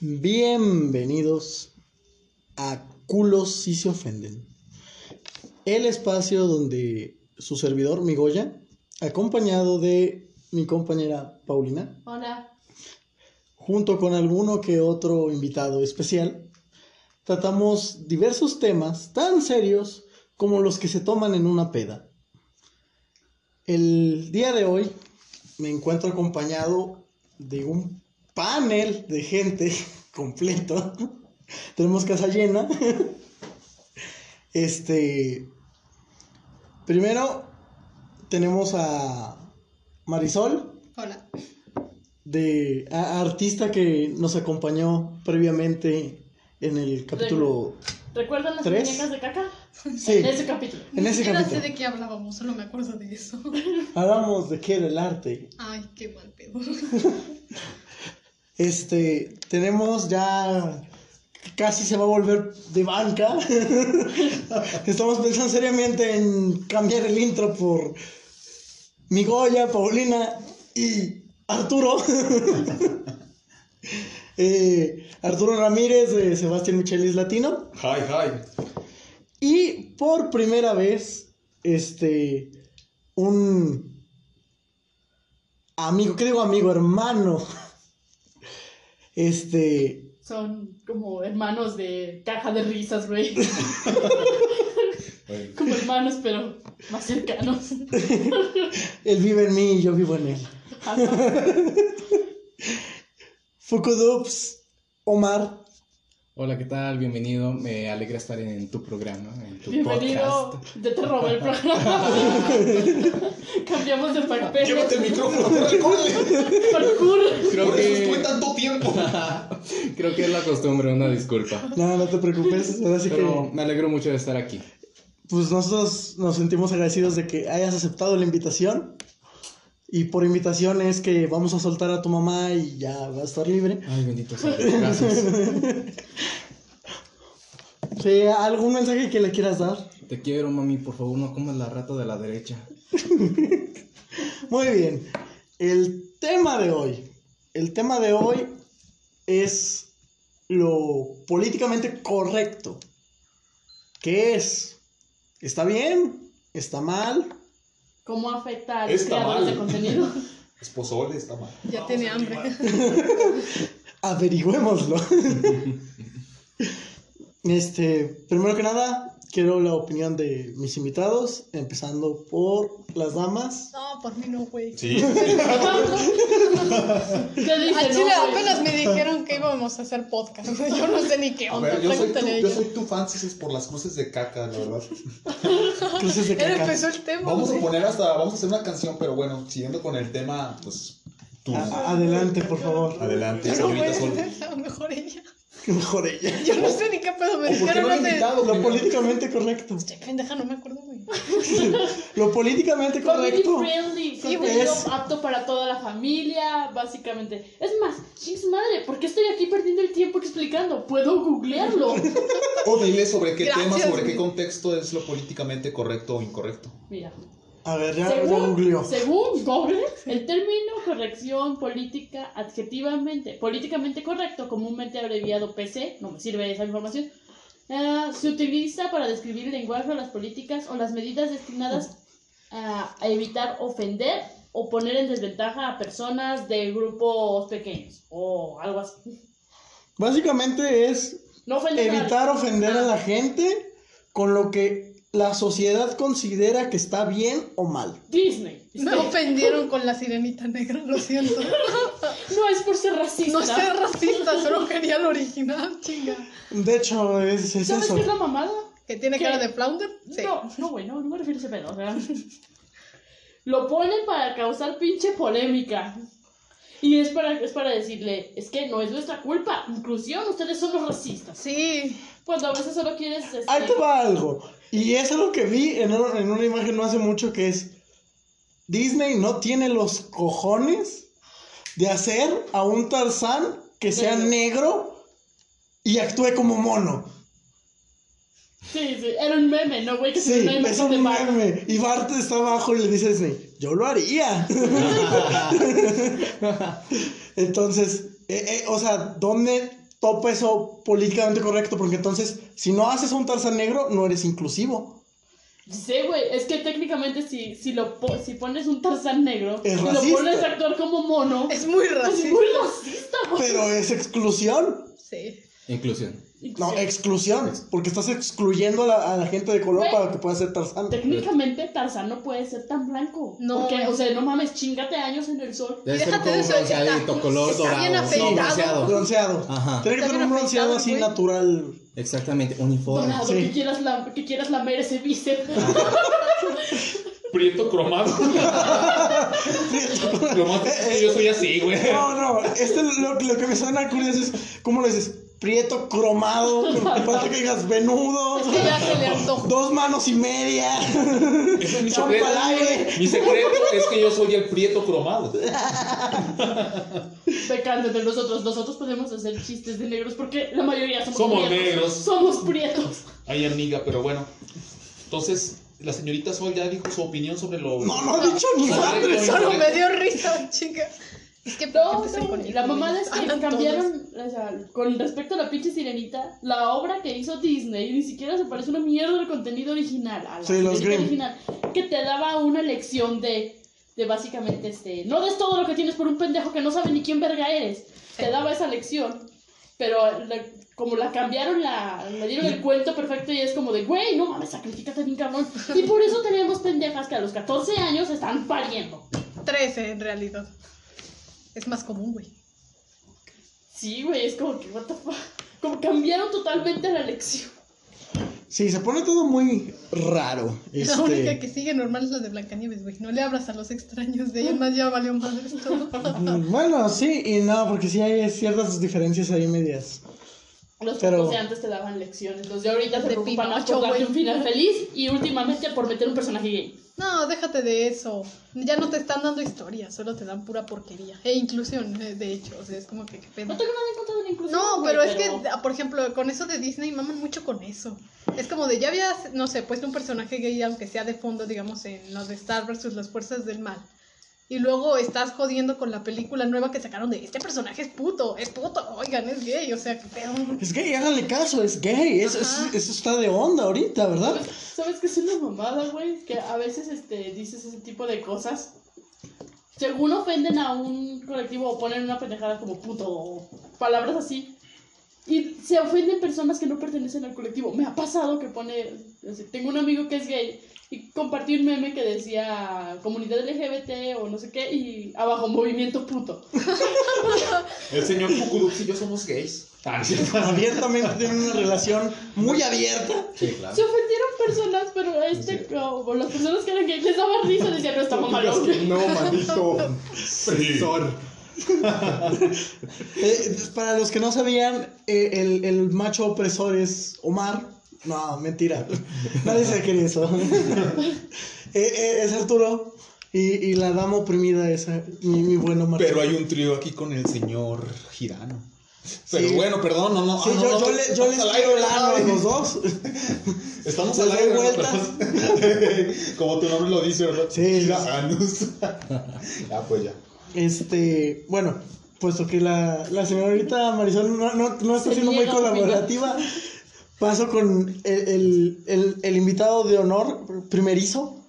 Bienvenidos a Culos si se ofenden. El espacio donde su servidor, mi Goya, acompañado de mi compañera Paulina, Hola. junto con alguno que otro invitado especial, tratamos diversos temas tan serios como los que se toman en una peda. El día de hoy me encuentro acompañado de un panel de gente completo. Tenemos casa llena. Este. Primero tenemos a Marisol, Hola. de a- artista que nos acompañó previamente en el capítulo. ¿Recuerdan las ¿Tres? muñecas de caca? Sí, En ese capítulo. en ese capítulo. sé de qué hablábamos, solo me acuerdo de eso. Hablamos de qué era el arte. Ay, qué mal pedo. Este, tenemos ya casi se va a volver de banca. Estamos pensando seriamente en cambiar el intro por Migoya, Paulina y Arturo. Eh, Arturo Ramírez de Sebastián Michelis Latino. Hi, hi. Y por primera vez, este, un amigo, ¿qué digo amigo? Hermano. Este, Son como hermanos de caja de risas, güey. Bueno, Como hermanos, pero más cercanos. él vive en mí y yo vivo en él. Ajá. Fukudups, Omar. Hola, ¿qué tal? Bienvenido. Me alegra estar en tu programa, en tu Bienvenido. podcast. Ya te robé el programa. Cambiamos de papel. Llévate el micrófono, corre. Parkour. Creo Por eso estuve que, tanto tiempo. creo que es la costumbre, una disculpa. No, no te preocupes. Así Pero que, me alegro mucho de estar aquí. pues nosotros nos sentimos agradecidos de que hayas aceptado la invitación. Y por invitación es que vamos a soltar a tu mamá y ya va a estar libre. Ay, bendito sea. Gracias. Sí, ¿Algún mensaje que le quieras dar? Te quiero, mami. Por favor, no comas la rata de la derecha. Muy bien. El tema de hoy. El tema de hoy es lo políticamente correcto. ¿Qué es? ¿Está bien? ¿Está mal? ¿Cómo afecta a los Está creadores mal. de contenido? Es pozole, está mal. Ya tiene hambre. Averigüémoslo. este, primero que nada, quiero la opinión de mis invitados, empezando por las damas. No, por mí no, güey. Sí. ¿Qué dice, Al no, chile apenas me dijeron que íbamos a hacer podcast. Yo no sé ni qué A onda. ver, yo soy, tu, yo soy fan si es por las cruces de caca, la verdad. Cruces de Él caca. empezó el tema. Vamos a poner hasta, vamos a hacer una canción, pero bueno, siguiendo con el tema, pues a- adelante, por favor. Adelante, Yo no voy señorita Sol. a lo mejor ella. Mejor ella. Yo no sé ni qué pedo me ¿O por qué dijeron. no hace- invitado? Lo políticamente correcto. Che, pendeja, no me acuerdo, güey. Lo políticamente correcto. friendly, Sí, contenido es- apto para toda la familia, básicamente. Es más, chis madre, ¿por qué estoy aquí perdiendo el tiempo explicando? Puedo googlearlo. O dile sobre qué tema, sobre qué contexto es lo políticamente correcto o incorrecto. Mira, A ver, ya, según, según Google, el término corrección política adjetivamente, políticamente correcto, comúnmente abreviado PC, no me sirve esa información, ah, se utiliza para describir el lenguaje o las políticas o las medidas destinadas a, a evitar ofender o poner en desventaja a personas de grupos pequeños o algo así. Básicamente es No ofender a- evitar ofender a la gente con lo que la sociedad considera que está bien o mal. Disney. Me ofendieron con la sirenita negra, lo siento. No es por ser racista. No soy racista, solo quería el original, chinga. De hecho, es, es ¿Sabes eso. qué es la mamada? ¿Que tiene ¿Qué? cara de flounder? Sí. No, no, güey, no, no me refiero a ese pedo. O sea, lo ponen para causar pinche polémica. Y es para, es para decirle, es que no es nuestra culpa. Inclusión, ustedes son los racistas. Sí. Cuando a veces solo quieres. este, Ahí te va algo. Y es algo que vi en, un- en una imagen no hace mucho que es Disney no tiene los cojones de hacer a un Tarzán que sea Negro. negro y actúe como mono. Sí, sí, era un meme, ¿no, güey? Que Sí, una es imagen de un meme. Y Bart está abajo y le dice a Disney, yo lo haría. Entonces, eh, eh, o sea, ¿dónde topa eso políticamente correcto, porque entonces, si no haces un Tarzán negro, no eres inclusivo. Sí, güey, es que técnicamente si, si, lo po- si pones un Tarzán negro Es y lo racista. pones a actuar como mono, Es muy es racista. muy racista, güey. Pero es exclusión. Sí. Inclusión. No, exclusión. Porque estás excluyendo a la, a la gente de color Güey. para que pueda ser Tarzán. Técnicamente Tarzán no puede ser tan blanco. No. Porque, o sea, no mames, chingate años en el sol. Debe ser déjate como de un eso, bronceadito, color está dorado. bien sí, afeitado. bronceado. Bronceado. Ajá. Tiene que Está tener un bien bronceado afeitado, así güey. natural. Exactamente, uniforme. Dorado, Sí. que, quieras la, que quieras lamer ese bíceps. Prieto cromado. cromado. Yo soy así, güey. No, no. Este lo, lo que me suena curioso es. ¿Cómo le dices? Prieto cromado. Falta que digas venudo. Es que ya se le antojó. Dos manos y media. Ese es mi Champa secreto. al aire. Mi secreto es que yo soy el prieto cromado. Pecando entre nosotros. Nosotros podemos hacer chistes de negros porque la mayoría somos, Somos prietos. negros. Somos prietos. Ay, amiga, pero bueno. Entonces, la señorita Sol ya dijo su opinión sobre lo. No, no ha dicho ni madre. Correcto, Solo me dio risa, chica. Es que No, no, con la mamada es que Hablan cambiaron, o sea, con respecto a la pinche sirenita, la obra que hizo Disney ni siquiera se parece una mierda al contenido original, a la Sí, los Grimm. original, que te daba una lección de, de básicamente este, no des todo lo que tienes por un pendejo que no sabe ni quién verga eres, te daba esa lección, pero la- como la cambiaron, la, le dieron el cuento perfecto y es como de, güey, no mames, sacrificate bien cabrón, y por eso tenemos pendejas que a los 14 años están pariendo. 13 en realidad. Es más común, güey. Sí, güey, es como que, what the fuck. Como cambiaron totalmente la lección. Sí, se pone todo muy raro. La única Este. que sigue normal es la de Blancanieves, güey. No le abras a los extraños, de ahí más ya valió madre esto. mm, Bueno, sí y no, porque sí hay ciertas diferencias ahí medias. Los Pero- tipos de antes te daban lecciones. Los de ahorita se De preocupan más por darte un final feliz y últimamente por meter un personaje gay. No, déjate de eso. Ya no te están dando historia, solo te dan pura porquería. E inclusión, eh, de hecho. O sea, es como que qué pedo. No tengo nada en contra de la inclusión. No, güey, pero es que, por ejemplo, con eso de Disney maman mucho con eso. Es como de, ya habías, no sé, puesto un personaje gay, aunque sea de fondo, digamos, en los de Star versus las fuerzas del mal. Y luego estás jodiendo con la película nueva que sacaron de, este personaje es puto, es puto, oigan, es gay, o sea, qué pedo. Es gay, háganle caso, es gay. Eso, eso está de onda ahorita, ¿verdad? ¿Sabes, ¿Sabes qué es una mamada, güey? Que a veces este, dices ese tipo de cosas. Según ofenden a un colectivo o ponen una pendejada como puto o palabras así. Y se ofenden personas que no pertenecen al colectivo. Me ha pasado que pone. Tengo un amigo que es gay y compartí un meme que decía comunidad LGBT o no sé qué y abajo movimiento puto. El señor Kukudux y yo somos gays. Ah. Abiertamente tienen una relación muy abierta. Sí, claro. Se ofendieron personas, pero este, como las personas que eran gays les daba risa, decían, no está mamalón. No, maldito fresor. Eh, para los que no sabían, eh, el, el macho opresor es Omar. No, mentira. Nadie se cree eso. Eh, eh, es Arturo. Y, y la dama oprimida es eh, mi, mi bueno Omar. Pero hay un trío aquí con el señor Girano. Pero Sí. bueno, perdón, no, no. Sí, ah, no, yo, no, yo, le- yo estamos les al quiero aire, el ano a ay. los dos. Estamos al aire. vueltas. Como tu nombre lo dice, ¿verdad? Sí. Giranos. ya, pues ya. Este, bueno, puesto que la, la señorita Marisol no, no, no está siendo muy colaborativa, paso con el, el, el, el invitado de honor primerizo,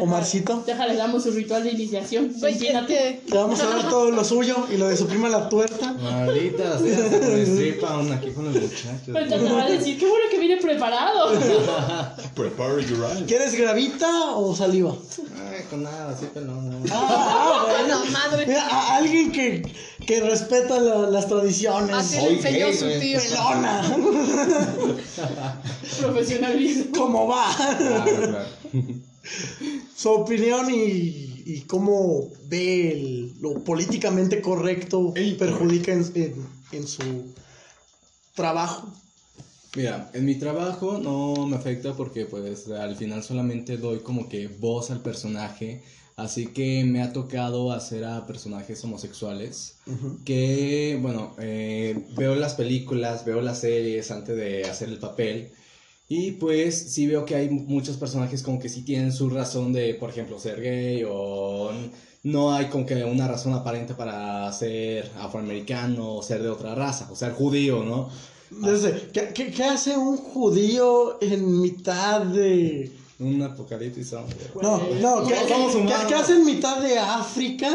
Omarcito. Déjale, damos su ritual de iniciación. Güey, es Imagínate. que Le vamos a dar todo lo suyo y lo de su prima la tuerta. Maldita sea, se me estripan aquí con los muchachos. Ahorita te va a decir, qué bueno que viene preparado. Prepare your eyes. ¿Quieres gravita o saliva? Ay, con nada, sí, pero no. no. Ah, bueno. no, madre. Mira, a- alguien que, que respeta la- las tradiciones. Así le enseñó su tío. Pelona. Profesionalismo. ¿Cómo va? Claro, claro. Su opinión y, y cómo ve el- lo políticamente correcto incorrecto. perjudica en, en- en su trabajo. Mira, en mi trabajo no me afecta porque pues al final solamente doy como que voz al personaje, así que me ha tocado hacer a personajes homosexuales que, bueno, eh, veo las películas, veo las series antes de hacer el papel y pues sí veo que hay muchos personajes como que sí tienen su razón de, por ejemplo, ser gay o no hay como que una razón aparente para ser afroamericano o ser de otra raza, o ser judío, ¿no? Desde, ¿qué, qué, qué hace un judío en mitad de... Un apocalipsis zombie. No, no, ¿qué, qué- hace en mitad de África?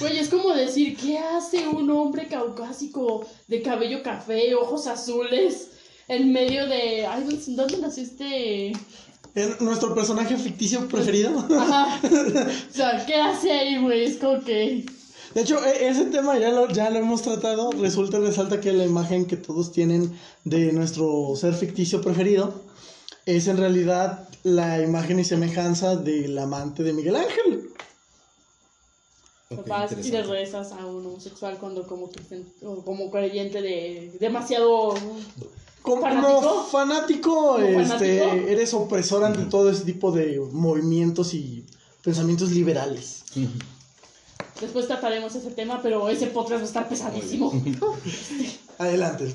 Güey, es como decir, ¿qué hace un hombre caucásico de cabello café, ojos azules, en medio de... Ay, ¿dónde, este...? ¿Es nuestro personaje ficticio preferido? Ajá. O sea, ¿qué hace ahí, güey? Es como que... De hecho, e- ese tema ya lo, ya lo hemos tratado. Resulta y resalta que la imagen que todos tienen de nuestro ser ficticio preferido es en realidad la imagen y semejanza del amante de Miguel Ángel. Ok, Vas y le rezas a un homosexual cuando como, como creyente de demasiado... Como ¿Fanático? como fanático, ¿Como este, fanático? eres opresor ante todo ese tipo de movimientos y pensamientos liberales. Después trataremos ese tema, pero ese podcast va a estar pesadísimo. Adelante.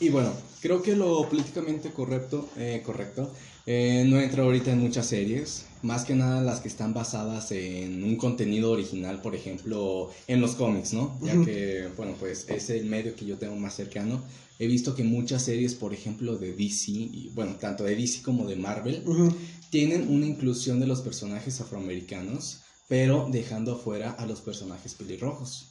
Y bueno, creo que lo políticamente correcto, eh, correcto eh, no entra ahorita en muchas series, más que nada las que están basadas en un contenido original, por ejemplo, en los cómics, ¿no? Ya que, bueno, pues es el medio que yo tengo más cercano. He visto que muchas series, por ejemplo, de DC, y bueno, tanto de DC como de Marvel, tienen una inclusión de los personajes afroamericanos, pero dejando afuera a los personajes pelirrojos.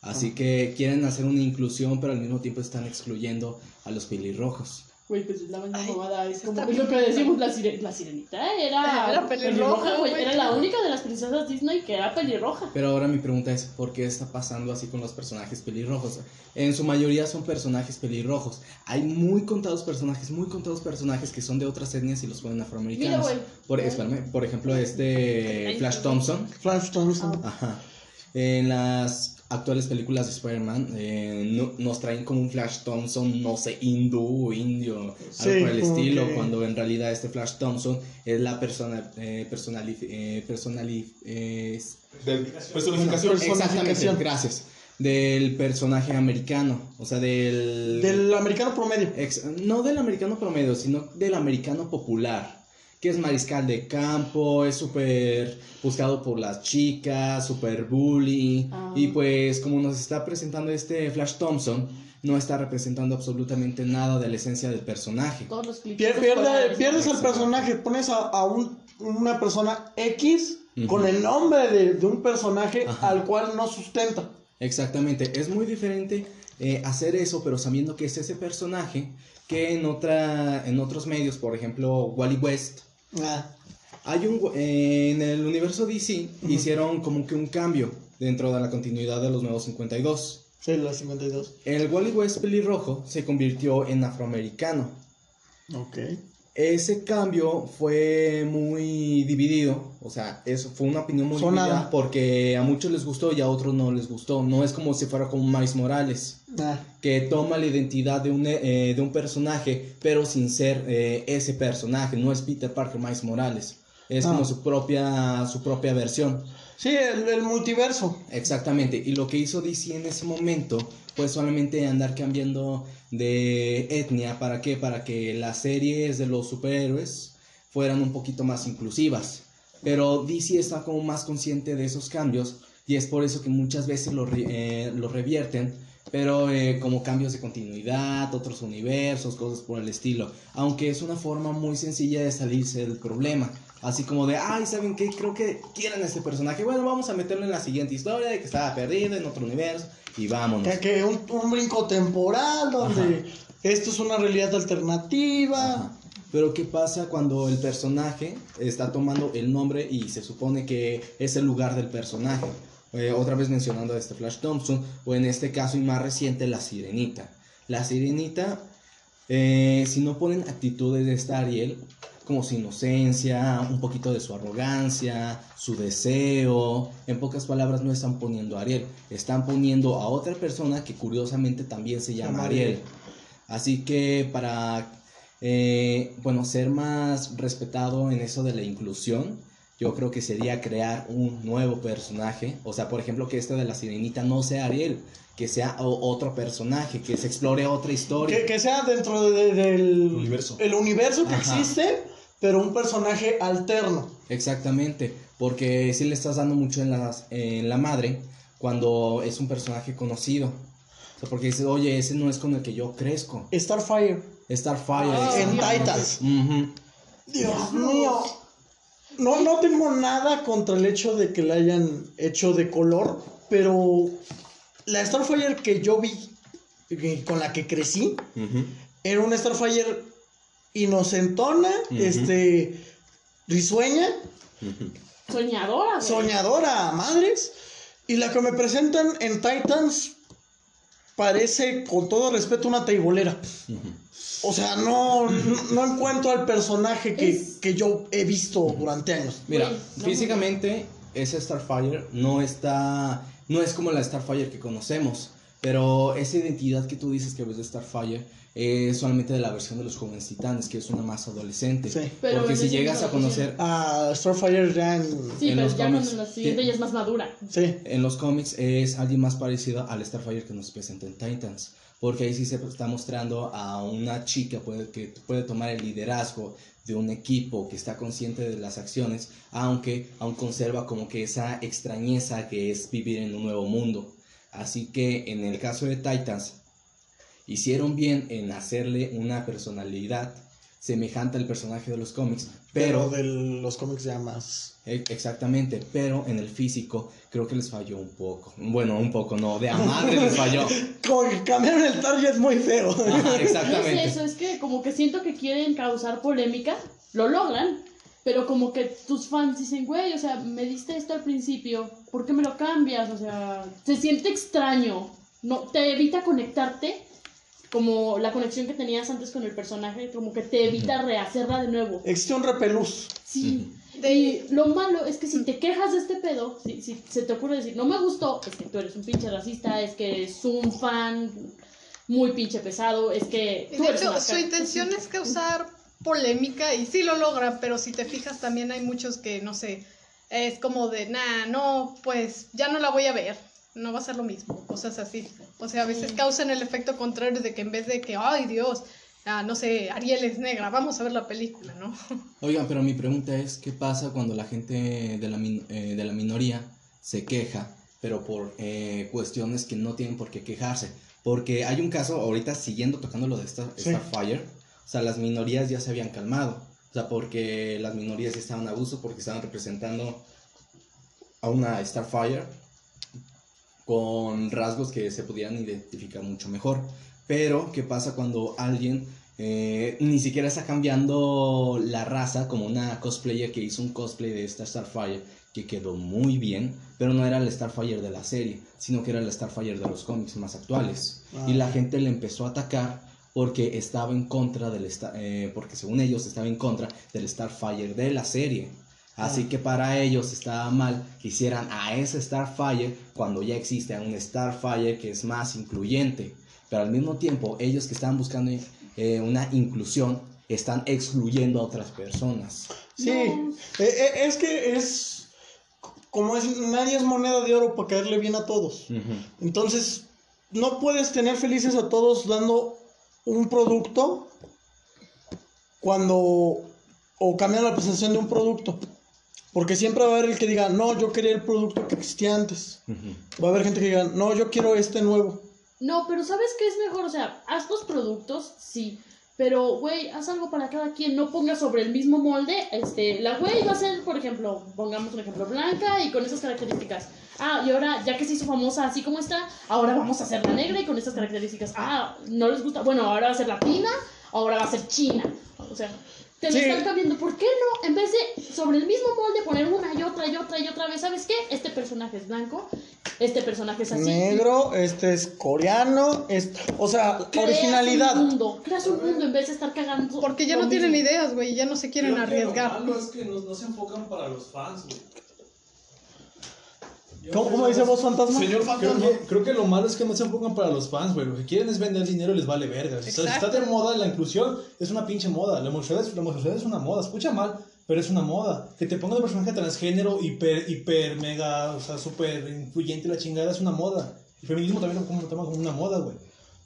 Así que quieren hacer una inclusión, pero al mismo tiempo están excluyendo a los pelirrojos. Güey, pues es la misma mamada. Es como es lo que decimos, la, sire- la sirenita era, Era pelirroja, güey. Era la única de las princesas Disney que era pelirroja. Pero ahora mi pregunta es, ¿por qué está pasando así con los personajes pelirrojos? En su mayoría son personajes pelirrojos. Hay muy contados personajes, muy contados personajes que son de otras etnias y los ponen Mira, afroamericanos. güey. Por, espérame, por ejemplo, este Flash Thompson. Flash Thompson. Ajá. En las actuales películas de Spider-Man eh, no- nos traen como un Flash Thompson, no sé, hindú o indio, algo Sí, por el estilo, que- cuando en realidad este Flash Thompson es la persona, eh, personali- eh, personali- eh, es- Del personificación. Exactamente, gracias, del personaje americano, o sea, del... Del americano promedio. Ex- no del americano promedio, sino del americano popular, que es mariscal de campo, es súper buscado por las chicas, súper bully, Ah. y pues como nos está presentando este Flash Thompson, no está representando absolutamente nada de la esencia del personaje. Todos los Pier- pierdes al personaje, pones a, a un- una persona X con el nombre de, de un personaje Ajá. al cual no sustenta. Exactamente, es muy diferente eh, hacer eso, pero sabiendo que es ese personaje que en, otra, en otros medios, por ejemplo, Wally West, Ah, Hay un eh, en el universo DC hicieron como que un cambio dentro de la continuidad de los nuevos 52. sí, la 52. El Wally West pelirrojo se convirtió en afroamericano. Ok. Ese cambio fue muy dividido, o sea, eso fue una opinión muy Sonada. dividida porque a muchos les gustó y a otros no les gustó. No es como si fuera como Miles Morales, Ah, que toma la identidad de un, eh, de un personaje, pero sin ser eh, ese personaje. No es Peter Parker, Miles Morales. Es Ah. como su propia, su propia versión. Sí, el, el multiverso. Exactamente. Y lo que hizo DC en ese momento fue solamente andar cambiando de etnia. ¿Para qué? Para que las series de los superhéroes fueran un poquito más inclusivas. Pero DC está como más consciente de esos cambios y es por eso que muchas veces lo, re- eh, lo revierten, pero eh, como cambios de continuidad, otros universos, cosas por el estilo. Aunque es una forma muy sencilla de salirse del problema. Así como de, ay, ¿saben qué? Creo que quieren a este personaje. Bueno, vamos a meterlo en la siguiente historia de que estaba perdido en otro universo y vámonos. Que, que un, un brinco temporal donde esto es una realidad alternativa. Ajá. Pero ¿qué pasa cuando el personaje está tomando el nombre y se supone que es el lugar del personaje? Eh, otra vez mencionando a este Flash Thompson, o en este caso y más reciente, la Sirenita. La Sirenita, eh, si no ponen actitudes de esta Ariel, como su inocencia, un poquito de su arrogancia, su deseo, en pocas palabras no están poniendo a Ariel, están poniendo a otra persona que curiosamente también se llama. Ariel. Así que para, eh, bueno, ser más respetado en eso de la inclusión, yo creo que sería crear un nuevo personaje. O sea, por ejemplo, que este de la sirenita no sea Ariel, que sea o- otro personaje, que se explore otra historia. Que, que sea dentro de- del Universo. el universo que Ajá. existe, pero un personaje alterno. Exactamente, Porque sí le estás dando mucho en la, en la madre cuando es un personaje conocido. O sea, porque dices, oye, ese no es con el que yo crezco. Starfire Starfire. Ah, en. Titans. Dios mío. No, no tengo nada contra el hecho de que la hayan hecho de color, pero la Starfire que yo vi, con la que crecí, era una Starfire inocentona, este, risueña. Soñadora, güey. soñadora madres, y la que me presentan en Titans parece, con todo respeto, una teibolera. O sea, no, no, no encuentro al personaje que, Es- que yo he visto durante años. Mira, no, físicamente ese Starfire no está, no es como la Starfire que conocemos, pero esa identidad que tú dices que ves de Starfire es solamente de la versión de los jóvenes titanes, que es una más adolescente. Sí. Pero Porque si llegas a conocer A Starfire ya en... Sí, en pero los ya cómics, cuando la siguiente sí. ya es más madura. Sí. en los cómics es alguien más parecido al Starfire que nos presenta en Titans. Porque ahí sí se está mostrando a una chica que puede tomar el liderazgo de un equipo que está consciente de las acciones, aunque aún conserva como que esa extrañeza que es vivir en un nuevo mundo. Así que en el caso de Titans, hicieron bien en hacerle una personalidad semejante al personaje de los cómics, Pero pero de los cómics ya más... E- Exactamente, pero en el físico creo que les falló un poco. Bueno, un poco, no, de a madre les falló. Como que cambiaron el target muy feo. Ajá, No es exactamente. eso, es que como que siento que quieren causar polémica, lo logran, pero como que tus fans dicen, güey, o sea, me diste esto al principio, ¿por qué me lo cambias? O sea, se siente extraño, no, te evita conectarte, como la conexión que tenías antes con el personaje, como que te evita rehacerla de nuevo. Existe un repelús. Sí. Y lo malo es que si te quejas de este pedo, si, si se te ocurre decir, no me gustó, es que tú eres un pinche racista, es que eres un fan muy pinche pesado, es que tú de eres hecho, una su intención es causar polémica y sí lo logra, pero si te fijas también hay muchos que, no sé, es como de, nah, no, pues ya no la voy a ver, no va a ser lo mismo, cosas así. O sea, a veces causan el efecto contrario de que en vez de que, ay Dios, ah, no sé, Ariel es negra, vamos a ver la película, ¿no? Oigan, pero mi pregunta es, ¿qué pasa cuando la gente de la, min- eh, de la minoría se queja, pero por eh, cuestiones que no tienen por qué quejarse? Porque hay un caso, ahorita siguiendo tocando lo de Star- Sí. Starfire, o sea, las minorías ya se habían calmado. O sea, porque las minorías ya estaban a abuso, porque estaban representando a una Starfire con rasgos que se pudieran identificar mucho mejor. Pero, ¿qué pasa cuando alguien eh, ni siquiera está cambiando la raza como una cosplayer que hizo un cosplay de esta Starfire que quedó muy bien, pero no era el Starfire de la serie, sino que era el Starfire de los cómics más actuales. Ah. Y la gente le empezó a atacar porque estaba en contra del eh, porque según ellos estaba en contra del Starfire de la serie. Así que para ellos estaba mal que hicieran a ese Starfire cuando ya existe un Starfire que es más incluyente. Pero al mismo tiempo, ellos que estaban buscando eh, una inclusión están excluyendo a otras personas. Sí. No. Eh, eh, es que es... Como es, nadie es moneda de oro para caerle bien a todos. Entonces, no puedes tener felices a todos dando un producto cuando... o cambiando la presentación de un producto. Porque siempre va a haber el que diga, no, yo quería el producto que existía antes. Va a haber gente que diga, no, yo quiero este nuevo. No, pero ¿sabes qué es mejor? O sea, haz los productos, sí. Pero, güey, haz algo para cada quien. No pongas sobre el mismo molde. Este, la güey va a ser, por ejemplo, pongamos un ejemplo, blanca y con esas características. Ah, y ahora, ya que se hizo famosa así como está, ahora vamos a hacerla negra y con estas características. Ah, no les gusta. Bueno, ahora va a ser latina, ahora va a ser china. O sea, te lo Sí. están cambiando. ¿Por qué no? En vez de sobre el mismo molde poner una y otra y otra y otra vez, ¿sabes qué? Este personaje es blanco, este personaje es así. Negro, este es coreano, es, o sea, Creas originalidad. un mundo, creas un mundo en vez de estar cagando. Porque ya no tienen ideas, güey, ya no se quieren Creo que arriesgar. Lo malo es que no, no se enfocan para los fans, güey. ¿Cómo, creo cómo dice vos, fantasma? Señor Creo Fantasma. que, creo que lo malo es que no se enfocan para los fans, güey. Lo que quieren es vender dinero y les vale verga. O sea, si está de moda la inclusión, es una pinche moda. La homosexualidad, es- la homosexualidad es una moda. Escucha mal, pero es una moda. Que te pongan un personaje transgénero hiper, hiper, mega, o sea, súper influyente la chingada, es una moda. El feminismo también lo como- como una moda, güey.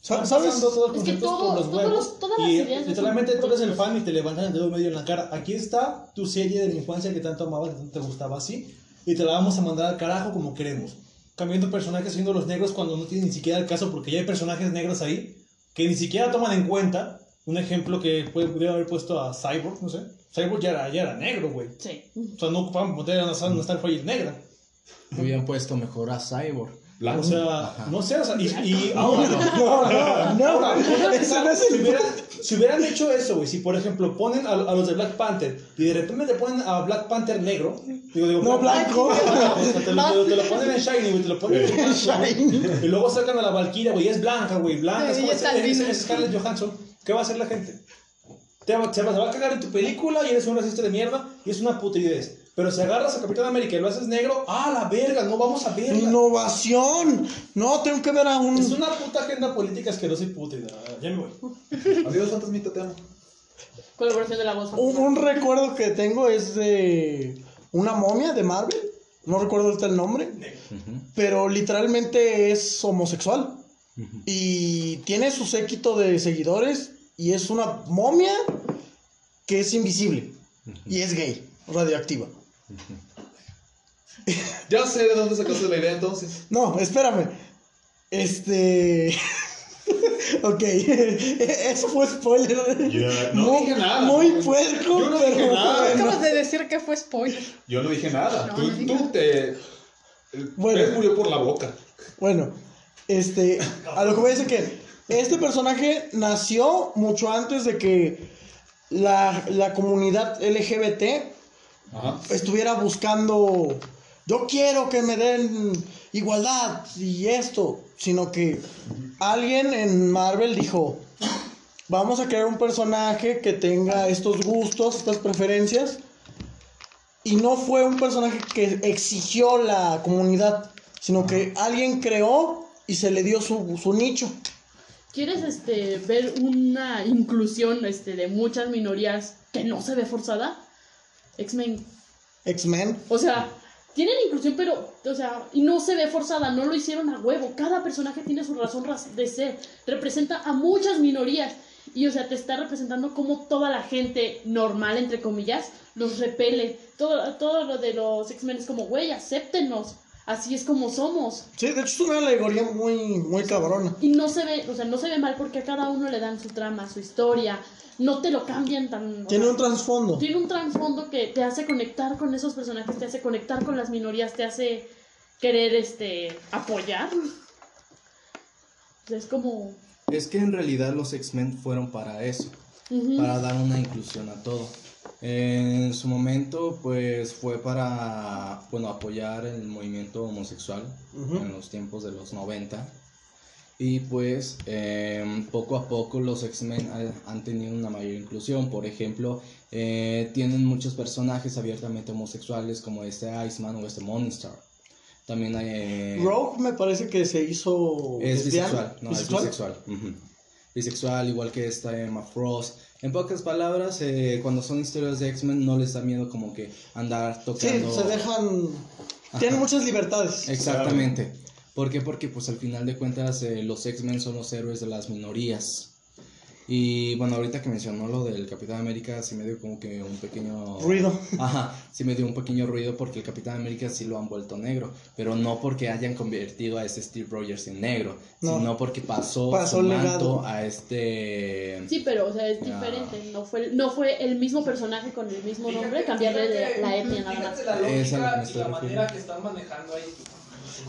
¿Sabes? todos los Es que todo- por los todos huevos. los- todas las y ideas literalmente tú eres el fan y te levantan el dedo medio en la cara. Aquí está tu serie de la infancia que tanto amabas, que tanto te gustaba así. Y te la vamos a mandar al carajo como queremos. Cambiando personajes siendo los negros cuando no tiene ni siquiera el caso porque ya hay personajes negros ahí que ni siquiera toman en cuenta. Un ejemplo que puede- pudiera haber puesto a Cyborg, no sé. Cyborg ya era, ya era negro, güey. Sí. O sea, no ocupaban poner a una, una Starfire negra. Hubieran puesto mejor a Cyborg. O sea, no sé, o sea, y, y ahora, No, no, no. Ese no es si, hubieran, si hubieran hecho eso, güey, si por ejemplo ponen a, a los de Black Panther y de repente te ponen a Black Panther negro, digo, digo, No, blanco. te, lo, te lo- te lo ponen en Shiny, güey, te lo ponen en Shiny. Y luego sacan a la Valkyria, güey, es blanca, güey, blanca, es, Sí, como- es- es Scarlett Johansson. ¿Qué va a hacer la gente? Te va, se va se va a cagar en tu película y eres un racista de mierda y es una putridez. Pero si agarras a Capitán América y lo haces negro, ¡ah, la verga! No vamos a verla. Innovación. No, tengo que ver a un. Es una puta agenda política asquerosa y putrida. Ya me voy. Adiós, fantasmita, te amo. Colaboración de la voz. Un, un recuerdo que tengo es de una momia de Marvel. No recuerdo ahorita el nombre. Pero literalmente es homosexual. Y tiene su séquito de seguidores. Y es una momia que es invisible. Y es gay, radioactiva. Ya sé de dónde sacaste la idea entonces. No, espérame. Este. ok. Eso fue spoiler. Ya, no muy, dije nada. Muy puerco, Yo no pero dije nada. bueno. Acabas de decir que fue spoiler. Yo no dije nada. No, tú, no dije tú te. Bueno. murió por la boca. Bueno, este, a lo que voy a decir que este personaje nació mucho antes de que la, la comunidad LGBT Ajá. estuviera buscando, yo quiero que me den igualdad y esto, sino que alguien en Marvel dijo, vamos a crear un personaje que tenga estos gustos, estas preferencias, y no fue un personaje que exigió la comunidad, sino que alguien creó y se le dio su, su nicho. ¿Quieres este, ver una inclusión este, de muchas minorías que no se ve forzada? X-Men. X-Men. O sea, tienen inclusión, pero, o sea, y no se ve forzada, no lo hicieron a huevo. Cada personaje tiene su razón de ser. Representa a muchas minorías. Y, o sea, te está representando como toda la gente normal, entre comillas, los repele. Todo, todo lo de los X-Men es como, güey, acéptenos. Así es como somos. Sí, de hecho es una alegoría muy, muy cabrona. Y no se ve, o sea, no se ve mal porque a cada uno le dan su trama, su historia. No te lo cambian tan. o Tiene sea, un trasfondo. tiene un trasfondo que te hace conectar con esos personajes, te hace conectar con las minorías, te hace querer este apoyar. O sea, es como. Es que en realidad los X-Men fueron para eso, para dar una inclusión a todo. En su momento, pues fue para, bueno, apoyar el movimiento homosexual Ujú. en los tiempos de los 90. Y pues em, poco a poco los X-Men ha- han tenido una mayor inclusión. Por ejemplo, eh, tienen muchos personajes abiertamente homosexuales como este Iceman o este Monster. También hay... eh, Rogue me parece que se hizo. es lesbiana. bisexual, no, es bisexual. Bisexual, igual que esta Emma Frost. En pocas palabras, eh, cuando son historias de X-Men no les da miedo como que andar Sí, tocando... se dejan. Tienen muchas libertades. Exactamente. ¿Por qué? Porque pues al final de cuentas eh, los X-Men son los héroes de las minorías. Y bueno, ahorita que mencionó lo del Capitán América, sí me dio como que un pequeño... Ruido. Ajá, sí me dio un pequeño ruido porque el Capitán América sí lo han vuelto negro, pero no porque hayan convertido a ese Steve Rogers en negro, No. sino porque pasó, Pasó su manto legado. a este... Sí, pero, o sea, es Ah. diferente. No fue, no fue el mismo personaje con el mismo nombre, cambiarle de la etnia nada más. La Es a lo que lógica me y estoy la refiriendo. manera que están manejando ahí.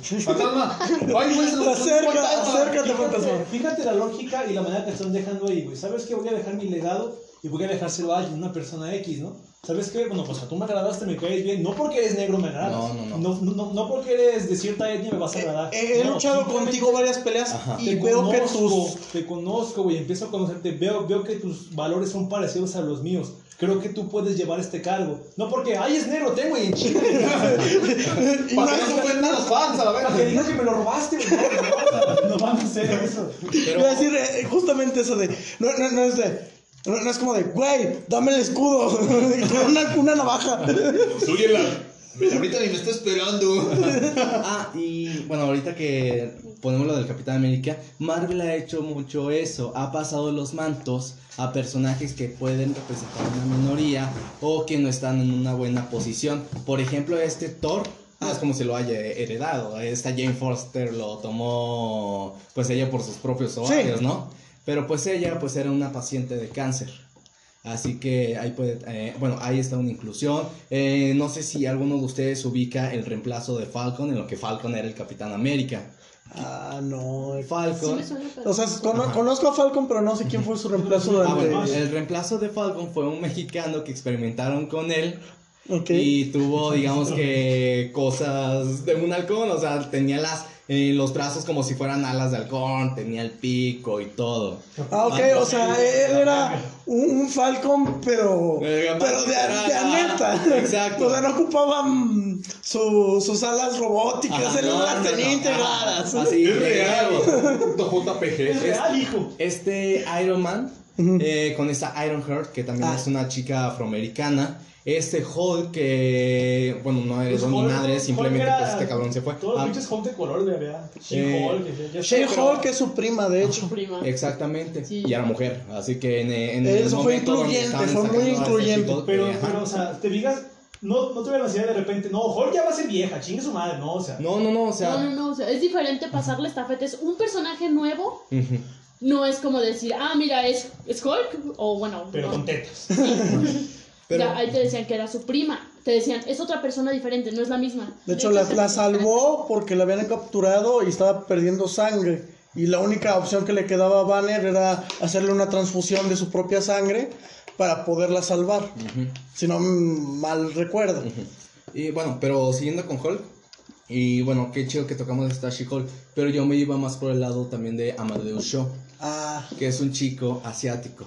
Fantasma. Ay, güey, se Acerca, acércate, fantasma. Fíjate, la lógica y la manera que están dejando ahí, güey. ¿Sabes qué? Voy a dejar mi legado y voy a dejárselo a alguien, una persona X, ¿no? ¿Sabes qué? Bueno, pues a tú me agradaste, me caes bien. No porque eres negro me agradas. No, no, no. No, no, no porque eres de cierta etnia me vas a agradar. He, he No, luchado contigo varias peleas Ajá. y te veo que conozco, tus. Te conozco, güey. Empiezo a conocerte. Veo, veo que tus valores son parecidos a los míos. Creo que tú puedes llevar este cargo. No porque, ay, es negro, tengo y en Chile. y Para no- ofendan los fans, a la Para que vez. digas que me lo robaste, güey. No, van a hacer eso. Iba a decir eh, justamente eso de. No, no, no es de. No, no es como de, güey, dame el escudo. una navaja. Súyela. Ahorita ni me está esperando. Ah, y bueno, ahorita que ponemos lo del Capitán América, Marvel ha hecho mucho eso. Ha pasado los mantos a personajes que pueden representar una minoría o que no están en una buena posición. Por ejemplo, este Thor. No es como si lo haya heredado. Esta Jane Foster lo tomó, pues ella por sus propios ovarios, ¿no? Pero pues ella, pues era una paciente de cáncer. Así que ahí puede, eh, bueno, ahí está una inclusión. Eh, no sé si alguno de ustedes ubica el reemplazo de Falcon en lo que Falcon era el Capitán América. Ah, no. Falcon. O sea, cono- conozco a Falcon, pero no sé quién fue su reemplazo Ah, bueno, el reemplazo de Falcon fue un mexicano que experimentaron con él Ok. y tuvo, digamos que, cosas de un halcón. O sea, tenía las, eh, los brazos como si fueran alas de halcón, tenía el pico y todo. Ah, ok, o sea, él era un, un Falcon, pero. Eh, Pero de, de. Exacto. O sea, no ocupaba mm, su- sus alas robóticas, Ajá, él no, las tenía no, integradas. ajá, Así, Es real. JPG. Es real, hijo. Este Iron Man, eh, con esta Iron Heart, que también Ah. es una chica afroamericana. Este Hulk, que, bueno, no Pues heredó ni Hulk- madre, simplemente era- pues este cabrón se fue. Todos los Ah, pinches Hulk de color, de verdad. Eh, She-Hulk, sé, She-Hulk es su prima, de Su hecho. prima. Exactamente, Sí. y era mujer, así que en, en Eso el fue incluyente, fue muy esta incluyente. Pero, eh, pero, o sea, te digas, no, no tuve la necesidad de repente, no, Hulk ya va a ser vieja, chingue su madre, no, o sea. No, no, no, o sea... No, no, no, o sea, es diferente pasarle estafeta. Es un personaje nuevo, no es como decir, ah, mira, es, es Hulk, o bueno, Pero no. con tetas. Pero- Ya, ahí te decían que era su prima. Te decían, es otra persona diferente, no es la misma. De hecho, la, la salvó porque la habían capturado y estaba perdiendo sangre. Y la única opción que le quedaba a Banner era hacerle una transfusión de su propia sangre para poderla salvar. Si no mal recuerdo. Y bueno, pero siguiendo con Hulk, y bueno, qué chido que tocamos esta She-Hulk, pero yo me iba más por el lado también de Amadeus Shaw. Ah, que es un chico asiático.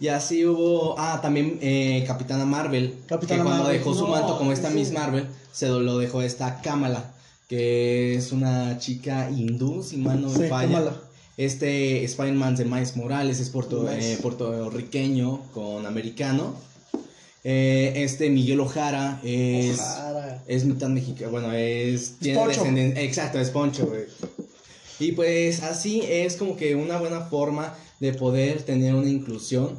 Y así hubo, ah, también eh, Capitana Marvel, Capitana que cuando Marvel. dejó su No, manto como esta sí. Miss Marvel, se lo dejó esta Kamala, que es una chica hindú, si mal no me Sí, falla. Kamala. Este Spider-Man de Miles Morales es puerto, eh, puertorriqueño con americano. Eh, este Miguel Ojara es, Ojara. es mitad mexicano, bueno, es... Tiene descendencia, exacto, es Poncho, güey. Y pues así es como que una buena forma de poder tener una inclusión.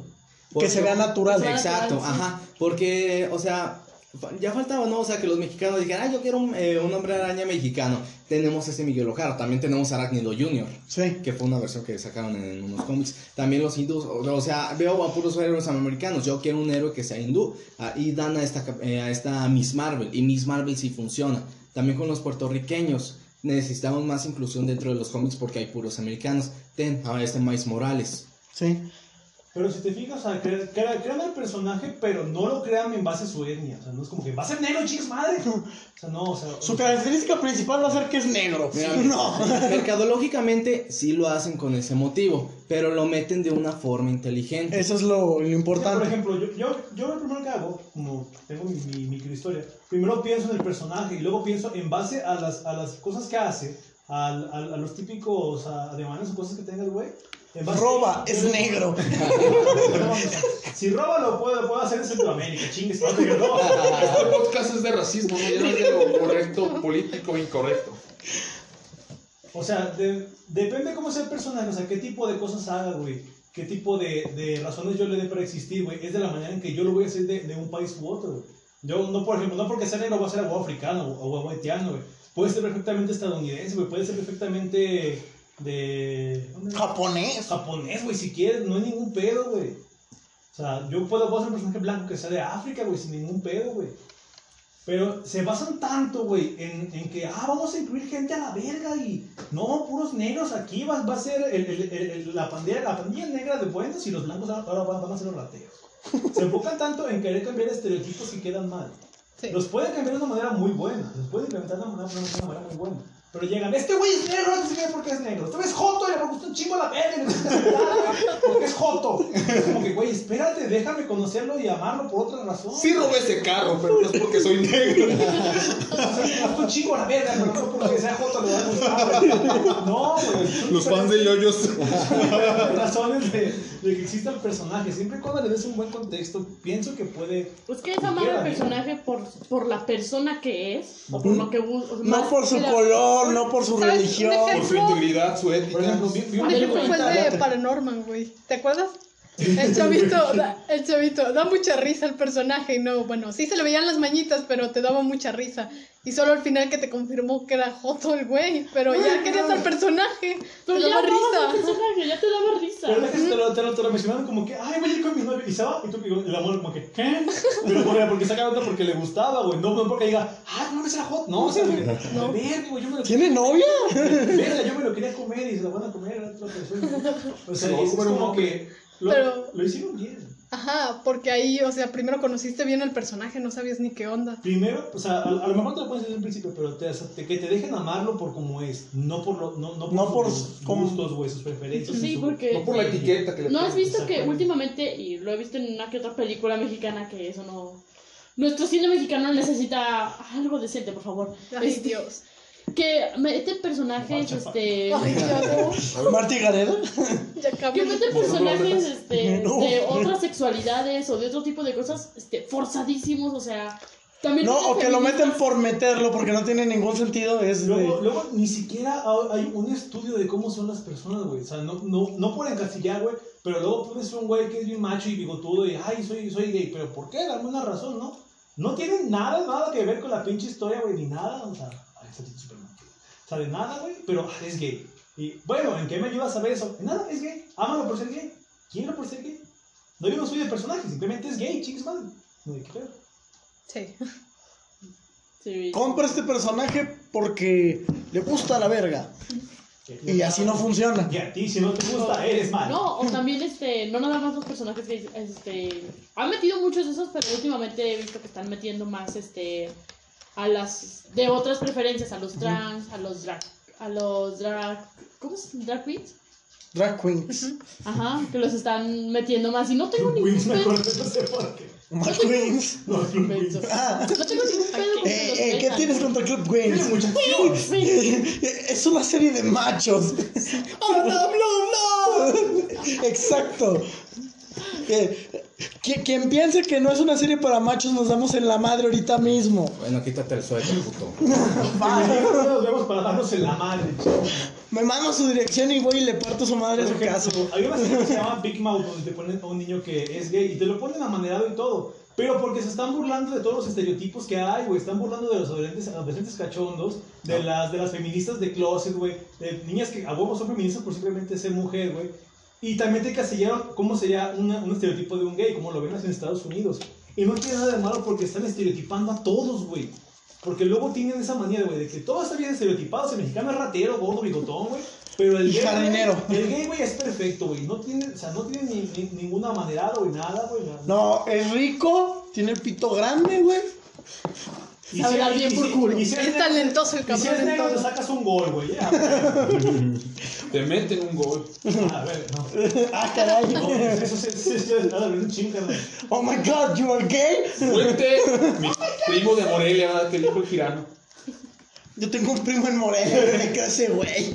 Que se vea natural. Que se vea Exacto, natural, sí. ajá. Porque, o sea, ya faltaba, ¿no? O sea, que los mexicanos dijeran, ah, yo quiero un, eh, un hombre araña mexicano. Tenemos ese Miguel Ojara, también tenemos Arácnido Jr., Sí. que fue una versión que sacaron en unos cómics. También los hindús, o, sea, veo a puros héroes americanos. Yo quiero un héroe que sea hindú. Ah, y dan a esta, eh, a esta Miss Marvel. Y Miss Marvel sí funciona. También con los puertorriqueños. Necesitamos más inclusión dentro de los cómics porque hay puros americanos. Ten, a este Miles Morales. Sí. Pero si te fijas, o sea, cre- cre- crean el personaje, pero no lo crean en base a su etnia. O sea, no es como que va a ser negro, chicas madre. O sea, no, o sea. Su característica principal va a ser que es negro. Mira, no. Mercadológicamente sí lo hacen con ese motivo, pero lo meten de una forma inteligente. Eso es lo, lo O sea, por importante. ejemplo, yo, yo, yo lo primero que hago, como tengo mi, mi microhistoria, primero pienso en el personaje y luego pienso en base a las, a las cosas que hace, al- al- a, los típicos ademanes o cosas que tenga el güey. Roba, es negro. Si roba lo puede, lo puede hacer en Centroamérica, chingues. no, no. Este podcast es de racismo, ¿no? Ya no es de lo correcto, político, incorrecto. O sea, de- depende cómo sea el personaje, o sea, qué tipo de cosas haga, güey. Qué tipo de, de razones yo le dé para existir, güey. Es de la manera en que yo lo voy a hacer de, de un país u otro, güey. Yo, no, por ejemplo, no porque sea negro va a ser agua africano o agua haitiano, güey. Puede ser perfectamente estadounidense, güey. Puede ser perfectamente de... ¿dónde? Japonés. japonés, güey, si quieres, no hay ningún pedo, güey. O sea, yo puedo, puedo ser un personaje blanco que sea de África, güey, sin ningún pedo, güey. Pero se basan tanto, güey, en, en que, ah, vamos a incluir gente a la verga y no, puros negros aquí, va, va a ser el- el- el- la, pandilla, la pandilla negra de buenos y los blancos ahora van, van a ser los rateros. Se enfocan tanto en querer cambiar estereotipos que quedan mal. Los pueden cambiar de una manera muy buena, los pueden implementar de una manera muy buena. Pero llegan, este güey es negro, no sé qué porque es negro. Este güey es joto y le gusta un chingo la verga gusta porque es joto. Es como que, güey, espérate. déjame conocerlo y amarlo por otra razón. Sí robé ese carro, pero no es porque soy negro. Es un chingo la verga, pero no porque sea Joto le va a gustar. güey. No, güey. Los fans de yoyos. razones de, de que exista el personaje. Siempre y cuando le des un buen contexto, pienso que puede. Pues que es amar al personaje por, por la persona que es, o por lo que busca. No por su color, no por su religión. ejemplo- Por su integridad, su ética. Por ejemplo, vi, vi Un una ejemplo fue película- el de Paranorman, güey. ¿Te acuerdas? El chavito, da, el chavito, da mucha risa el personaje y no, bueno, sí se le veían las mañitas, pero te daba mucha risa. Y solo al final que te confirmó que era Joto el güey, pero ya querías al personaje, Pero te ya daba al risa. personaje, ya te daba Pero risa. déjame te lo, te lo, te lo mencionaron como que, ay, voy a ir con mi novio. Y se va, y tú, y el amor como que, ¿qué? Pero por, porque saca onda porque le gustaba, güey. No, no porque diga, ah, no mames, era hot. No, o sea, porque, no. verga, güey, yo me lo ¿Tiene novia? Verga, yo me lo quería comer y se lo van a comer a otra persona. O sea, es como que lo, Pero- lo hicieron bien. Ajá, porque ahí, o sea, primero conociste bien el personaje, no sabías ni qué onda. Primero, o sea, a, a lo mejor te lo puedes decir en principio, pero te, o sea, te- que te dejen amarlo por como es, no por, lo, no, no por, No por sus gustos, güey, sus preferencias. Sí, su- porque- No por la etiqueta que le ¿No has visto que últimamente, y lo he visto en una que otra película mexicana, que eso no... Nuestro cine mexicano necesita algo decente, por favor. Ay, Este, Dios. Que meten personajes, este... Ay. Marty Gareda. Ya Que meten personajes este, No. de otras sexualidades o de otro tipo de cosas este, forzadísimos, o sea... También No, o que lo meten por meterlo porque no tiene ningún sentido. Es Luego, de... luego, ni siquiera ha- hay un estudio de cómo son las personas, güey. O sea, no, no, no por encasillar, güey, pero luego pones un güey que es bien macho y bigotudo y, ay, soy, soy gay. ¿Pero por qué? Dame una razón, ¿no? No tiene nada, nada que ver con la pinche historia, güey, ni nada. O sea, ay, está súper mal. O sea, de nada, güey, pero ah, es gay. Y, bueno, ¿en qué me ayuda a saber eso? En nada, es gay. Ámalo por ser gay. Quiero por ser gay. No, yo no soy de personaje, simplemente es gay, chicos, madre. No, ¿de qué pedo? Sí. Sí. Compra este personaje porque le gusta la verga. Y así no funciona. Y a ti, si no te gusta, eres mal. No, o también, este, no nada más los personajes que, este, han metido muchos de esos, pero últimamente he visto que están metiendo más, este, a las, de otras preferencias, a los trans, a los drag, a los drag, ¿cómo es? Drag queens. Drag queens. Ajá, que los están metiendo más y no tengo ningún me pedo. no sé por qué. Drag queens. No. Ah, No tengo ningún pedo que eh, eh, ¿Qué tienes contra Club Queens? acción. Es una serie de machos. ¡Oh, no, no, no! Exacto. Eh, qui- quien piense que no es una serie para machos, nos damos en la madre ahorita mismo. Bueno, quítate el suéter, puto. Nos vemos para darnos en la madre. Me mando su dirección y voy y le parto su madre a su casa. Hay una serie que se llama Big Mouth donde te ponen a un niño que es gay y te lo ponen amanerado y todo. Pero porque se están burlando de todos los estereotipos que hay, güey. Están burlando de los adolescentes, adolescentes cachondos, de las, de las feministas de closet, güey. De niñas que a huevo son feministas por simplemente ser mujer, güey. Y también te casillaron cómo sería una- un estereotipo de un gay, como lo ven en Estados Unidos. Y no tiene nada de malo porque están estereotipando a todos, güey. Porque luego tienen esa manía, güey, de que todo está bien estereotipado. El mexicano es ratero, gordo, bigotón, güey. Pero el Y gay, jardinero. el gay, güey, es perfecto, güey. No tiene, o sea, no tiene ni, ni- ninguna manera, güey, nada, güey. No, es rico, tiene el pito grande, güey. Y Sabe dar bien y por culo. y si Es talentoso el Y si cabrón en negro, te sacas un gol, güey. ya, güey. Te meten un gol. A ver, no. Ah, caray. No, eso sí, sí, sí, es es un chinga, güey. Oh my god, you are gay. Fuente, mi primo de Morelia, ¿verdad? que dijo el girano. Yo tengo un primo en Morelia me cree ese güey.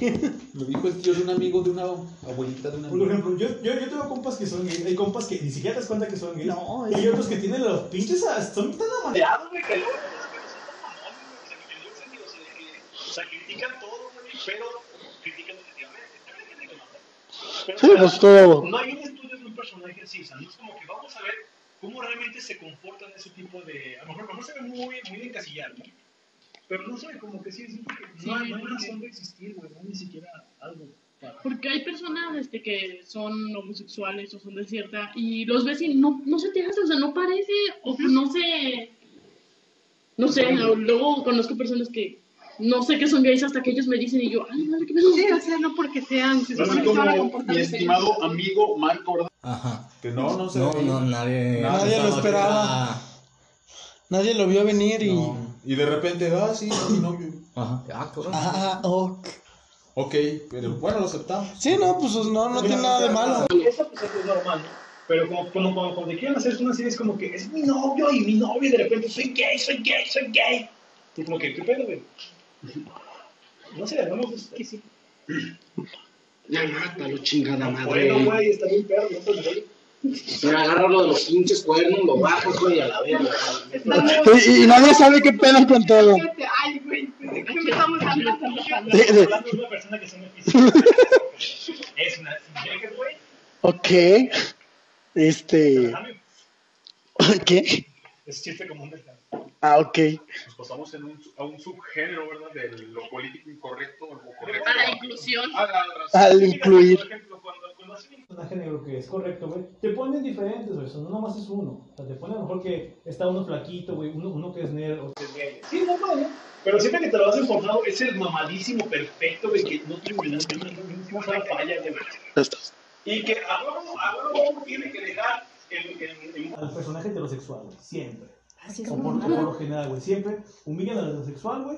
Lo dijo el tío de un amigo de una abuelita de una Por ejemplo, yo, yo, yo tengo compas que son gays. Hay compas que ni siquiera te das cuenta que son gays. No, y hay es- otros que tienen los pinches. ah, Son tan amadreados, güey, que luego. O sea, critican todo, güey, pero critican a Pero, Sí, pues todo. No hay un estudio de un personaje así, o sea, no es como que vamos a ver cómo realmente se comportan ese tipo de. A lo mejor, a lo mejor se ve muy, muy encasillado, ¿no? Pero no sé, como que sí, que no, hay, no hay razón de existir, güey, no hay ni siquiera algo para. Porque hay personas este, que son homosexuales o son de cierta y los ves y no, no se te hace, o sea, no parece, o no sé, no sé, luego conozco personas que no sé que son gays hasta que ellos me dicen y yo, ay, madre, ¿qué me Sí, o sea, no porque sean, se supone que van a mi estimado amigo Marco Ordaz. Ajá. Que no, no se No, no, nadie. Nadie lo esperaba. Nadie lo vio venir y. No. Y de repente, ah, sí, es mi novio. Ajá. Ah. Ah, ok. Ok, pero bueno, lo aceptamos. Sí, no, pues no, no tiene nada de malo. Eso pues es normal, ¿no? Pero como, como, como cuando te quieren hacer una serie es como que es mi novio y mi novio y de repente soy gay, soy gay, soy gay. Y como que, ¿qué pedo, güey? No sé, no me gusta. Que sí. Ya mátalo, chingada Bueno, madre. güey, está bien perro, no güey. Pero agárralo de los pinches cuernos, lo bajas, güey, a la verga. Y, y nadie sabe qué pedo con todo. Ay, güey, ¿de qué estamos hablando? De- de- Hablando de una persona que se me. Es una güey. ok. Este. ¿Qué? Es chiste común de esta. Ah, ok. Nos pasamos en un, a un subgénero, ¿verdad? De lo político incorrecto o lo correcto. A la inclusión. A la raza. Al incluir. Por ejemplo, cuando, cuando hacen un personaje negro que es correcto, güey, te ponen diferentes, güey, eso no nomás es uno. O sea, te ponen a lo mejor que está uno flaquito, güey, uno, uno que es negro. Sí, no, no, no. Pero siempre que te lo has informado, es el mamadísimo perfecto, güey, que no tiene ninguna falla, güey. Ya estás. Y que a huevo, a tiene que dejar el, el, el Al personaje heterosexual, siempre. Así es O por, o por lo general, güey, siempre humillan al heterosexual, güey,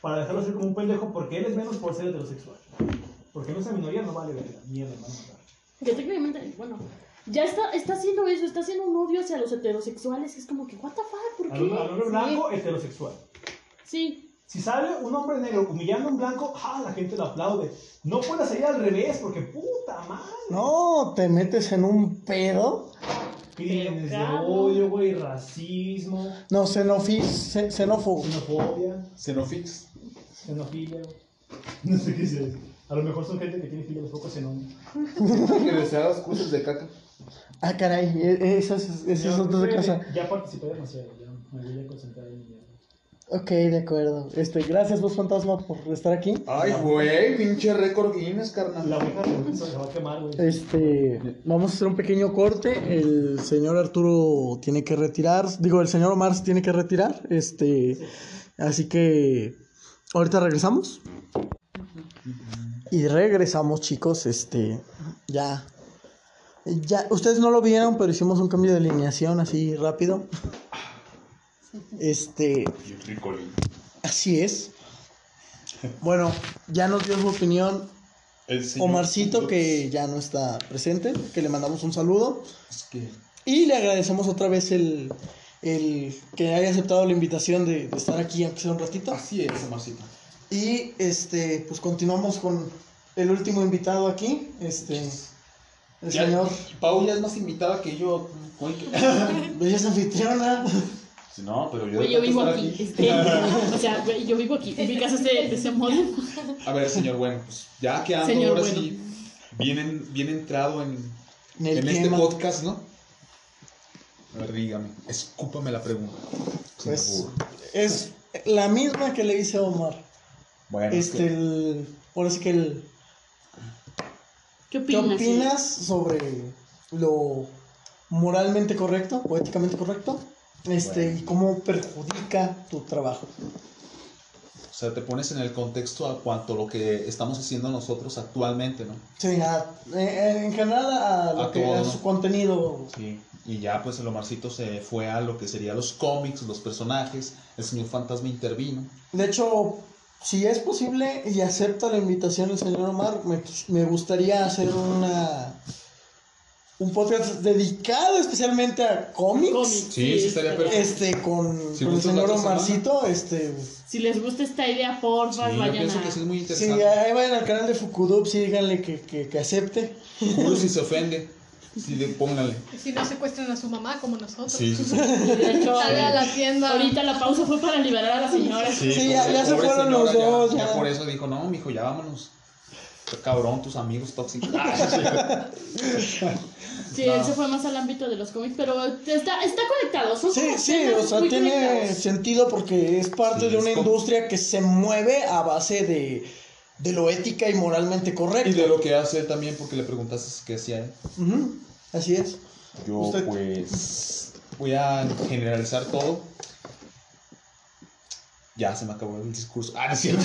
para dejarlo ser como un pendejo porque él es menos por ser heterosexual. Porque no esa minoría no vale verga, mierda. Que técnicamente, bueno, ya está, está haciendo eso, está haciendo un odio hacia los heterosexuales. Es como que, ¿what the fuck? ¿Por Al, al qué? hombre blanco, heterosexual. Sí, Si sale un hombre negro humillando a un blanco, ¡ah! la gente lo aplaude. No puede salir al revés, porque puta madre. No, te metes en un pedo. Crímenes de odio, güey, racismo, No, xenofi, xe- xenófobo. xenofobia, Xenofix. xenofilia. No sé qué es eso. A lo mejor son gente que tiene filia de focos xenón. Que desea las cruces de caca. Ah, caray, e- esa es, esa es otra cosa. Ya participé demasiado, ya me voy a concentrar en mi Ok, de acuerdo. Este, gracias, vos fantasma, por estar aquí. Ay, güey, pinche récord Guinness, carnal. La ouija se va a quemar, güey. Este, vamos a hacer un pequeño corte. El señor Arturo tiene que retirar. Digo, el señor Omar se tiene que retirar. Este, así que ahorita regresamos. Y regresamos, chicos. Este, ya. Ya, ustedes no lo vieron, pero hicimos un cambio de alineación así rápido. Este, así es. Bueno, ya nos dio su opinión Omarcito, que ya no está presente, que le mandamos un saludo. Es Y le agradecemos otra vez el, el que haya aceptado la invitación de, de estar aquí, aunque sea un ratito. Así es, Omarcito. Y este, pues continuamos con el último invitado aquí, este, el Ya- señor Pau ya es más invitada que yo. que- Belleza Anfitriona. No, pero yo. vivo aquí. estar Este, o sea, yo vivo aquí. Mi casa es de, de ese modo. A ver, señor bueno, pues ya que ando Señor ahora bueno. sí bien, en- bien entrado en, En este podcast, ¿no? A ver, dígame, escúpame la pregunta. Pues, es la misma que le hice a Omar. bueno, es Este, que- el, ahora sí que el, ¿Qué opinas sobre lo moralmente correcto, poéticamente correcto? Este, Bueno. y cómo perjudica tu trabajo. o sea, te pones en el contexto a cuanto lo que estamos haciendo nosotros actualmente, ¿no? Sí, a- eh, en general a, lo A que, a todo, su ¿no? contenido. Sí. Y ya pues el Omarcito se fue a lo que serían los cómics, los personajes, el señor fantasma intervino. De hecho, si es posible y acepta la invitación el señor Omar, me, me gustaría hacer una un podcast dedicado especialmente a cómics. Cómics. Sí, sí, estaría perfecto. Este, con, Si con el señor Omarcito, este, Si les gusta esta idea, porfa, Sí, yo vayan pienso a... que sí es muy Sí, interesante. ahí vayan al canal de Fukudup, sí, díganle que, que, que acepte. Juro si se ofende. Si le pónganle. Y si no secuestran a su mamá como nosotros. Sí, sí, sí. De hecho, Sale a la tienda. ahorita la pausa fue para liberar a la señora. Sí, ya- ya se fueron los señora, dos, Ya, ya. por eso dijo, no, mijo, ya vámonos. Qué cabrón, tus amigos tóxicos. Ah, Sí, él se fue más al ámbito de los cómics, pero está, está conectado. Son Sí, sí, o sea, tiene conectados. sentido porque es parte Sí, de una industria que se mueve a base de, de lo ética y moralmente correcto. y de lo que hace él también, porque le preguntaste qué hacía él. Así es. Yo, Usted- pues, voy a generalizar todo. Ya se me acabó el discurso. Ah, no es cierto.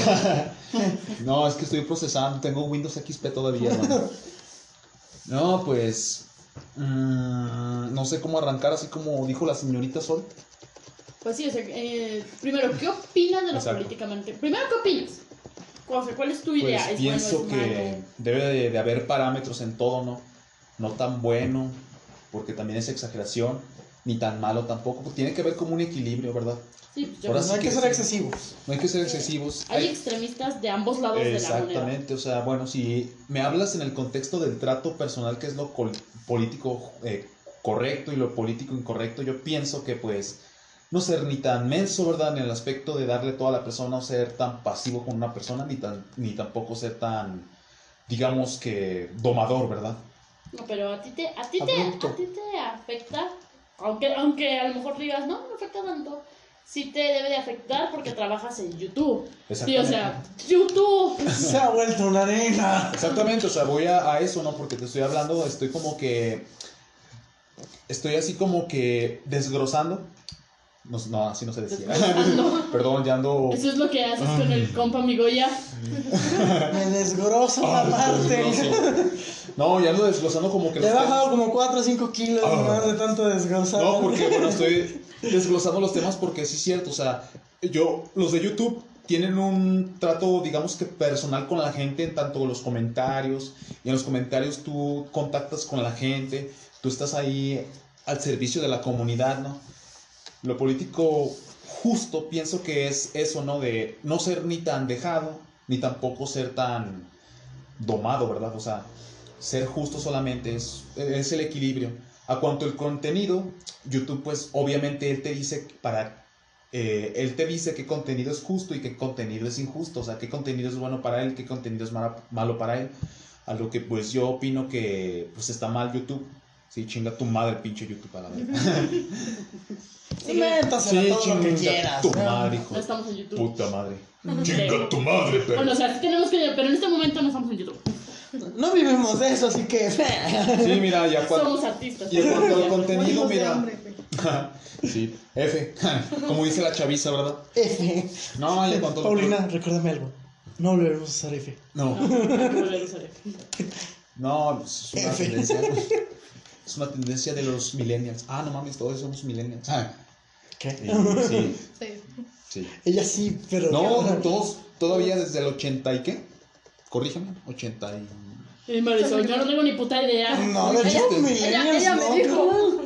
no, es que estoy procesando. Tengo Windows XP todavía, hermano. No, pues. mm, no sé cómo arrancar, así como dijo la señorita Sol. Pues sí, o sea, eh, primero, ¿qué opinas de lo Exacto. políticamente? Primero, ¿qué opinas? O sea, ¿cuál es tu idea? Pues ¿Es pienso bueno, es que malo? debe de, de haber parámetros en todo, ¿no? No tan bueno, porque también es exageración, ni tan malo tampoco, pues tiene que ver como un equilibrio, ¿verdad? Sí, pues yo Ahora No sí hay que ser sí. excesivos. No hay que ser excesivos. Hay hay- extremistas de ambos lados de la moneda. Exactamente, o sea, bueno, si me hablas en el contexto del trato personal, que es lo político eh, correcto y lo político incorrecto, yo pienso que pues no ser ni tan menso, ¿verdad? En el aspecto de darle todo a la persona o ser tan pasivo con una persona, ni, tan, ni tampoco ser tan, digamos que, domador, ¿verdad? No, pero a ti te, a ti te, a ti te afecta, aunque, aunque a lo mejor digas, no, no me afecta tanto. Sí te debe de afectar porque trabajas en YouTube. Sí, o sea, YouTube. Se ha vuelto una arena. Exactamente, o sea, voy a, a eso, ¿no? Porque te estoy hablando, estoy como que. Estoy así como que desglosando. No, no así no se decía. Perdón, ya ando. Eso es lo que haces con el compa Migoya. Me desgroso la Ah, parte. No, ya ando desglosando como que Le he bajado como 4 o 5 kilos Ah. más de tanto desgrosar. No, porque bueno, estoy desglosando los temas porque sí es cierto, o sea, yo, los de YouTube tienen un trato, digamos que personal con la gente en tanto los comentarios, y en los comentarios tú contactas con la gente, tú estás ahí al servicio de la comunidad, ¿no? Lo político justo pienso que es eso, ¿no? De no ser ni tan dejado, ni tampoco ser tan domado, ¿verdad? O sea, ser justo solamente es, es el equilibrio. A cuanto el contenido, YouTube pues obviamente él te dice para... eh, él te dice qué contenido es justo y qué contenido es injusto, o sea, qué contenido es bueno para él, qué contenido es mala- malo para él. A lo que pues yo opino que pues está mal YouTube. Sí, chinga tu madre, pinche YouTube, a la verga. Invéntasela Sí, todo lo que chinga quieras. tu madre, hijo No estamos en YouTube. puta madre. Sí. Chinga tu madre, perro. Bueno, o sea, sí tenemos que. Pero en este momento no estamos en YouTube. No vivimos de eso, así que. Sí, mira, ya cuando... Somos artistas. Y en cuanto al Ya. contenido, Morimos de mira... hambre, sí, F, como dice la chaviza, ¿verdad? F. No, y en cuanto... Paulina, recuérdame algo. No volveremos a usar F. No. No, hay que volver a usar F. No, es una F. tendencia. Es una tendencia de los millennials. Ah, no mames, todos somos millennials. Ah, ¿Qué? sí, Sí. sí. Ella sí, pero. No, todos todavía desde el 80 y qué? Corrígeme, 80 y... Eh, Marisol, yo no tengo ni puta idea. No, de hecho, Ella- millennials, ella- ella no, me dijo.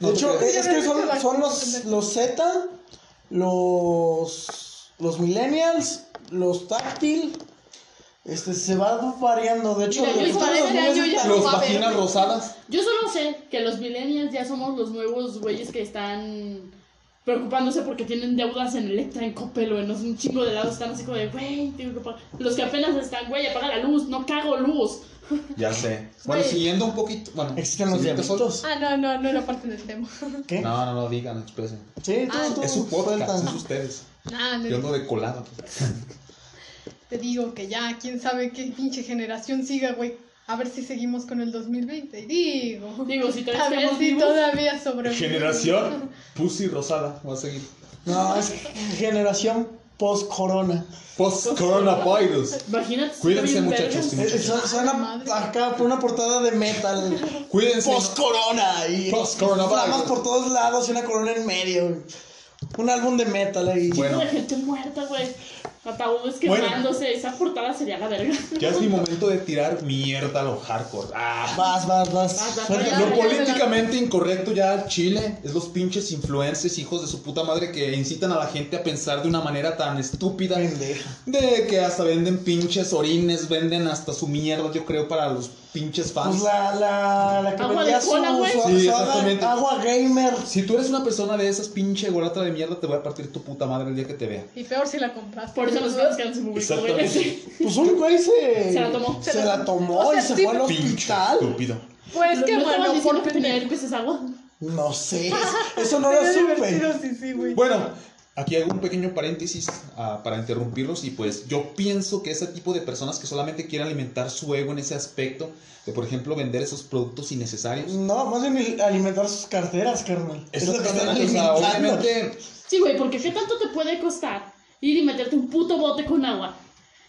De hecho, es que son, son los, los Z, los, los millennials, los táctil. Este, se va variando. De hecho, Mira, yo los año millennials- ya- Los vaginas rosadas. Yo solo sé que los millennials ya somos los nuevos güeyes que están preocupándose porque tienen deudas en Electra, en Coppel o en un chingo de lados. Están así como de, güey, tengo que pagar. Los que apenas están, güey, apaga la luz, no cago luz. Ya sé. Bueno, siguiendo un poquito. Bueno, Existen los siguiente sol- diablitos. Ah, no, no, no era parte del tema. ¿Qué? No, no, no, digan, expresen. Sí, Ah, tú, Es su podcast, es ustedes. Ah, Yo ando de colado. te digo que ya, quién sabe qué pinche generación siga, güey. A ver si seguimos con el 2020. Y digo. Digo, si todavía A ver si vivos, todavía sobre. Generación Pussy Rosada. Va a seguir. No, es generación post-corona. Post-coronavirus. Imagínate. si Cuídense, muchachos. Suena acá por una portada de metal. Cuídense. Post-corona. Y Post-coronavirus. flamas por todos lados y una corona en medio. Un álbum de metal ahí. Bueno. De gente muerta, güey. Ataúdes Bueno. quemándose. Esa portada sería la verga. Ya es mi momento de tirar mierda a lo hardcore. Ah. Vas, vas, vas. Vas, vas, Suelta. vas. Lo políticamente incorrecto ya al Chile es los pinches influencers, hijos de su puta madre, que incitan a la gente a pensar de una manera tan estúpida. Pendeja. De que hasta venden pinches orines, venden hasta su mierda, yo creo, para los pinches fans. Pues la, la, la que Agua de cola, su, güey. su- Sí, su exactamente. agua gamer. Si tú eres una persona de esas pinche golatra de mierda, te voy a partir tu puta madre el día que te vea. Y peor si la compraste. Por eso nos estamos quedando sin público, güey. Pues un güey se. Se la tomó. Se la tomó O sea, y se sí, fue al hospital. estúpido. Pues ¿No qué estaban bueno, por que herpes esa agua? No sé. Eso no lo supe. sí, sí, güey. Bueno, aquí hago un pequeño paréntesis ah, para interrumpirlos y pues yo pienso que ese tipo de personas que solamente quieren alimentar su ego en ese aspecto, de por ejemplo vender esos productos innecesarios. No, más bien alimentar sus carteras, carnal. Es lo que están Exactamente, o sea, alimentando. obviamente Sí, güey, porque ¿qué tanto te puede costar ir y meterte un puto bote con agua?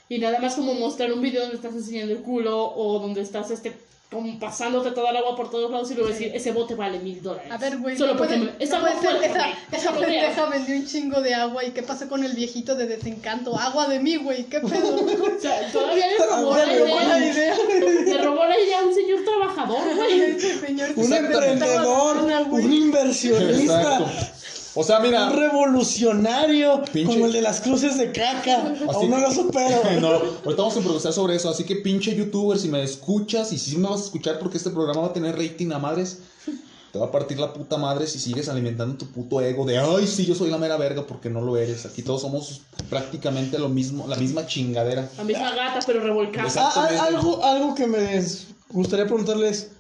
Y nada más como mostrar un video donde estás enseñando el culo o donde estás este como pasándote toda el agua por todos lados y luego decir, ese bote vale mil dólares. A ver, güey. Solo no porque puede- me- es no puede ser, esa, esa pendeja vendió un chingo de agua. ¿Y qué pasa con el viejito de desencanto? Agua de mí, güey. ¿Qué pedo? O sea, todavía le robó la idea. Le robó la idea a un señor trabajador, güey. Un emprendedor inversionista. Exacto. O sea, mira. Un revolucionario Pinche- como el de las cruces de caca. Aún no lo supero. No, ahorita vamos a improvisar sobre eso. Así que pinche youtuber, si me escuchas y si me vas a escuchar porque este programa va a tener rating a madres, te va a partir la puta madre si sigues alimentando tu puto ego de ay, sí, yo soy la mera verga porque no lo eres. Aquí todos somos prácticamente lo mismo, la misma chingadera. La misma gata, pero revolcada. Ah, ah, algo, algo que me gustaría preguntarles.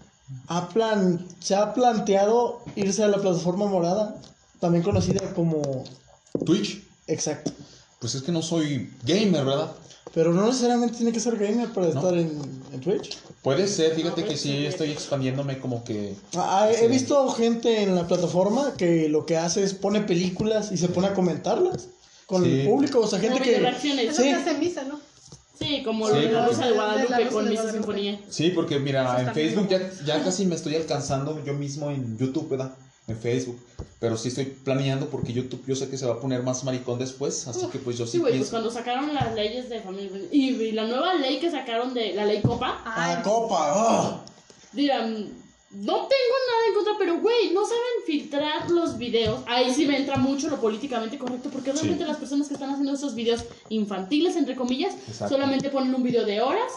¿ha plan, ¿Se ha planteado irse a la plataforma morada? También conocida como... Twitch, Exacto. pues es que no soy gamer, ¿verdad? Pero no necesariamente tiene que ser gamer para No. estar en, en Twitch. Puede ser, fíjate No, que sí estoy expandiéndome como que... Ah, he visto gente en la plataforma que lo que hace es pone películas y se pone a comentarlas con Sí. el público. O sea, gente que... reacciones. Eso Sí. que hace misa, ¿no? Sí, como Sí, lo de la Rosa de de la Guadalupe con Misa. Sinfonía. Sí, porque mira, en Facebook ya casi me estoy alcanzando yo mismo en YouTube, ¿verdad? En Facebook. Pero sí estoy planeando porque YouTube yo sé que se va a poner más maricón después. Así que pues yo sí, Sí, güey, pues pienso. cuando sacaron las leyes de familia. Y, y la nueva ley que sacaron de la ley Copa, Ah, copa. ah. dirán, no tengo nada en contra, pero güey, no saben filtrar los videos. Ahí sí me entra mucho lo políticamente correcto, porque realmente las personas que están haciendo esos videos infantiles, entre comillas, Exacto. solamente ponen un video de horas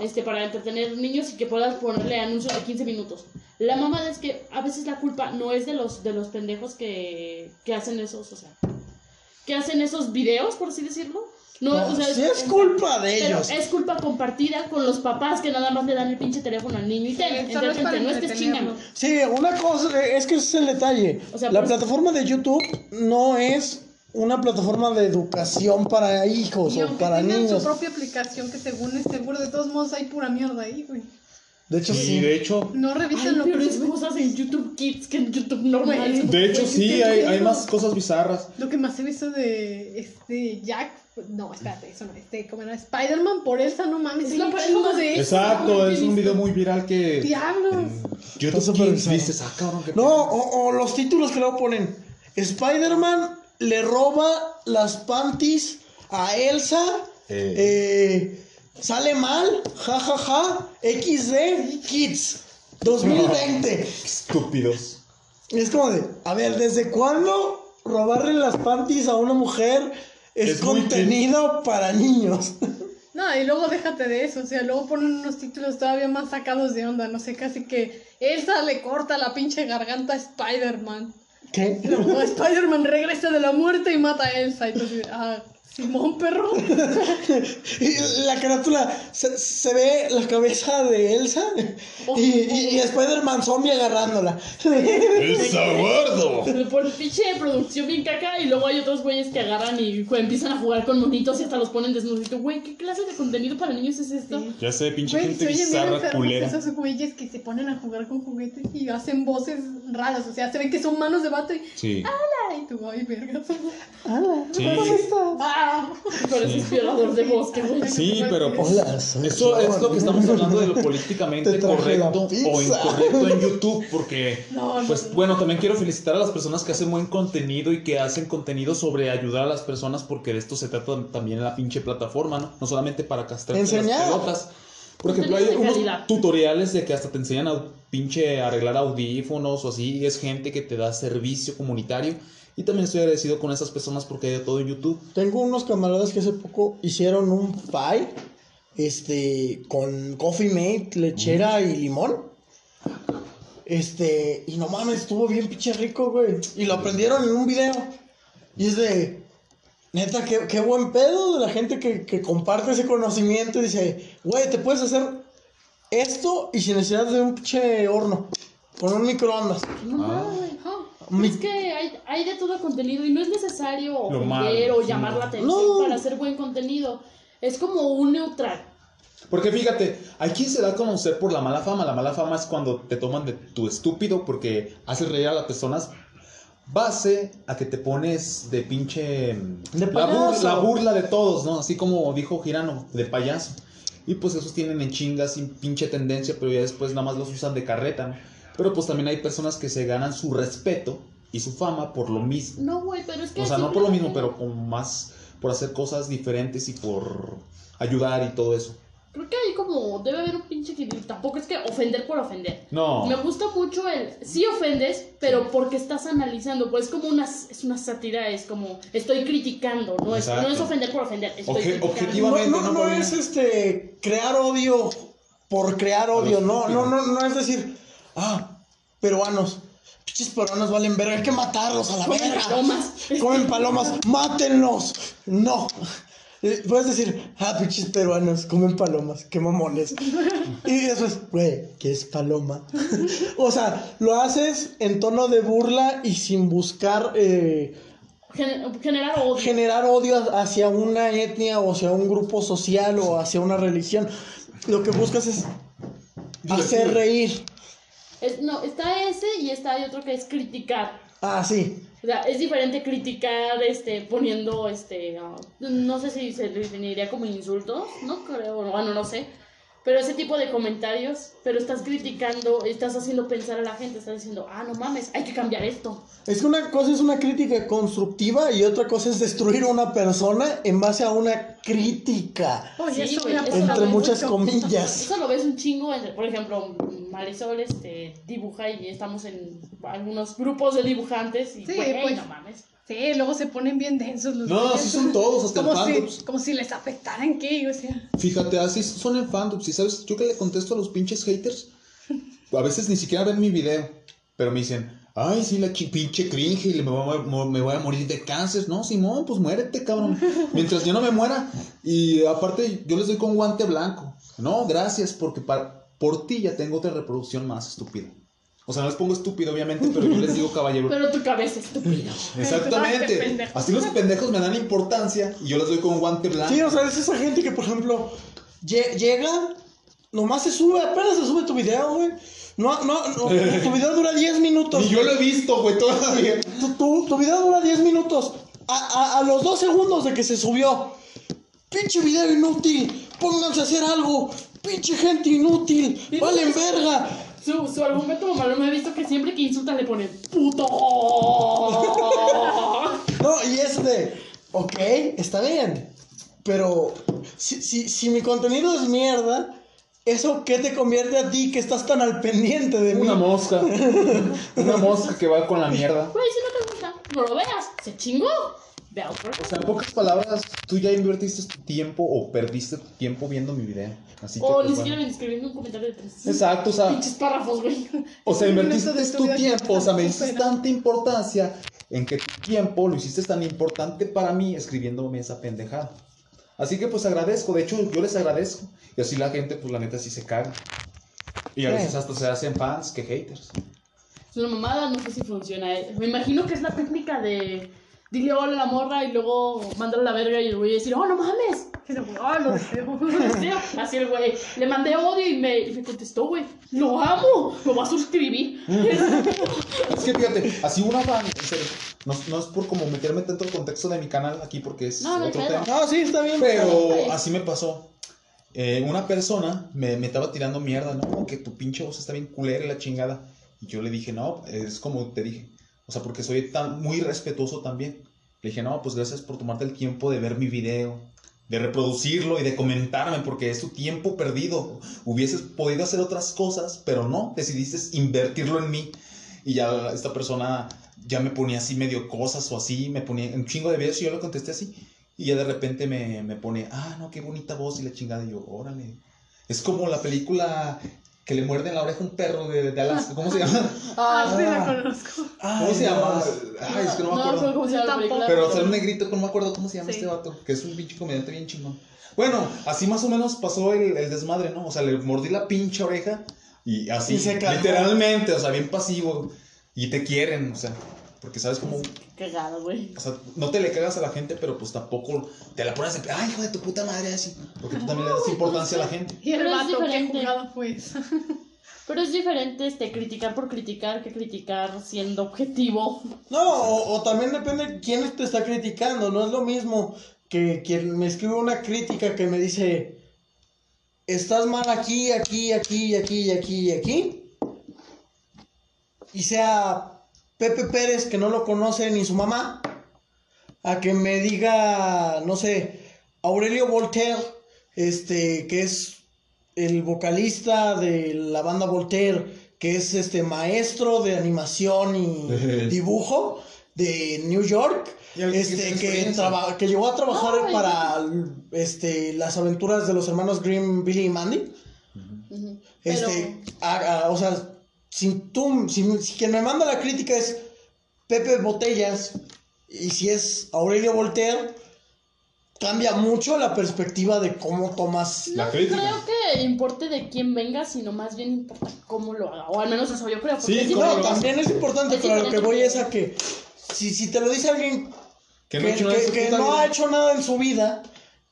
este, para entretener niños y que puedas ponerle anuncios de 15 minutos. La mamada es que a veces la culpa no es de los, de los pendejos que, que hacen esos, o sea, que hacen esos videos, por así decirlo. No, No, o sea, sí es culpa de pero ellos. es culpa compartida con los papás que nada más le dan el pinche teléfono al niño y ten, Sí, no estés chingando. Sí, una cosa, es que ese es el detalle. O sea, la pues- plataforma de YouTube no es una plataforma de educación para hijos Y o para niños. su propia aplicación que según es seguro, de todos modos hay pura mierda ahí, güey. De hecho, sí. de hecho, No revisan lo que suben. cosas en YouTube Kids que en YouTube normal. De hecho sí, hay, hay más cosas bizarras. Lo que más he visto de este Jack, no, espérate, eso no, este, ¿cómo era? Spider-Man por Elsa, no mames, Es la pareja de eso. Exacto, es un visto. video muy viral que... Diablos. Kids bizarro. dices, ah, cabrón, qué No, pedo". o, o los títulos que luego ponen. Spider-Man le roba las panties a Elsa. Eh. eh, sale mal. Ja, ja, ja. XD Kids. 2020. Estúpidos. Es como de, a ver, ¿desde cuándo robarle las panties a una mujer es, Es contenido para niños? No, y luego déjate de eso, o sea, luego ponen unos títulos todavía más sacados de onda, no sé, casi que Elsa le corta la pinche garganta a Spider-Man. ¿Qué? Luego Spider-Man regresa de la muerte y mata a Elsa. Entonces, ah, Simón, perro. Y la carátula se, se ve la cabeza de Elsa y, y- y Spider-Man zombie agarrándola. ¡Elsa gordo! Por pinche producción bien caca y luego hay otros güeyes que agarran y empiezan a jugar con monitos y hasta los ponen desnudos. Y tú, güey, ¿qué clase de contenido para niños es esto? Ya sé, pinche Güey, gente se bizarra, culera. esos güeyes que se ponen a jugar con juguetes y hacen voces raras. O sea, se ven que son manos de vato y. Sí. ¡Ay, tú, ay, verga! Sí. ¡Ah! Pareces violador de bosque, güey. Sí, pero pues, Hola, soy eso es lo que estamos hablando de lo políticamente la correcto o incorrecto en YouTube, porque No, no, pues no. bueno, también quiero felicitar a las personas que hacen buen contenido y que hacen contenido sobre ayudar a las personas, porque de esto se trata también en la pinche plataforma, ¿no? No solamente para castrar Enseñar. las pelotas. Por ejemplo, hay Contenido de unos calidad. tutoriales de que hasta te enseñan a pinche arreglar audífonos o así, y es gente que te da servicio comunitario. Y también estoy agradecido con esas personas porque hay todo en YouTube. Tengo unos camaradas que hace poco hicieron un pie este con coffee mate, lechera y limón. Este, y no mames, estuvo bien pinche rico, güey. Y lo aprendieron en un video. Y es de neta qué, qué buen pedo de la gente que, que comparte ese conocimiento y dice, güey, te puedes hacer esto y sin necesidad de un pinche horno, con un microondas. No Ah. mames, Es que hay, hay de todo contenido y no es necesario ofender o llamar no. la atención No. para hacer buen contenido. Es como un neutral. Porque fíjate, hay quien se da a conocer por la mala fama. La mala fama es cuando te toman de tu estúpido porque haces reír a las personas. Base a que te pones de pinche. De la, bur- payaso. la burla de todos, ¿no? Así como dijo Girano, de payaso. Y pues esos tienen en chingas sin pinche tendencia, pero ya después nada más los usan de carreta, ¿no? Pero pues también hay personas que se ganan su respeto y su fama por lo mismo. No, güey, pero es que. O sea, no por lo mismo, pero con más. por hacer cosas diferentes y por ayudar y todo eso. Creo que hay como. Debe haber un pinche equilibrio. Tampoco es que ofender por ofender. No. Me gusta mucho el. Sí ofendes, pero porque estás analizando. Pues es como una. Es una sátira, es como. Estoy criticando. No es, no es ofender por ofender. Estoy Obje- criticando. objetivamente. No, no, no no es este crear odio por crear odio, no, no, no, no es decir, ah, peruanos, pinches peruanos valen verga, hay que matarlos a la Comen verga. palomas. Comen palomas, mátenlos. No. Eh, Puedes decir, ah, pinches peruanos, comen palomas, qué mamones. Y después, güey, ¿qué es paloma? o sea, lo haces en tono de burla y sin buscar eh, Gen- generar odio. generar odio hacia una etnia o hacia un grupo social o hacia una religión. Lo que buscas es hacer reír. Es- no, está ese y está hay otro que es criticar. Ah, sí. O sea, es diferente criticar, este, poniendo, este, ah, no sé si se definiría como insultos, no creo, bueno, no sé, pero ese tipo de comentarios, pero estás criticando, estás haciendo pensar a la gente, estás diciendo, ah, no mames, hay que cambiar esto. Es que una cosa es una crítica constructiva y otra cosa es destruir a una persona en base a una crítica. Oye, Sí, eso güey, eso Entre muchas mucho. comillas. Eso lo ves un chingo, entre, por ejemplo, Marisol este, dibuja y estamos en algunos grupos de dibujantes y, Sí, güey, pues. no mames. Sí, luego se ponen bien densos los No, así son todos, hasta en como fandoms. si, como si les afectaran qué, o sea. Fíjate, así son en fandoms. Y sabes, yo que le contesto a los pinches haters, a veces ni siquiera ven mi video, pero me dicen, ay, sí, la pinche cringe, y le- me voy, a, me voy a morir de cáncer. No, Simón, pues muérete, cabrón. Mientras yo no me muera. Y aparte, yo les doy con guante blanco. No, gracias, porque para, por ti ya tengo otra reproducción más estúpida. O sea, no les pongo estúpido, obviamente, pero yo les digo caballero. Pero tu cabeza. Ay, qué Exactamente. Así los pendejos me dan importancia y yo les doy con guante blanco. Sí, o sea, es esa gente que, por ejemplo, lle- llega, nomás se sube, apenas se sube tu video, güey. No, no, no, tu video dura 10 minutos. Y yo lo he visto, güey, todavía. Tu, tu- tu video dura 10 minutos. A, a- a los 2 segundos de que se subió. Pinche video inútil. Pónganse a hacer algo. Pinche gente inútil. Valen verga. Su, su argumento malo me he visto que siempre que insultan le ponen puto. No, y es de, ok, está bien. Pero si, si, si mi contenido es mierda, ¿eso qué te convierte a ti que estás tan al pendiente de mí? Una mosca. Una mosca que va con la mierda. Güey, si no te gusta, no lo veas. Se chingó. A otro. O sea, en pocas palabras, tú ya invertiste tu tiempo o perdiste tu tiempo viendo mi video. Así que, O pues, ni siquiera bueno. me escribiendo un comentario de tres. Exacto, o sea, Pinches párrafos, güey. o sea, invertiste de tu tiempo, o sea, me diste tanta importancia en que tu tiempo lo hiciste tan importante para mí escribiéndome esa pendejada. Así que pues agradezco, de hecho yo les agradezco. Y así la gente, pues la neta sí se caga. Y a veces hasta se hacen fans que haters. Es una mamada, no sé si funciona. Me imagino que es la técnica de dile hola a la morra y luego mándale a la verga y el güey decir, oh, no mames. Y "Ah, lo deseo". Sí, Así el güey. Le mandé odio y me, y me contestó, güey. Lo amo. Me va a suscribir. Es que fíjate, así una fan, en serio, no, no es por como meterme tanto el contexto de mi canal aquí porque es No, otro tema. No, sí, está bien. Pero así me pasó. Eh, una persona me, me estaba tirando mierda, ¿no? Que tu pinche voz está bien culera y la chingada. Y yo le dije, no, es como te dije. O sea, porque soy tan muy respetuoso también. Le dije, no, pues gracias por tomarte el tiempo de ver mi video, de reproducirlo y de comentarme, porque es tu tiempo perdido. Hubieses podido hacer otras cosas, pero no, decidiste invertirlo en mí. Y ya esta persona ya me ponía así medio cosas o así, me ponía un chingo de videos y yo le contesté así. Y ya de repente me, me pone, ah, no, qué bonita voz y la chingada. Y yo, órale. Es como la película que le muerde en la oreja un perro de, de Alaska. ¿Cómo se llama? Ah, sí la conozco. ¿Cómo se llama? Ay, es que no me No, acuerdo. pero ¿cómo se llama? Pero sale un negrito que no me acuerdo cómo se llama Sí. este vato, que es un pinche comediante bien chingón. Bueno, así más o menos pasó el, el desmadre, ¿no? O sea, le mordí la pinche oreja y así, Y se literalmente, o sea, bien pasivo. Y te quieren, o sea, porque sabes cómo, Cagada, güey. o sea, no te le cagas a la gente, pero pues tampoco te la pones de, ay, hijo de tu puta madre, así. Porque tú también le das importancia a la gente. Y el Pero es vato, qué diferente. jugada fue esa. Pero es diferente este criticar por criticar que criticar siendo objetivo. No, o, o también depende quién te está criticando. No es lo mismo que quien me escribe una crítica que me dice, estás mal aquí, aquí, aquí, aquí, aquí, aquí. Y sea Pepe Pérez, que no lo conoce ni su mamá, a que me diga, no sé, Aurelio Voltaire, este, que es el vocalista de la banda Voltaire, que es este maestro de animación y dibujo de New York, este, que, traba- que llegó a trabajar Ay. para este, las aventuras de los hermanos Grimm, Billy y Mandy. Este, a- a- o sea, si tú, si, si quien me manda la crítica es Pepe Botellas y si es Aurelio Voltaire, cambia mucho la perspectiva de cómo tomas. La No crítica. creo que importe de quién venga, sino más bien importa cómo lo haga. O al menos eso yo creo. Sí, No, también es importante, Es pero a lo que voy es a que si, si te lo dice alguien Que que, no ha hecho nada en que- su que puta no vida. ha hecho nada en su vida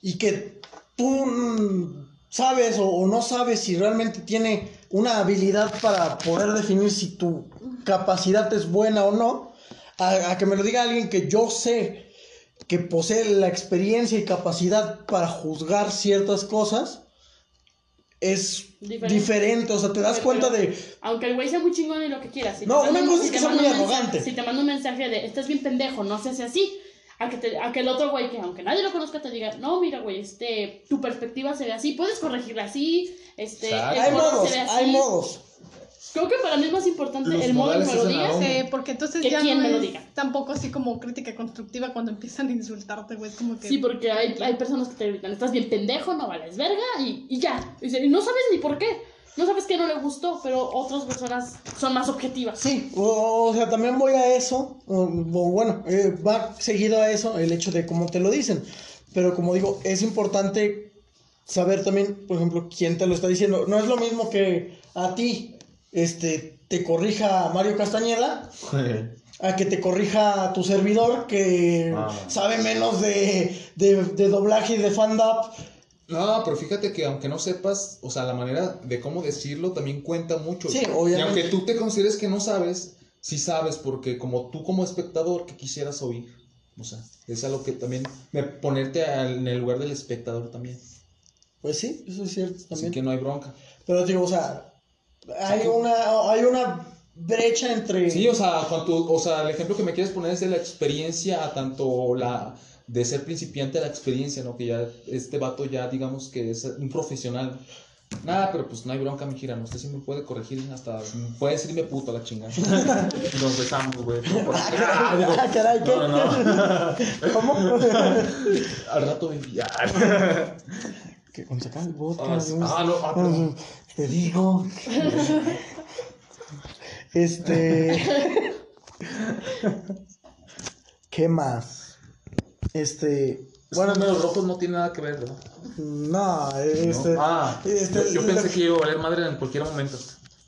y que tú sabes o, o no sabes si realmente tiene una habilidad para poder definir si tu capacidad es buena o no, a, a que me lo diga alguien que yo sé que posee la experiencia y capacidad para juzgar ciertas cosas, es Diferente. diferente, o sea, te das Pero- cuenta de... Aunque el güey sea muy chingón y lo que quieras. Si No, una cosa es que sea muy mensaje- arrogante. Si te manda un mensaje de, estás bien pendejo, no se hace así. A que, te- a que el otro güey, que aunque nadie lo conozca, te diga, no, mira, güey, este, tu perspectiva se ve así, puedes corregirla así, este, el Hay color modos, se ve así. hay modos. Creo que para mí es más importante Los el modo en que me lo digas. Sí, porque entonces Que ya quién no me lo diga. tampoco así como crítica constructiva cuando empiezan a insultarte, güey. Como que. Sí, porque hay, hay personas que te gritan, estás bien pendejo, no vales verga, y, y ya. Y, dice, y no sabes ni por qué. No sabes que no le gustó, pero otras personas son más objetivas. Sí, o, o sea, también voy a eso, o, o bueno, eh, va seguido a eso el hecho de cómo te lo dicen, pero como digo, es importante saber también, por ejemplo, quién te lo está diciendo. No es lo mismo que a ti, este, te corrija Mario Castañeda, a que te corrija tu servidor que Ah. sabe menos de, de, de doblaje y de fan-up. No, pero fíjate que aunque no sepas, o sea, la manera de cómo decirlo también cuenta mucho. Sí, Y obviamente. aunque tú te consideres que no sabes, sí sabes, porque como tú como espectador, ¿qué quisieras oír? O sea, es algo que también, me, ponerte en el lugar del espectador también. Pues sí, eso es cierto Así también. que no hay bronca. Pero digo, o sea, hay una, hay una brecha entre... Sí, o sea, cuando, o sea, el ejemplo que me quieres poner es de la experiencia, a tanto la de ser principiante a la experiencia, ¿no? Que ya este vato ya digamos que es un profesional. Nada, pero pues no hay bronca, mi gira, usted sí me puede corregir hasta puede decirme puto a la chingada. Nos besamos, güey. No, por- Ah, caray, ¿qué? no, no. ¿Cómo? Al rato baby. Ah, que se acabe el vodka, Ah, Dios. ah, no, ah, perdón. te digo. Este. ¿Qué más? Este. Bueno, Bueno, los rojos no tiene nada que ver, ¿verdad? no, este. No. Ah, este, yo pensé que iba a valer madre en cualquier momento.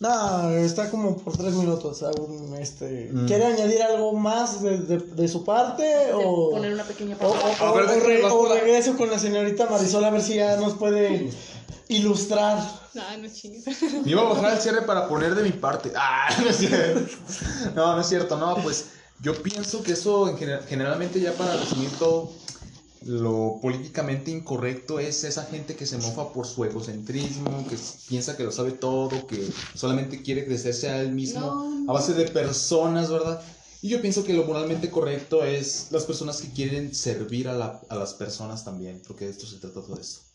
No, está como por tres minutos. aún, este, Mm. ¿Quiere añadir algo más de, de- de su parte? De O, poner una pequeña o, o- o- ver, o re- o la- regreso con la señorita Marisol a ver si ya nos puede ilustrar. No, no chingues. Me iba a bajar el cierre para poner de mi parte. Ah, no es cierto. No, no es cierto. No, pues yo pienso que eso en gener- generalmente ya para resumir todo, lo políticamente incorrecto es esa gente que se mofa por su egocentrismo, que piensa que lo sabe todo, que solamente quiere crecerse a él mismo No, a base de personas, ¿verdad? Y yo pienso que lo moralmente correcto es las personas que quieren servir a, la- a las personas también, porque de esto se trata todo esto.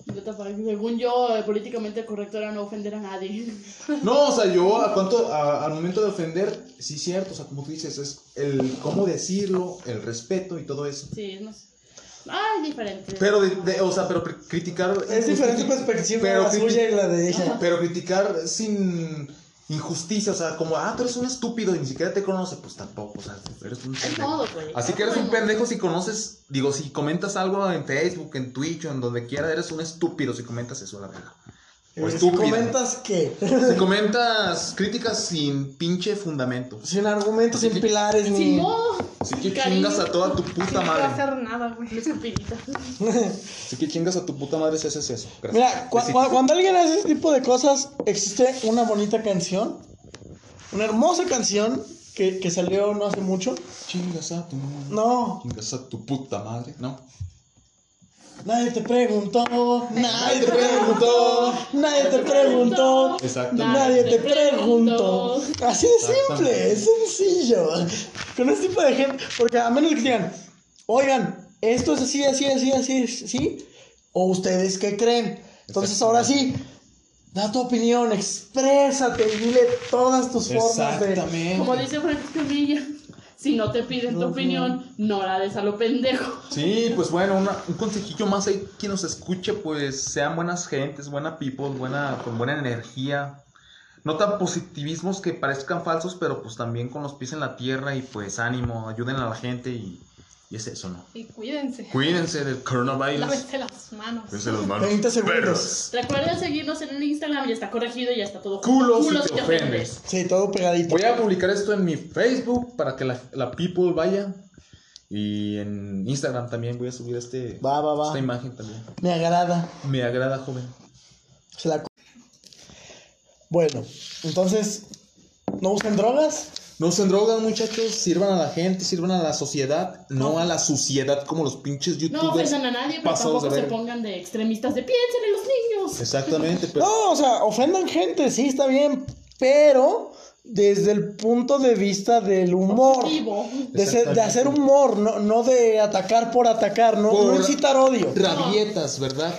Según yo, eh, políticamente correcto era no ofender a nadie. No, o sea, yo a cuanto, a- al momento de ofender, sí cierto, o sea, como tú dices, es el cómo decirlo, el respeto y todo eso. Sí, no sé. Ah, es diferente. Pero, de, de- o sea, pero cri- criticar... Es diferente perspectiva Pero la suya y la de ella. Pero criticar sin injusticia, o sea, como, ah, tú eres un estúpido y ni siquiera te conoce, pues tampoco, o sea, eres un pendejo. Así que eres un pendejo si conoces, digo, si comentas algo en Facebook, en Twitch o en donde quiera, eres un estúpido si comentas eso, la verdad. O Eh, si comentas que Si comentas críticas sin pinche fundamento. sin argumentos, sin que- pilares, Sin ni. modo. Así que Cariño. chingas a toda tu No puta puedo madre. hacer nada, güey. Así que chingas a tu puta madre si haces eso. Gracias. Mira, cu- Besitos. cu- cuando alguien hace ese tipo de cosas, existe una bonita canción, una hermosa canción que, que salió no hace mucho. Chingas a tu madre. No, Chingas a tu puta madre, ¿no? Nadie te preguntó, nadie te preguntó, nadie te preguntó. Exactamente. Nadie te preguntó. Así de simple, es sencillo. Con este tipo de gente, porque a menos que digan, oigan, esto es así, así, así, así, así, o ustedes qué creen. Entonces ahora sí, Da tu opinión, exprésate y dile todas tus formas de. Exactamente. Como dice Francisco Villa, si no te piden tu opinión, no la des a lo pendejo. Sí, pues bueno, una- un consejillo más ahí, quien nos escuche, pues sean buenas gentes, buena people, buena, con buena energía. No tan positivismos que parezcan falsos, pero pues también con los pies en la tierra y pues ánimo, ayuden a la gente y, y es eso, ¿no? Y cuídense. Cuídense del coronavirus. Lávense las manos. Cuídense las manos. 20 segundos. perros. Recuerda seguirnos en el Instagram, ya está corregido, ya está todo. Culo si Culo te ofendes. Sí, todo pegadito. Voy a publicar esto en mi Facebook para que la, la people vaya. Y en Instagram también voy a subir este, Va, va, va. esta imagen también. Me agrada. Me agrada, joven. Se la... Bueno, entonces, ¿no usen drogas? No usen drogas, muchachos. Sirvan a la gente, sirvan a la sociedad, no a la suciedad como los pinches No youtubers. ofendan a nadie, pero tampoco se pongan de extremistas de piensen en los niños. Exactamente, pero. No, o sea, ofendan gente, sí, está bien, pero desde el punto de vista del humor. De, ser- de hacer humor, no, no de atacar por atacar, no, no incitar odio. Rabietas, ¿verdad?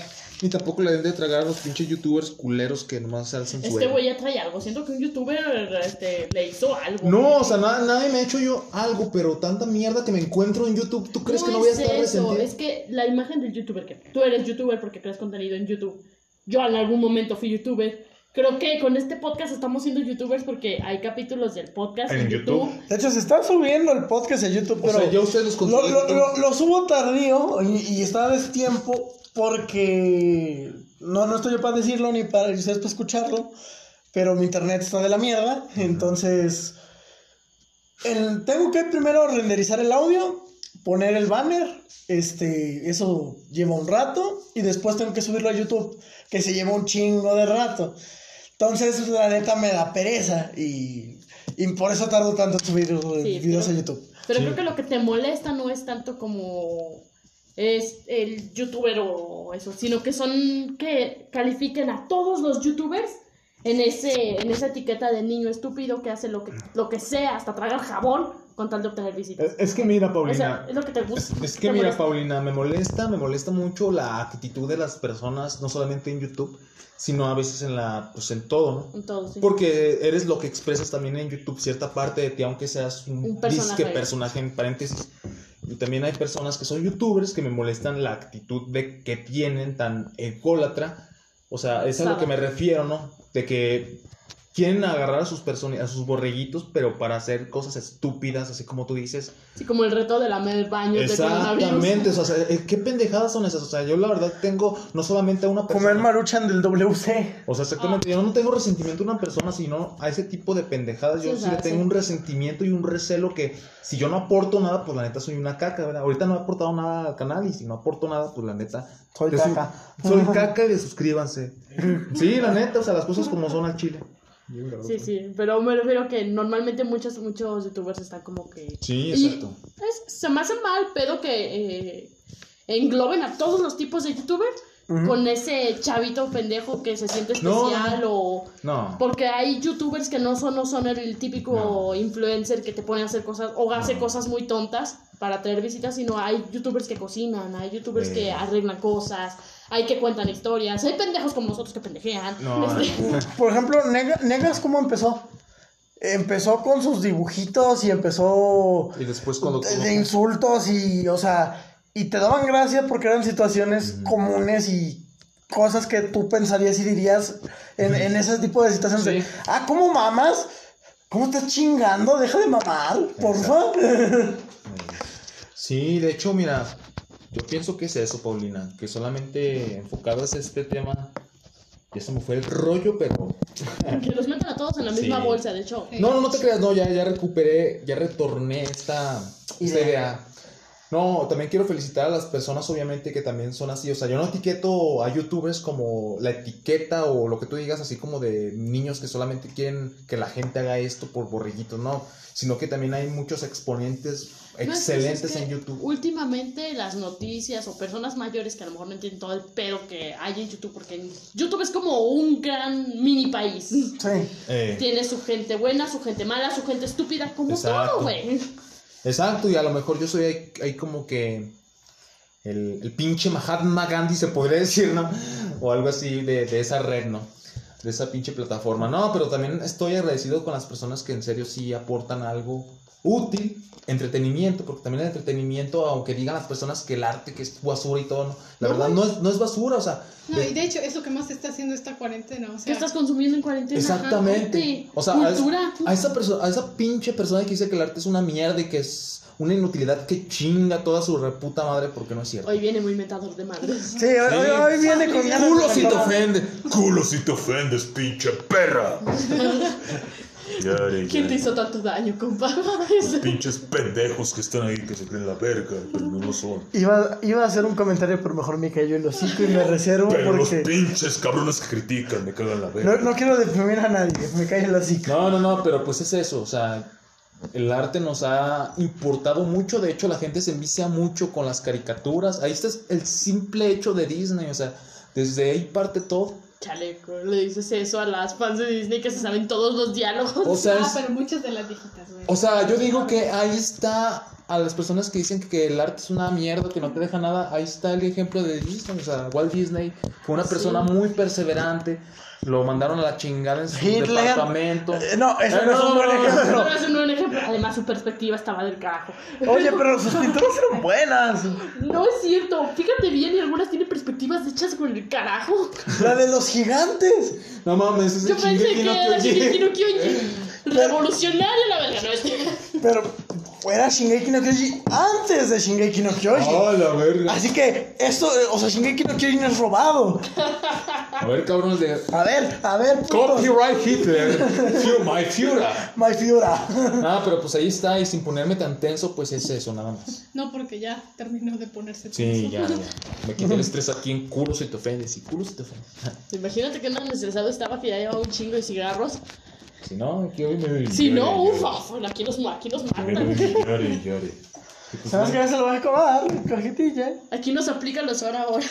Ni tampoco le den de tragar a los pinches youtubers culeros que nomás se hacen su Este güey ya trae algo. Siento que un youtuber este, le hizo algo. No, o sea, na- nadie me ha hecho yo algo, pero tanta mierda que me encuentro en YouTube, ¿tú crees que no voy a es estar eso, resentido? Es que la imagen del youtuber, que tú eres youtuber porque creas contenido en YouTube. Yo en algún momento fui youtuber. Creo que con este podcast estamos siendo youtubers porque hay capítulos del podcast en, En YouTube. YouTube. De hecho, se está subiendo el podcast en YouTube, O pero sea, ya ustedes los lo, controlan. lo, lo- lo subo tardío y, y está a destiempo porque no, no estoy yo para decirlo ni para ustedes para escucharlo, pero mi internet está de la mierda, entonces el- tengo que primero renderizar el audio, poner el banner, este, eso lleva un rato y después tengo que subirlo a YouTube, que se lleva un chingo de rato. Entonces, la neta me da pereza y, y por eso tardo tanto en subir videos pero- a YouTube. Pero creo que lo que te molesta no es tanto como es el youtuber o eso, sino que son que califiquen a todos los youtubers en ese en esa etiqueta de niño estúpido que hace lo que lo que sea, hasta tragar jabón con tal de obtener visitas. Es, es que mira, O Paulina. sea, es lo que te gusta. Es, es que mira, molesta. Paulina, me molesta, me molesta mucho la actitud de las personas, no solamente en YouTube, sino a veces en la, pues en todo, ¿no? En todo, sí. Porque eres lo que expresas también en YouTube, cierta parte de ti, aunque seas un, Un personaje. disque personaje en paréntesis. Y también hay personas que son youtubers que me molestan la actitud de que tienen tan ególatra. O sea, es a lo que me refiero, ¿no? De que quieren agarrar a sus personas, a sus borreguitos, pero para hacer cosas estúpidas, así como tú dices. Sí, como el reto de lamer el baño. Exactamente, o sea, eh, ¿qué pendejadas son esas? O sea, yo la verdad tengo no solamente a una persona. Comer maruchan del WC. O sea, exactamente, yo no tengo resentimiento a una persona, sino a ese tipo de pendejadas. Yo Sí, sí, o sea, le tengo sí. un resentimiento y un recelo que si yo no aporto nada, pues la neta soy una caca, ¿verdad? Ahorita no he aportado nada al canal y si no aporto nada, pues la neta. Soy caca. Soy caca y suscríbanse. Sí, la neta, o sea, las cosas como son al chile. Sí, sí, pero me refiero que normalmente muchos, muchos youtubers están como que... Sí, Y exacto. es- se me hace mal pedo que eh, engloben a todos los tipos de youtubers con ese chavito pendejo que se siente No, especial o... No. Porque hay youtubers que no son, no son el típico influencer que te pone a hacer cosas o hace cosas muy tontas para traer visitas, sino hay youtubers que cocinan, hay youtubers Eh. que arreglan cosas, hay que cuentan historias, hay pendejos como nosotros que pendejean. No, Este, Por ejemplo, Nega- Negas, ¿cómo empezó? Empezó con sus dibujitos y empezó Y después cuando. de, de insultos y, o sea, y te daban gracia porque eran situaciones comunes y cosas que tú pensarías y dirías en, en ese tipo de situaciones. Sí. ah, ¿cómo mamas? ¿Cómo estás chingando? Deja de mamar, porfa. Sí, de hecho, mira, yo pienso que es eso, Paulina, que solamente enfocado es este tema. Ya se me fue el rollo, pero. que los metan a todos en la misma Sí. bolsa, de hecho. No, no, no te creas, no, ya, ya recuperé, ya retorné esta, esta Idea. idea. No, también quiero felicitar a las personas, obviamente, que también son así. O sea, yo no etiqueto a youtubers como la etiqueta o lo que tú digas, así como de niños que solamente quieren que la gente haga esto por borreguitos, no. Sino que también hay muchos exponentes No, excelentes es que en YouTube. Últimamente las noticias o personas mayores que a lo mejor no entienden todo el pedo que hay en YouTube, porque en- YouTube es como un gran mini país. Sí. Eh, Tiene su gente buena, su gente mala, su gente estúpida, como Exacto. todo, güey. Exacto, y a lo mejor yo soy ahí, ahí como que el, el pinche Mahatma Gandhi, se podría decir, ¿no? O algo así de, de esa red, ¿no? de esa pinche plataforma. No, pero también estoy agradecido con las personas que en serio sí aportan algo útil, entretenimiento, porque también el entretenimiento, aunque digan las personas que el arte que es basura y todo, no, la verdad no es, no es basura, o sea, No, de- y de hecho es lo que más está haciendo esta cuarentena. O ¿Qué sea, estás consumiendo en cuarentena? Exactamente. O sea, a, es- cultura. a esa persona, a esa pinche persona que dice que el arte es una mierda y que es una inutilidad que chinga toda su reputa madre porque no es cierto. Hoy viene muy metador de madres. Sí, hoy, hoy- hoy viene con Culo si te cantar. ofende. Culo si te ofendes, pinche perra. ¿Quién te hizo tanto daño, compa? Los pinches pendejos que están ahí que se creen la verga, pero no lo son. Iba, iba a hacer un comentario, pero mejor me cayó el hocico y me reservo Pero los porque pinches cabrones que critican me cagan la no, verga. no quiero deprimir a nadie, me cae el hocico. No, no, no, pero pues es eso, o sea, el arte nos ha importado mucho, de hecho la gente se envicia mucho con las caricaturas, ahí está el simple hecho de Disney, o sea, desde ahí parte todo. Chaleco, le dices eso a las fans de Disney que se saben todos los diálogos. O sea, ah, es- pero muchas de las viejitas, güey. o sea, yo digo que ahí está a las personas que dicen que el arte es una mierda, que no te deja nada, ahí está el ejemplo de Disney, o sea, Walt Disney fue una persona muy perseverante, lo mandaron a la chingada en su Hitler. departamento. Eh, no, eso Eh, no es un buen ejemplo. No es un buen ejemplo. Además, su perspectiva estaba del carajo. Oye, pero sus pinturas eran buenas. No es cierto. Fíjate bien, y algunas tienen perspectivas hechas con el carajo. La de los gigantes. No mames, ese Yo pensé que no era Kyojin. Shingeki no Kyojin. Revolucionario, la verga, no este. Pero fuera Shingeki no Kyojin antes de Shingeki no Kyojin. Ah, la verga. Así que esto, o sea, Shingeki no Kyojin es robado. A ver, cabrones de A ver, a ver, putos. Copyright Hitler, my Führer. My Fiora. Ah, pero pues ahí está, y sin ponerme tan tenso, pues es eso, nada más. No, porque ya terminó de ponerse Sí, tenso. ya, ya. Me quité el estrés aquí en culo si te ofendes, y culo si te ofendes. Imagínate que tan estresado estaba que ya llevaba un chingo de cigarros. Si no, aquí hoy me. Si no, llore, ufa, bueno, aquí los, aquí Llore, matan. llore, llore. ¿Sabes qué se lo voy a cobrar? Cajetilla. Aquí nos aplican los hora ahora.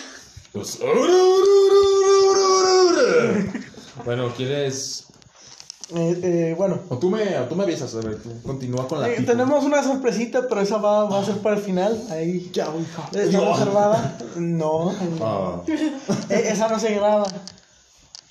Los- Bueno, ¿quieres.? Eh, eh, bueno, O tú me, o tú me avisas, a ver, tú continúa con la. eh, tenemos una sorpresita, pero esa va, va a ser para el final. Ahí Ya, hija. está reservada. No, Ah, eh, esa no se graba.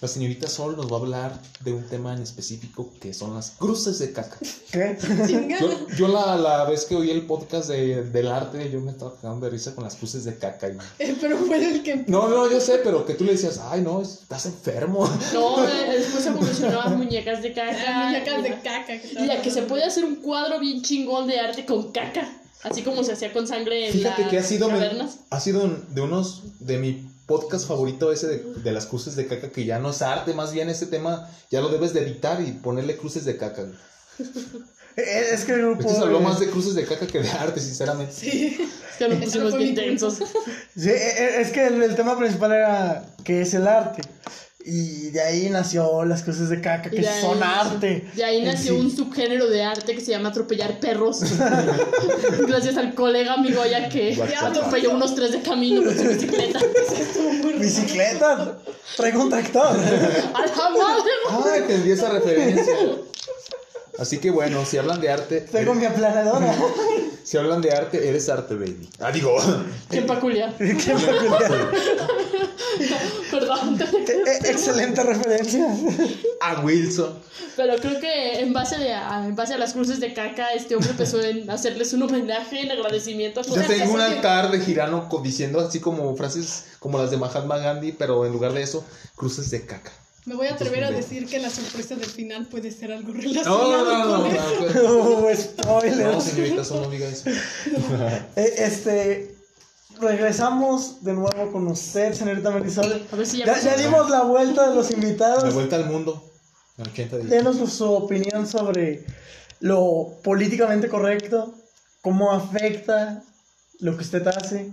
La señorita Sol nos va a hablar de un tema en específico que son las cruces de caca. Yo, yo la, la vez que oí el podcast de, del arte, yo me estaba cagando de risa con las cruces de caca. y- Eh, pero fue el que. No, no, yo sé, pero que tú le decías, ay, no, estás enfermo. No, después evolucionó a muñecas de caca. Las muñecas de la- caca. Y a que se puede hacer un cuadro bien chingón de arte con caca. Así como se hacía con sangre en Fíjate las que ha sido, cavernas. ha sido de unos de mi podcast favorito ese de, de las cruces de caca, que ya no es arte, más bien ese tema ya lo debes de editar y ponerle cruces de caca. Eh, Es que el grupo. Este se habló más de cruces de caca que de arte, sinceramente. Sí. Es que nos Eso pusimos bien tensos. Sí, eh, eh, es que el, el tema principal era que es el arte. Y de ahí nació las cosas de caca, que de son nació- arte. De ahí nació sí. un subgénero de arte que se llama atropellar perros. Gracias al colega amigo ya que atropelló unos tres de camino con su bicicleta. Bicicleta, traigo un tractor. ¡A la madre! Ah, entendí esa referencia. Así que bueno, si hablan de arte, Tengo mi aplanadora. si hablan de arte, eres arte, baby. Ah, digo, ¡Qué peculiar! Qué peculiar. Perdón. Eh, Excelente referencia. a Wilson. Pero creo que en base, de, a, en base a las cruces de caca, este hombre empezó en hacerles un homenaje en agradecimiento a Yo tengo un altar de Girano diciendo así como frases como las de Mahatma Gandhi, pero en lugar de eso, cruces de caca. Me voy a atrever a Entonces, decir que la sorpresa del final puede ser algo relacionado no, no, no, con no, eso. no, Uh, spoiler. no, señorita, eso no diga eso. Este. Regresamos de nuevo con usted, señorita Marisol. A ver si ya Ya, ya dimos la vuelta de los invitados. vuelta al mundo. En 80 días. Denos su opinión sobre lo políticamente correcto, cómo afecta lo que usted hace.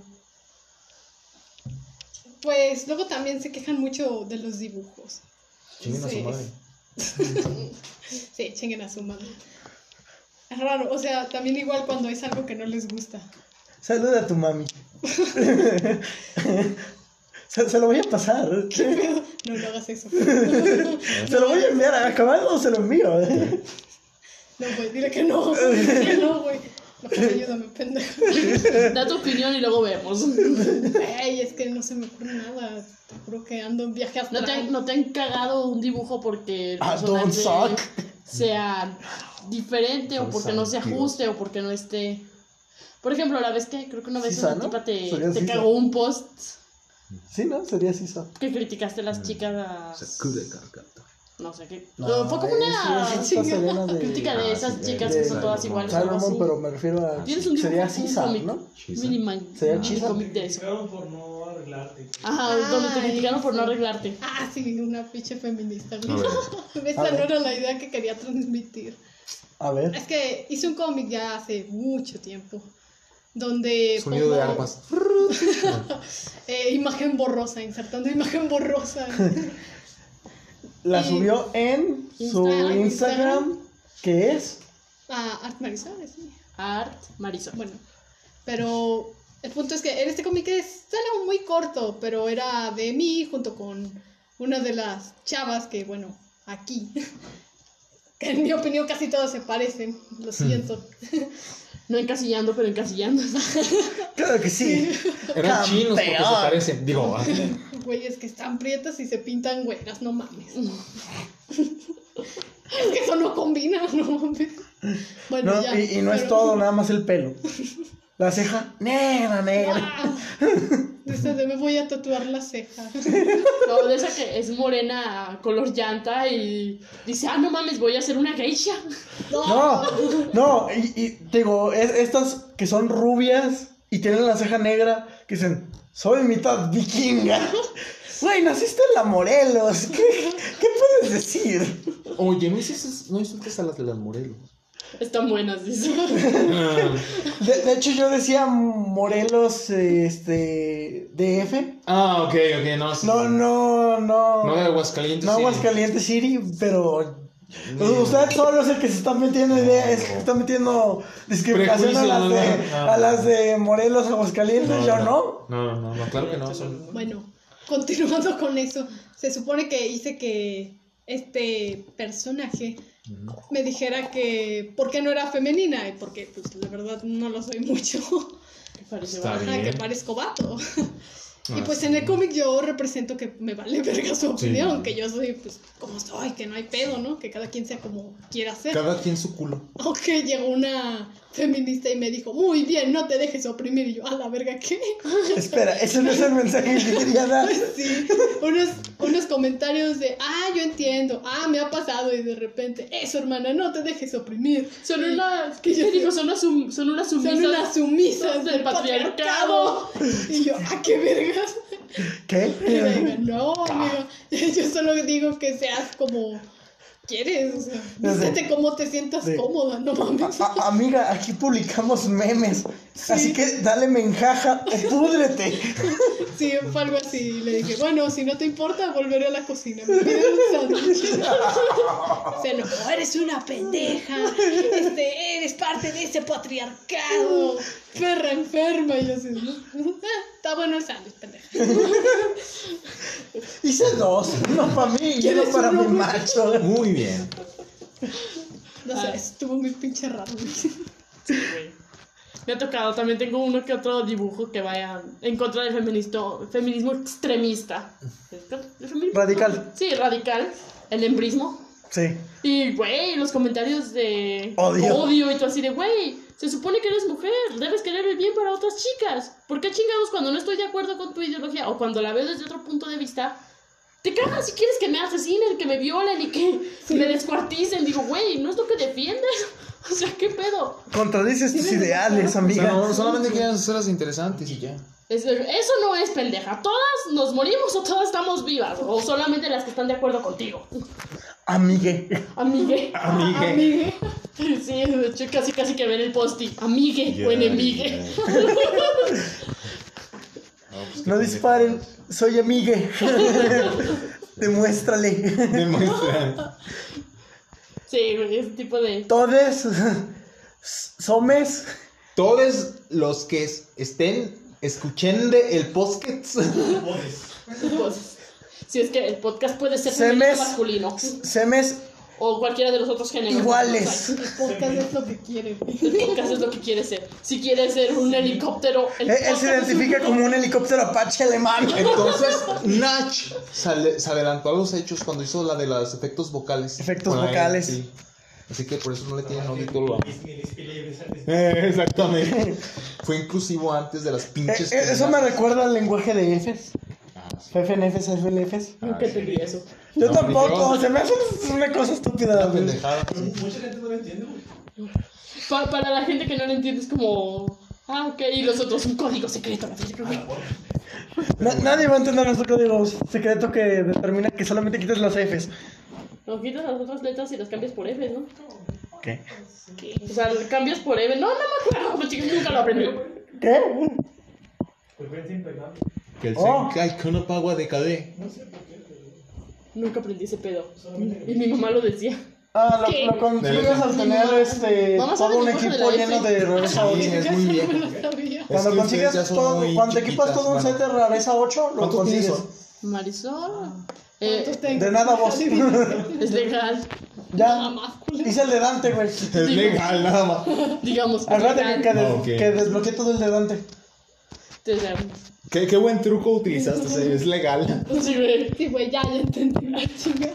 Pues luego también se quejan mucho de los dibujos. Chinguen a su madre. Sí, chinguen a su madre. Es raro, o sea, también igual cuando es algo que no les gusta. Saluda a tu mami. se, se lo voy a pasar. No, no hagas eso. Se lo voy a enviar. ¿Acabado o se lo envío? No, güey, dile que no. Dile que no, güey. Ayúdame, pendejo. Da tu opinión y luego vemos. Ey, es que no se me ocurre nada. Te juro que ando en viaje ¿No astral. te, han, ¿No te han cagado un dibujo porque el Ah, personaje don't suck. sea diferente o Son porque no se ajuste o porque no esté... Por ejemplo, la vez que creo que una vez Sisa, una ¿no? tipa te, te cagó un post Sí, ¿no? Sería Sisa. que criticaste a las chicas... Sakura Carcata. No sé qué. No, Fue como una es- de- crítica de Ah, esas sí, chicas de- que son todas iguales. Así. pero me refiero a. Tienes un Sería Sisa. ¿no? Miniman. Sería un chisa. cómic de Te criticaron por no arreglarte. Ajá, donde te criticaron por no arreglarte. Ah, sí, una pinche feminista. A Esa no era la idea que quería transmitir. A ver. Es que hice un cómic ya hace mucho tiempo. Donde. Sonido de pongo, arpas. eh, imagen borrosa, insertando imagen borrosa. La Y- subió en su Insta- Instagram, que es. Ah, Art Marisol, sí. Art Marisol. Bueno, pero el punto es que en este cómic es era muy corto, pero era de mí junto con una de las chavas que, bueno, aquí, que en mi opinión casi todas se parecen, lo siento. No encasillando, pero encasillando. Claro que sí. Eran chinos porque se parecen. Digo, ah, Güeyes que están prietas y se pintan güeras, no mames. es que eso no combina, no mames. Bueno, No, ya. y, y no es pero- todo, nada más el pelo. La ceja negra, negra. Ah, Dice, de me voy a tatuar la ceja. No, de esa que es morena, color llanta y dice, ah, no mames, voy a hacer una geisha. No, no, y, y digo, es- estas que son rubias y tienen la ceja negra, que dicen, soy mitad vikinga. Güey, naciste en la Morelos. ¿Qué, qué puedes decir? Oye, no insultes, no insultes a las de las Morelos. Están buenas, dice. De, de hecho, yo decía Morelos, este, DF. Ah, ok, ok, no. sí, No, no, no. No de Aguascalientes. No sí. Aguascalientes City, pero Ni- usted solo es el que se está metiendo ideas, es que está metiendo discriminación a las, de, Prejuicios, no, no. a las de Morelos, Aguascalientes, yo no. No, no, no, claro que no. Son... Bueno, continuando con eso, se supone que hice que este personaje me dijera que por qué no era femenina y porque pues la verdad no lo soy mucho, Parece Está baja. Ajá, que parezco vato. Y Ah, pues sí. en el cómic yo represento que me vale verga su Sí. opinión, que yo soy pues como soy, que no hay pedo, ¿no? Que cada quien sea como quiera ser. Cada quien su culo. Aunque llegó una feminista y me dijo, muy bien, no te dejes oprimir. Y yo, a la verga, ¿qué? Espera, ese no es el mensaje que quería dar. Sí, unos, unos comentarios de, ah, yo entiendo, ah, me ha pasado. Y de repente, eso, hermana, no te dejes oprimir. Son Y- unas, que ¿qué yo digo? Son unas, sum- son unas Son sumisas. unas sumisas del patriarcado. patriarcado. Y yo, ah, qué vergas. Y le ¿Qué? digo, no, amigo, yo solo digo que seas como quieres, o sea, vístete como te sientas Sí. cómoda, no mames. A- amiga, aquí publicamos memes. Así que dale menjaja o púdrete. Sí, fue algo así. Y le dije, bueno, si no te importa, volveré a la cocina. Me pide un sándwich. Se enojó, eres una pendeja. Este, eres parte de ese patriarcado. Perra enferma. Y yo así, ¿no? "Ah, Está bueno el sándwich, pendeja. Hice dos, uno para mí y uno ¿Quieres para uno, mi macho. Muy bien. No sé, Ah. estuvo muy pinche raro. Sí, güey. Me ha tocado, también tengo uno que otro dibujo que vaya en contra del feministo, feminismo extremista. ¿El feminismo? Radical. Sí, radical. El embrismo. Sí. Y, güey, los comentarios de Odio. y tú así de, güey, se supone que eres mujer, debes querer el bien para otras chicas. ¿Por qué chingados cuando no estoy de acuerdo con tu ideología o cuando la veo desde otro punto de vista? Te cagas si quieres que me asesinen, que me violen y que me descuarticen. Digo, güey, ¿no es lo que defiendes? O sea, ¿qué pedo? Contradices tus ideales, O sea, amiga. no, solamente quieren hacerlas interesantes y ya. Es- eso no es pendeja. ¿Todas nos morimos o todas estamos vivas? O solamente las que están de acuerdo contigo. Amigue. Amigue. Amigue. Amigue. Sí, de hecho casi casi que ven el posti. Amigue o enemigue. No disparen, soy amigue. Demuéstrale. Demuestra. Sí, güey, ese tipo de. Todes somes. Todos los que es- estén escuchando el podcast. cosas. Si es que el podcast puede ser Semes. masculino. Semes o cualquiera de los otros géneros. Iguales. El podcast es lo que quiere. El podcast es lo que quiere ser. Si quiere ser un helicóptero, el Él, él se identifica como un helicóptero Apache alemán. Entonces, Nach se, se adelantó a los hechos cuando hizo la de los efectos vocales. Efectos E, vocales. sí. Así que por eso no le tienen odio y todo lo. Eh, Exactamente. Fue inclusivo antes de las Eh, pinches. eh, eso me recuerda al lenguaje de Fs. Ah. FNFs, FLFs. Nunca entendí eso. Yo No, tampoco, yo- se me hace una cosa estúpida. Mucha gente no lo entiende, güey. Para la gente que no lo entiende es como... Ah, ok, y los otros, un código secreto. Na- nadie va a entender nuestro código secreto que determina que solamente quites las Fs. No, quitas las otras letras y las cambias por F, ¿no? ¿Qué? O sea, cambias por F. No, no me acuerdo, como chicos, nunca lo aprendí. ¿Qué? Frecuencia impecable. Que el Oh. Senkai que no pagua de KD. Nunca aprendí ese pedo. Y mi mamá lo decía. Ah, ¿Qué? lo, lo consigues al tener este, todo un equipo de la lleno de rareza 8. Sí, es muy viejo. No lo sabía. Cuando Es que consigues ustedes ya son todo, muy cuando equipas todo un set de rareza 8, lo ¿Cuántos tienes? consigues. Marisol. Eh, ¿Cuántos tengo? De nada vos. es legal. ya. Nada más, culero. Hice el de Dante, güey. Es legal, nada más. Digamos. Acuérdate que, legal. que, des- Ah, ok. que desbloqueé todo el de Dante. Entonces, ¿Qué, qué buen truco utilizaste, o sea, es legal. Sí, güey. Sí, güey, ya, ya entendí la chinga.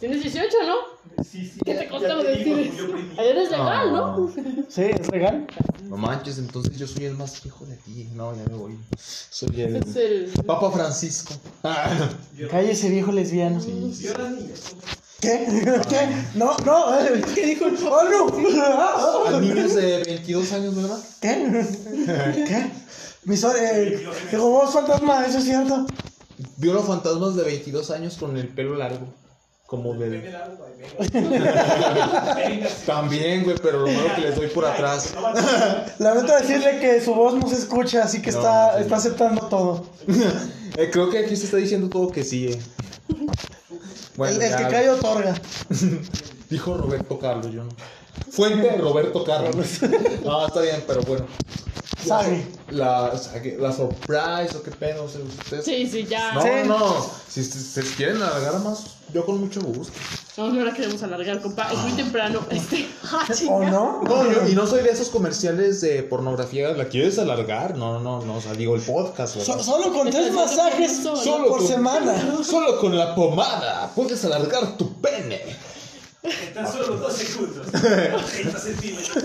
Tienes 18, ¿no? Sí, sí. ¿Qué ya- te digo, decir yo aprendí. Ayer es legal, ¿no? Sí, es legal. No manches, entonces yo soy el más viejo de aquí. No, ya me voy. Soy el. Es el. Papa Francisco. Ah, Cállese, viejo lesbiano. ¿Qué? ¿Qué? No, no. ¿Qué dijo el ¡Oh, no! a niños de 22 años, ¿verdad? ¿Qué? ¿Qué? Mi so eh, robó fantasma, eso es cierto. Vio los fantasmas de 22 años con el pelo largo. Como de. También, güey, pero lo malo que les doy por atrás. Lamento decirle que su voz no se escucha, así que No, está, sí. está aceptando todo. Eh, creo que aquí se está diciendo todo que sí, eh. Bueno, el el ya. que cae otorga. Dijo Roberto Carlos, yo no. Fuente Roberto Carlos. No, está bien, pero bueno. Sabe. La, la surprise o qué pedo, o sea, ustedes. Sí, sí, ya. No, Sí. no, si se, quieren alargar más, yo con mucho gusto. No, no la queremos alargar, compa. Es muy temprano. Este. Ah, ¿O no? No, yo- y no soy de esos comerciales de pornografía, ¿la quieres alargar? No, no, no, o sea, digo el podcast. So- solo con tres masajes Solo por con- semana. Solo con la pomada puedes alargar tu pene. En tan solo dos segundos. 30 centímetros.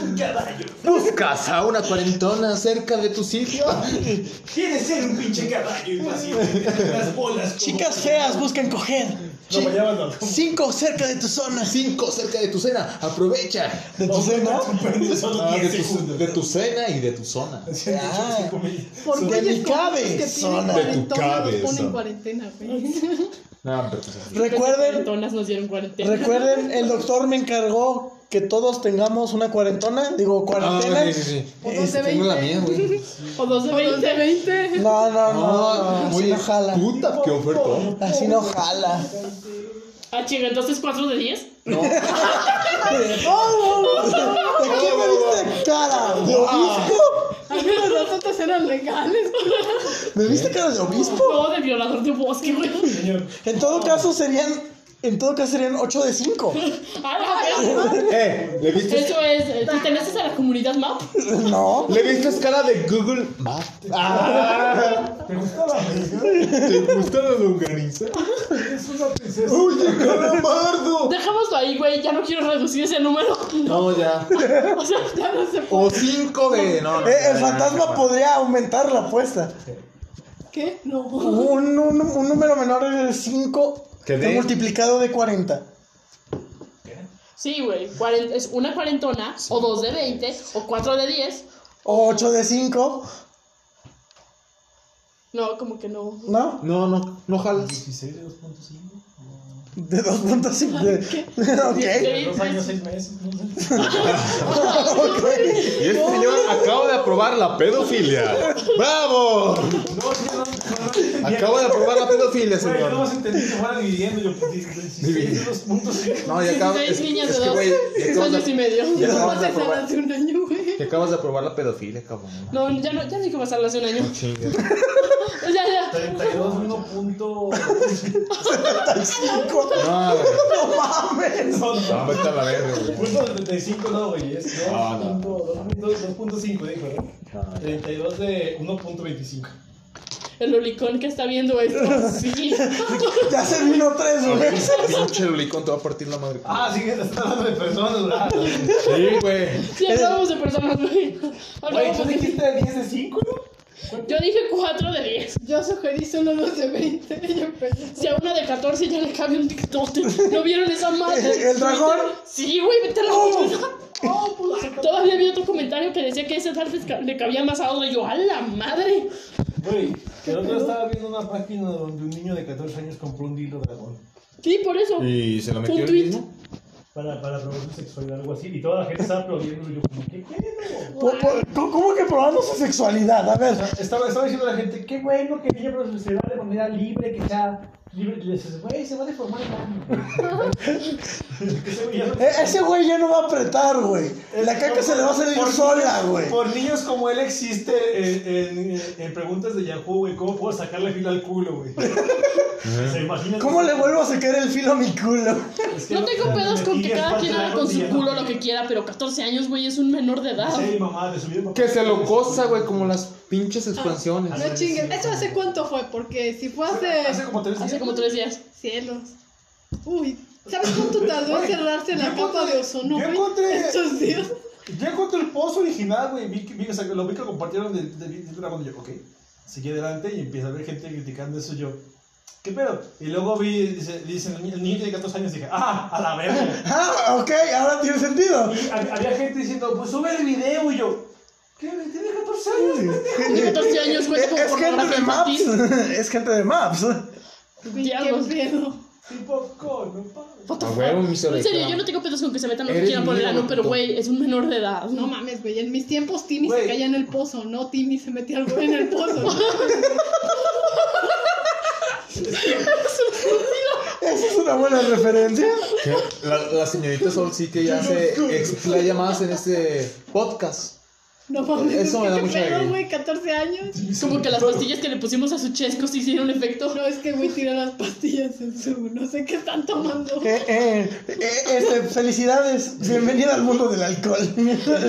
Un caballo. ¿Buscas a una cuarentona cerca de tu sitio? Quieres ser un pinche caballo impaciente. Las bolas. como- Chicas feas buscan coger. No, Chi- ya van, no. Cinco cerca de tu zona. Cinco cerca de tu cena, aprovecha. ¿De tu cena? Solo Ah, 10 de, tu, segundos. de tu cena y de tu zona. Ah, ¿Por De qué mi ellos como los cabe, que zona. tienen De tu cuarentona cabe, los ponen cuarentena, güey? No, pero pues, recuerden, Cuarentonas nos dieron cuarentena. recuerden, el doctor me encargó que todos tengamos una cuarentona. Digo, cuarentena. Ah, sí, sí, sí. O dos de Tengo la 20. mía, güey. O dos de O de 20. 20. No, no, no, no, así oye, no jala. puta, qué ofertón. Así no jala. Ah, chinga, entonces 4 de 10. ¿De qué me viste cara? ¿De obispo? Las otras eran legales. ¿Me viste cara de obispo? No, de violador de bosque, güey. En todo caso serían, en todo caso serían 8 de 5. Ah, la. Eh, ¿le viste, Eso es. eh, ¿Perteneces a la comunidad MAP? No. ¿le viste cara de Google Maps? Ah, ¿Te gustaba? ¿Te gusta la longaniza? Es una princesa. ¡Oye, calamardo! Dejémoslo ahí, güey. Ya no quiero reducir ese número. No, ya. O sea, ya no se O cinco de. No, no, Eh, el fantasma podría aumentar la apuesta. ¿Qué? No. Un, un, un número menor de 5 ¿Qué de? multiplicado de 40. Sí, güey. Es una cuarentona, o dos de 20, o cuatro de 10. O 8 de 5. No, como que no. ¿No? No, no, no jalas. 16 de 2.5. De 2.5. De... ok. Dos años, seis meses. Y este señor acaba de aprobar la pedofilia. ¡Bravo! Acaba de aprobar la pedofilia, yo no señor. más entendí que fuera dividiendo. Yo, pues, 16 de 2.5. No, y acaba, 16 es, niñas es de dos, años y medio. ya No un año, que acabas de aprobar la pedofilia, cabrón. No, ya no, ya no hay que pasarlo hace un año. Chinga. Ya, ya. 32, 1 punto. No, güey. No mames. No, No, vete a la verga, güey. Punto 75 no, güey. Es Ah, no. 2.5, dijo, ¿no? 32 de 1.25. El lolicón que está viendo esto. Sí. Ya se vino tres veces. Pinche lolicón te va a partir la madre. Ah, sí, que estás hablando de personas, ¿verdad? Sí, güey. Sí, hablamos de personas, güey. Güey, tú de- dijiste 10 de 5, ¿no? Yo dije 4 de 10. Yo sugerí solo los de 20. Yo empecé. Si a una de 14 ya le cabe un TikTok. ¿No vieron esa madre? ¿El dragón? Sí, güey, vete a la verga. Todavía había otro comentario que decía que ese tal vez le cabía más a otro. Y yo, ¡a la madre! Güey, que el otro día estaba viendo una página donde un niño de 14 años compró un dildo dragón. Sí, por eso. ¿Y se la Fue metió el mismo? Para, para probar su sexualidad, algo así. Y toda la gente estaba aplaudiendo. Y yo, como, ¿qué pedo? ¿Cómo que probando su sexualidad? A ver. Estaba, estaba diciendo la gente, qué bueno que ella se da de manera libre, que sea dices, güey, se va a deformar el ano. Que ese güey ya no- E- Ese güey ya no va a apretar, güey. La caca se le va a salir Por sola, güey. Por niños como él existe en, en- en preguntas de Yahoo, güey, ¿cómo puedo sacarle fila al culo, güey? ¿Se? ¿Cómo le vuelvo a sacar el filo a mi culo? Es que No tengo pedos con que cada en quien haga de con su día, culo ¿no? lo que quiera, pero 14 años, güey, es un menor de edad. Sí, mamá, de subir Que se lo cosa, güey, como las pinches expansiones. No chinguen. ¿Eso hace cuánto fue? Porque si fue Hace hace. como tres días. Hace como tres días. Cielos. Uy. ¿Sabes cuánto tardó en cerrarse la yo capa de ozono, yo encontré- Estos días. Ya encontré el pozo original, güey. Vi, vi, o sea, que lo vi que compartieron de, de, de Dragon. Y yo, ok. Seguí adelante y empieza a ver gente criticando eso. Yo, ¿qué pedo? Y luego vi, dice, dicen, el niño tiene 14 años. Y dije, ah, a la verga. Ah, ok, ahora tiene sentido. Y hab- había gente diciendo, pues sube el video. Y yo, ¿qué? Tiene 14 años. Tiene 14 años, güey, Es, gente de Maps. Es gente de Maps. Güey, ¿Qué Diablos. pedo? Tipo, huevo, mi En serio, yo no tengo pedos con que se metan lo que quieran por el ano, pero güey, es un menor de edad. No mames, güey. En mis tiempos Timmy se caía en el pozo, no Timmy se metía algo en el pozo. Esa es una buena referencia. La, la señorita Sol sí que ya se explaya más en este podcast. No mames, Eso es me que da qué mucha pedo, güey, 14 años. Como que las pastillas que le pusimos a su chesco sí hicieron efecto. No, es que güey tira las pastillas en su. No sé qué están tomando. Eh, eh, eh, este, felicidades. Bienvenida al mundo del alcohol.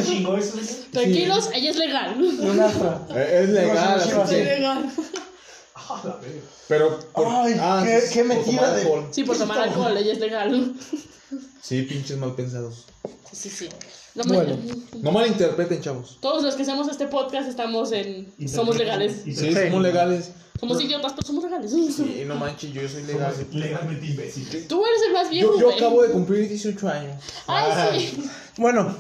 Chingó eso. Tranquilos, ella es legal. Eh, Es legal, Sí, sí, Es que- legal. Ah. Pero. por- Ay, ah, qué- sí, qué metida de- alcohol. Sí, por tomar alcohol, ella es legal. Sí, pinches mal pensados. Sí, sí. No, Bueno. No malinterpreten, chavos. Todos los que hacemos este podcast estamos en. Somos legales. Sí, somos legales. Somos idiotas, pero somos legales. Sí, no manches, yo soy legal. Somos legalmente imbéciles. Tú eres el más viejo, Yo, acabo de cumplir 18 años. Ay, sí. Bueno.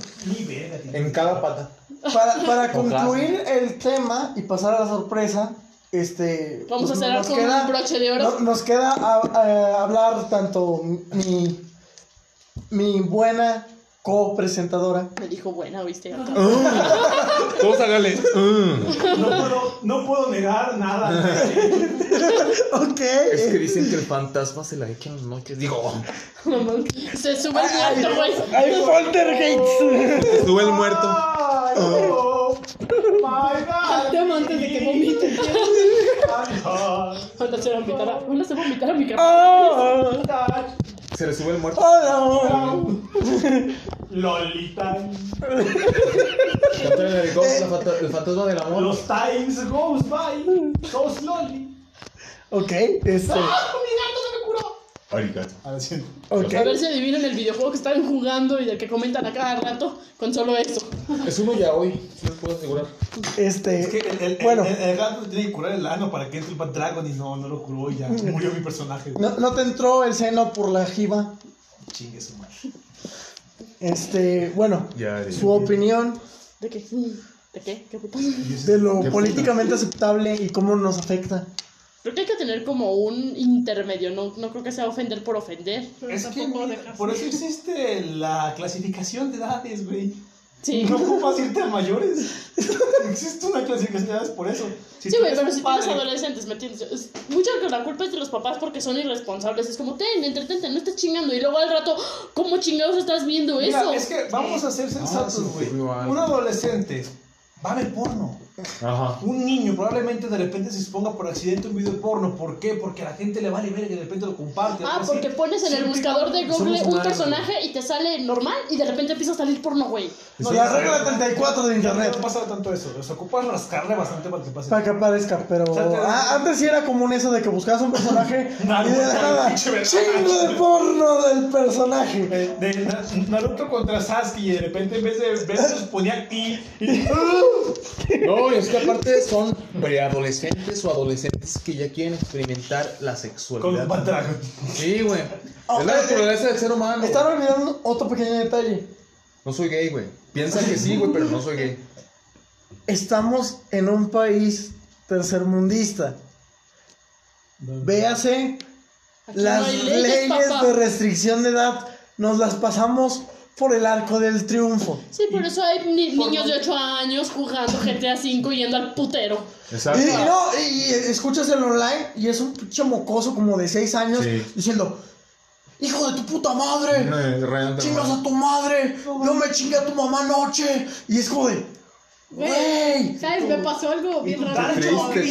En cada pata. para, para Con concluir el tema y pasar a la sorpresa, este. Vamos a pues, cerrar nos con un broche de oro. no- Nos queda a- a- hablar tanto mi, mi buena co-presentadora. Me dijo buena, ¿viste? Todos háganle. mm. No puedo, no puedo negar nada. Ok. Es que dicen que el fantasma se la echa en las noches. Digo, Se sube el muerto, güey. Hay poltergeists. sube el muerto. Ay, no. My God. Te amo antes de que vomite. Se se mi cara. Ah, Se le sube el muerto. hola. Lolita. Contra el helicóptero, la el fantasma del amor. Los times goes by. So slowly. Ok, este. Arigato. Ahora sí. Ok. A ver si adivinan el videojuego que están jugando y del que comentan a cada rato con solo eso. Es uno ya hoy, sí les puedo asegurar. Este. Es que el, el, bueno, el, el gato tiene que curar el ano para que entre el Bad Dragon y no, no lo curó y ya murió mi personaje. no, no te entró el seno por la jiba. Chingue su madre. Este, bueno, Ya su opinión ¿De qué? ¿De qué? ¿Qué putas? de lo políticamente aceptable y cómo nos afecta. Creo que hay que tener como un intermedio, no, no creo que sea ofender por ofender. Pero Es que mira, por eso existe la clasificación de edades, güey. Sí. No ocupas irte a mayores. Existe una clasificación de edades por eso. Si Sí, güey, pero si tienes padre- adolescentes, ¿me entiendes? Es- Mucha que la culpa es de los papás porque son irresponsables. Es como, ten, entretente, no estés chingando. Y luego al rato, ¿cómo chingados estás viendo Mira, eso? es que vamos a ser sensatos, se me güey. un adolescente va a ver porno. Ajá. Un niño probablemente de repente se exponga por accidente un video porno. ¿Por qué? Porque a la gente le vale ver y de repente lo comparte. Ah, así. porque pones en el buscador de Google un personaje y te sale normal y de repente empieza a salir porno, güey. No, la regla 34 de internet. No pasa tanto eso. O sea, ocupas rascarle bastante para que pase. Para que aparezca, pero O sea, te- ah, antes sí era común eso de que buscabas un personaje y de nada, chingo de porno del personaje. De Na- Naruto contra Sasuke y de repente en vez de besos ponía y, y- No, es que aparte son preadolescentes o adolescentes que ya quieren experimentar la con sexualidad. Bad Dragon. Sí, güey. Oh, Es la naturaleza del ser humano. Están olvidando otro pequeño detalle. No soy gay, güey. Piensan que sí, güey, pero no soy gay. Estamos en un país tercermundista. Véase, Aquí las no leyes, de restricción de edad nos las pasamos por el arco del triunfo. Sí, por eso hay ni- niños de 8 años jugando GTA V yendo al putero. Exacto. Y, y no, y, y escuchas el online y es un pinche mocoso como de 6 años Sí. diciendo, hijo de tu puta madre, chingas no. a tu madre, yo me chingué a tu mamá anoche. Y es como de, güey. ¿Sabes? Me pasó algo bien raro. Qué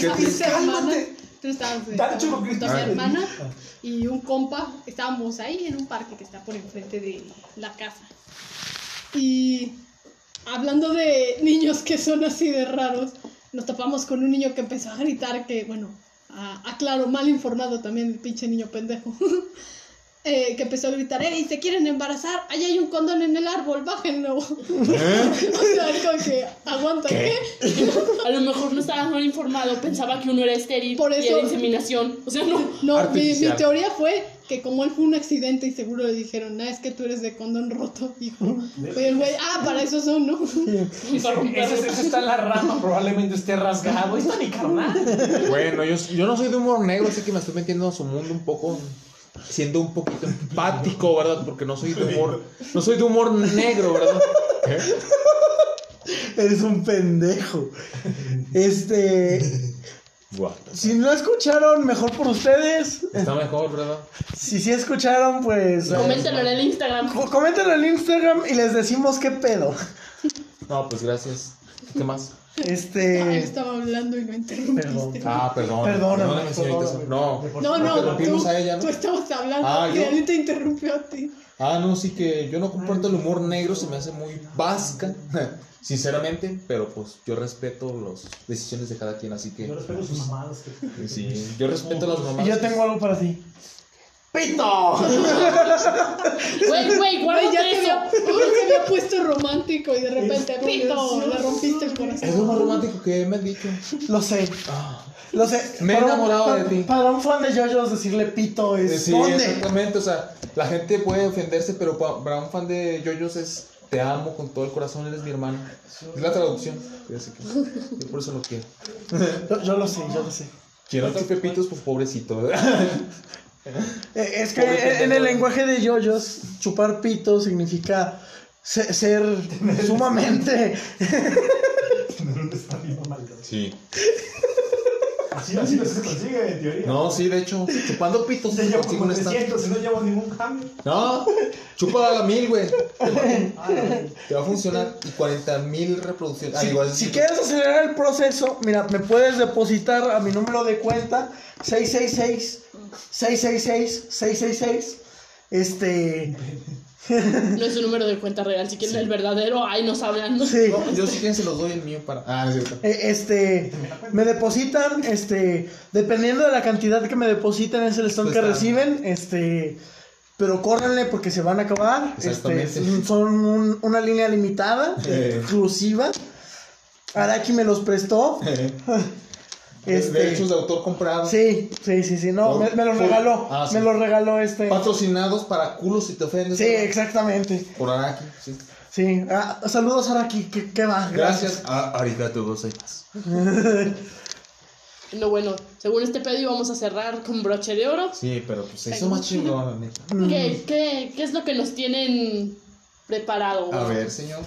Dale, chulo, junto a mi hermana y un compa. Estábamos ahí en un parque que está por enfrente de la casa. Y hablando de niños que son así de raros, nos topamos con un niño que empezó a gritar que, bueno, a- aclaro, mal informado también el pinche niño pendejo. Eh, que empezó a gritar, ¡Ey, se quieren embarazar! ¡Ahí hay un condón en el árbol! ¡Bájenlo! o sea, es como que, ¿aguanta qué? A lo mejor no estaba mal informado, pensaba que uno era estéril Por y eso- era inseminación. O sea, no. No, mi, mi teoría fue que como él fue un accidente y seguro le dijeron, ah, es que tú eres de condón roto, hijo. Pero el güey, ah, para eso son, ¿no? Ese, ese está en la rama, probablemente esté rasgado. Está mi carnal. Bueno, yo, yo no soy de humor negro, así que me estoy metiendo a su mundo un poco, siendo un poquito empático, ¿verdad? Porque no soy de humor, no soy de humor negro, ¿verdad? ¿Eh? Eres un pendejo. Este. Si no escucharon, mejor por ustedes. Está mejor, ¿verdad? Si sí escucharon, pues. eh, Coméntalo en el Instagram. co- Coméntenlo en Instagram y les decimos qué pedo. No, pues gracias. ¿Qué más? Ay, Este. estaba hablando y no interrumpiste. Ah, perdón. Perdóname, Perdóname. No. No, no, Interrumpimos tú, a ella, ¿no? tú estabas hablando Ah, y ¿yo? alguien te interrumpió a ti. Ah, no, sí que yo no comparto el humor negro, se me hace muy vasca, sinceramente, pero pues yo respeto las decisiones de cada quien, así que Yo respeto sus mamadas. que- sí, yo respeto las Y mamás. yo tengo algo para ti. ¡Pito! Güey, güey, Güey, guárdate ya te ya te había puesto romántico y de repente, pito, le rompiste el Es lo más corazón. romántico que me han dicho. Lo sé. Lo sé. Me he enamorado de ti. Para un fan de JoJo's decirle pito es. Sí, ¿Dónde? exactamente, o sea, la gente puede ofenderse, pero pa- para un fan de JoJo's es te amo con todo el corazón, eres mi hermano. Es la traducción. Que yo por eso lo quiero. Yo, yo lo sé, yo lo sé. Quiero otros pepitos, pues pobrecito. Eh, Es que en el lenguaje de yoyos, chupar pito significa se- ser sumamente. Sí. Así, así no se consigue, en teoría. No, sí, de hecho, chupando pitos Se llevo consigo como un esta- 300 y no llevo ningún cambio. No, chupa a la mil, güey. Te va a funcionar. Y 40 mil reproducciones. Ah, Si, igual. si quieres acelerar el proceso, mira, me puedes depositar a mi número de cuenta 666 666 666. Este. No es su número de cuenta real. Si quieren el verdadero, ahí nos hablan. Sí. No, yo si quieren se los doy el mío para. Ah, es cierto. Eh, Este, me depositan, este, dependiendo de la cantidad que me depositen es el stone Pues que está. reciben, este, pero córrenle porque se van a acabar, este, Exactamente. son un- una línea limitada, Eh. exclusiva, Araki me los prestó, este, Derechos de autor comprados. sí, sí, sí, sí, no, Por- me, por- regaló, ah, sí. me los regaló este, Patrocinados para culos si te ofendes. sí, exactamente, Por Araki. Sí. sí, Ah, saludos Araki, ¿qué, qué va? Gracias. a arigato gozaimasu. No, bueno, según este pedo íbamos a cerrar con broche de oro. Sí, pero pues se hizo más chingón, la neta. ¿Qué, qué, qué es lo que nos tienen preparado? A ver, señor.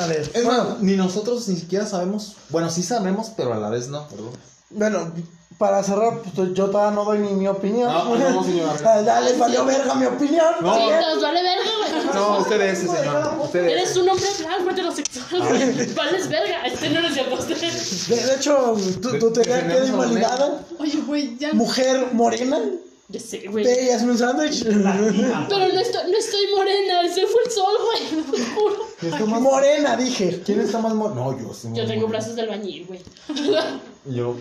A ver, Es más, ni nosotros ni siquiera sabemos. Bueno, sí sabemos, pero a la vez no, ¿verdad? Bueno, para cerrar, pues yo todavía no doy ni mi opinión. No, no, señor. ya les valió verga mi opinión. No. Sí, nos vale verga, güey. No, usted es ese, señor. Usted es. Eres un hombre blanco heterosexual. Vales verga. Este no es cierto. Usted. De, de hecho, queda Defendemos a los invalidada. Oye, güey, ya. Mujer morena, Ya sé, güey. ve y hazme un sándwich. Pero no estoy, no estoy morena. Ese fue el sol, güey. Te lo juro. Morena, dije. ¿Quién está más mo- No, yo. sí, Yo tengo brazos de albañil, güey. Yo.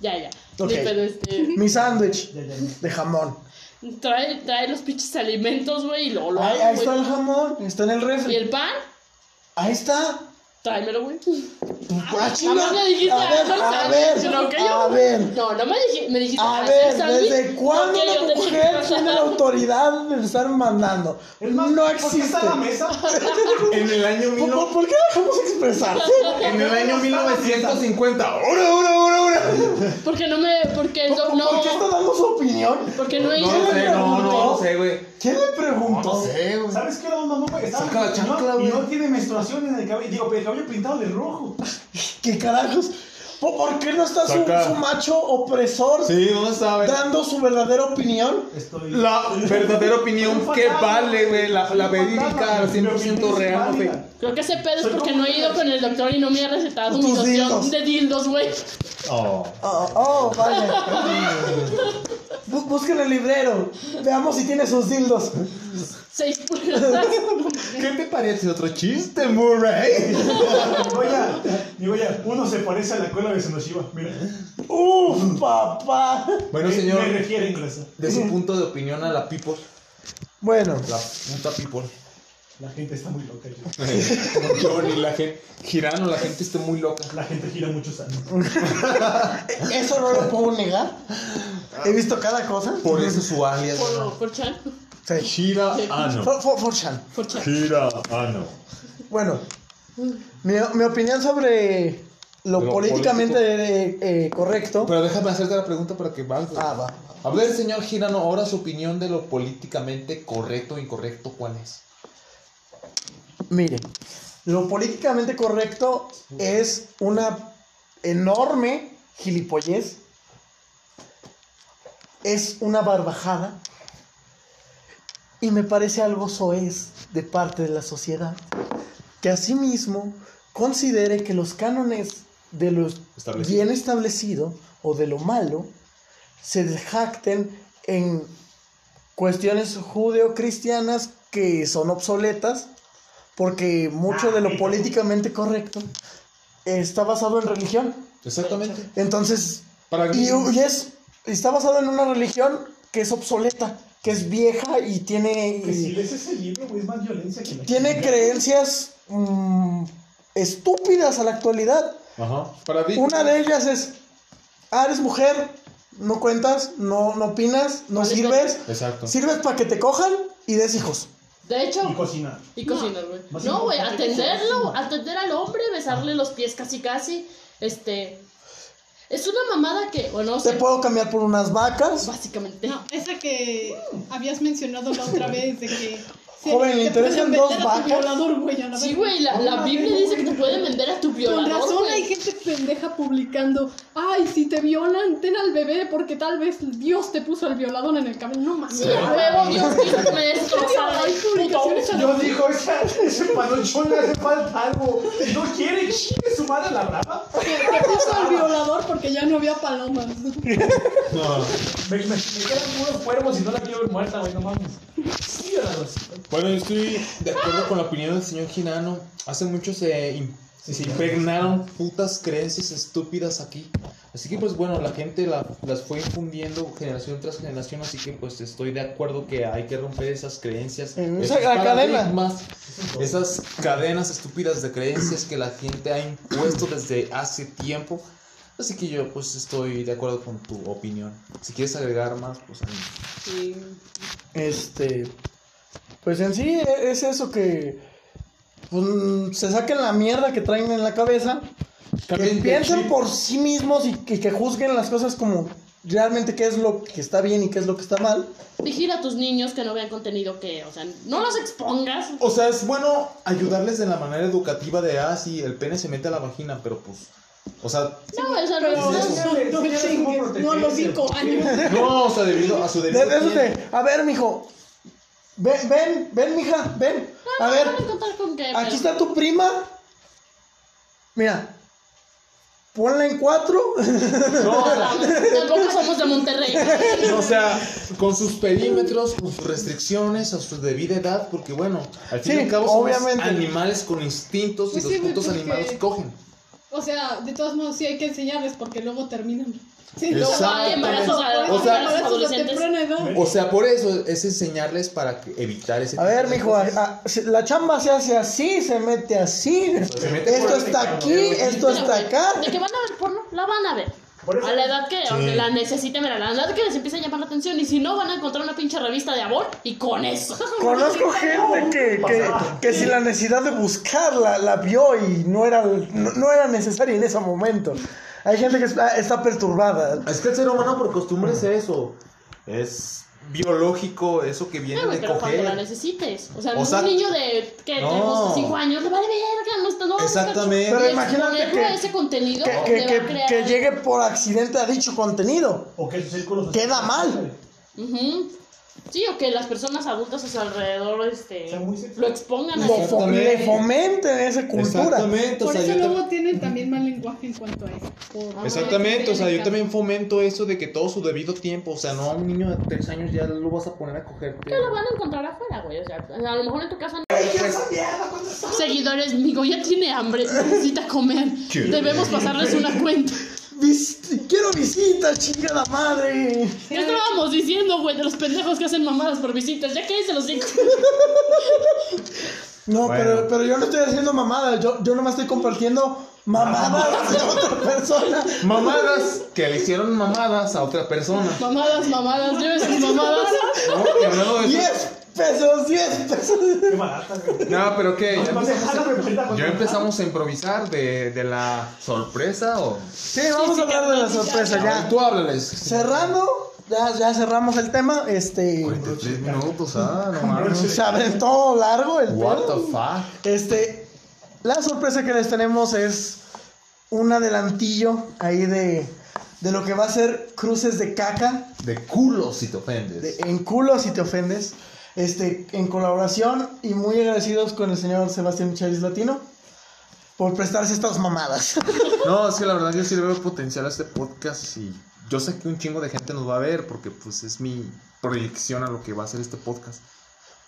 Ya, ya. Ok. Sí, pero este. Mi sándwich de jamón. Trae, trae los pinches alimentos, güey, y luego lo Ahí, hago, ahí está el jamón, está en el ¿Y refri. el pan? Ahí está. Tráemelo, güey. Ah, chinga. Nada más me dijiste A ver, a ver, ¿no? Que yo- a ver. No, no me dijiste, me dijiste A ver, ¿desde cuándo una mujer tiene la autoridad de estar mandando? Es más, No ¿por qué existe. está la mesa? En el año ¿Por, por- por qué dejamos expresarse? En el año 1950. ¡Ahora, ahora, ahora, ahora! Porque no me, porque no, ¿Por, no, por qué está dando su opinión? porque no No hice. lo sé, no, no sé, güey. ¿Quién le preguntó? No sé, güey. ¿Sabes qué era un mamá? Está Saca la chancla, y no tiene menstruación en el cabello. Digo, pero cabello pintado de rojo. ¿Qué carajos? ¿Por, qué no está su, macho opresor Sí, ¿dónde sabe? dando su verdadera opinión? Estoy. La verdadera opinión que vale, güey. La, la verídica, al 100% mi real, güey. Creo que ese pedo es porque no he ido con el doctor y no me ha recetado mi doción dildos. de dildos, güey. Oh. Oh, oh, vaya. Bu- Busquen el librero. Veamos si tiene sus dildos. Seis pulgadas. ¿Qué te parece otro chiste, Murray? Goya, Goya, uno se parece a la cola de Senoshiba. Mira. ¡Uf, papá! Bueno, Me- señor, Me refieren, gracias. de su punto de opinión a la people, Bueno, la puta people. La gente está muy loca. yo. Johnny, la gente, Girano, la gente está muy loca. La gente gira muchos años. eso no lo puedo negar. He visto cada cosa. Por eso su alias. Por, por chan. Sí. Gira ano. For, for- for. Gira ano. Bueno, mi, mi opinión sobre lo, Lo políticamente eh, eh, correcto. Pero déjame hacerte la pregunta para que valga. Ah, va. A ver, señor Girano, ahora su opinión de lo políticamente correcto o incorrecto, ¿cuál es? Mire, lo políticamente correcto es una enorme gilipollez. Es una barbajada. Y me parece algo soez de parte de la sociedad. Que asimismo considere que los cánones de lo Establecido. bien establecido o de lo malo se jacten en cuestiones judeocristianas que son obsoletas porque mucho de lo políticamente correcto está basado en religión. Exactamente. Entonces, Para y, y es está basado en una religión que es obsoleta, que es vieja y tiene Que si lees ese libro, güey, es más violencia que la tiene creencias mm, estúpidas a la actualidad. Ajá. Para ti. Una de ellas es, ah, eres mujer, no cuentas, no, no opinas, no Vale, sirves, Exacto. sirves para que te cojan y des hijos. De hecho, Y cocinar. y cocinar, güey. Más No, güey, importante que atenderlo, atender al hombre, besarle los pies casi casi. Este. Es una mamada que, bueno, no Te puedo cambiar por unas vacas. Básicamente. No, esa que habías mencionado la otra vez de que. se- Joven, ¿le interesan dos vacas? violador, güey, a la Sí, güey, la, la Biblia dice que te pueden vender a tu Con violador. razón güey. hay gente pendeja publicando, ay, si te violan, ten al bebé porque tal vez Dios te puso al violador en el cabello. No mames. Sí, huevo, Dios quiso que me puto. Yo dijo, esa, ese panochón le hace falta algo. No quiere, chingue su madre la brava. que, que puso al violador porque ya no había palomas. Me, me, me quedan puros cuervos y no la quiero ver muerta, güey, no mames. Sí. Bueno, yo estoy de acuerdo con la opinión del señor Girano. Hace mucho se, se impregnaron putas creencias estúpidas aquí. Así que pues bueno, la gente la- las fue infundiendo generación tras generación, así que pues estoy de acuerdo que hay que romper esas creencias, esa cadena. esas cadenas estúpidas de creencias que la gente ha impuesto desde hace tiempo. Así que yo pues estoy de acuerdo con tu opinión. Si quieres agregar más, pues a mí. Sí. Este, pues en sí e- es eso que pues, se saquen la mierda que traen en la cabeza, que piensen por sí mismos y que, que juzguen las cosas como realmente qué es lo que está bien y qué es lo que está mal. Vigila a tus niños que no vean contenido que, o sea, no los expongas. O sea, es bueno ayudarles de la manera educativa de, ah, sí, el pene se mete a la vagina, pero pues O sea, No, o sea, Pero no, no, Enséñale- no, no a los cinco años. no, o sea, debido a su De- debido de de, a ver, mijo. Ven, ven, ven, mija, ven. A ver, con aquí está tu prima. Mira. Ponla en cuatro. Tampoco somos de Monterrey. O sea, con sus perímetros, con sus restricciones, a su debida edad, porque bueno, al fin Sí, y al cabo somos obviamente. animales con instintos Pues y sí, los putos porque- animales cogen. O sea, de todos modos sí hay que enseñarles porque luego terminan. Sí, O sea. O por eso es enseñarles para que- evitar ese A ver, mijo, a- a- la chamba se hace así, se mete así. Se mete Esto está aquí, esto está acá. De que van a ver porno, la van a ver. Por eso- A la edad que aunque la necesiten, mira, a la edad que les empiece a llamar la atención. Y si no, van a encontrar una pinche revista de amor y con eso. Conozco gente que, que, que sin la necesidad de buscarla la vio y no era, no, no era necesaria en ese momento. Hay gente que está, está perturbada. Es que el ser humano por costumbre es eso. Es biológico, eso que viene No, de pero cuando la coger. necesites. O sea, O sea, un niño de que no. tenemos 5 años le vale verga, no está no Exactamente. Pero imagínate que- ese contenido Que, que, va que, a crear. que llegue por accidente a dicho contenido. O que sus círculos Queda mal. Ujú. Sí, o que las personas adultas a su alrededor este, lo expongan a eso. le fomenten esa cultura. Exactamente, o Por sea, eso luego tienen también mal lenguaje en cuanto a eso. por- Exactamente, o sea, yo también fomento eso de que todo su debido tiempo, o sea, no a un niño de 3 años ya lo vas a poner a coger. Que lo van a encontrar afuera, güey. O sea, a lo mejor en tu casa no. Seguidores, migo, ya tiene hambre, necesita comer. Debemos pasarles una cuenta. Vis- quiero visitas, chingada madre. ¿Qué estábamos diciendo, güey, de los pendejos que hacen mamadas por visitas? Ya que hice los cinco. No, Bueno. pero, pero yo no estoy haciendo mamadas. Yo, yo nomás estoy compartiendo mamadas de otra persona. Mamadas que le hicieron mamadas a otra persona. Mamadas, mamadas, lleve sus mamadas. ¿no? Y hablando de eso- 10 pesos, 10 pesos. Qué barata, güey. No, pero ¿qué? ¿Ya empezamos, a, güey, ya empezamos a improvisar de, de la sorpresa o...? Sí, vamos a hablar de la sorpresa ya. Tú háblales. Cerrando, ya, ya cerramos el tema. Este. 43 minutos, ah, no mames. Se aventó largo el What pedo. the fuck. Este, la sorpresa que les tenemos es un adelantillo ahí de, de lo que va a ser cruces de caca, De culo si te ofendes. de, en culo si te ofendes, este, en colaboración y muy agradecidos con el señor Sebastián Charis Latino por prestarse estas mamadas. No, es que la verdad yo sí le veo potencial a este podcast y yo sé que un chingo de gente nos va a ver porque pues es mi proyección a lo que va a ser este podcast.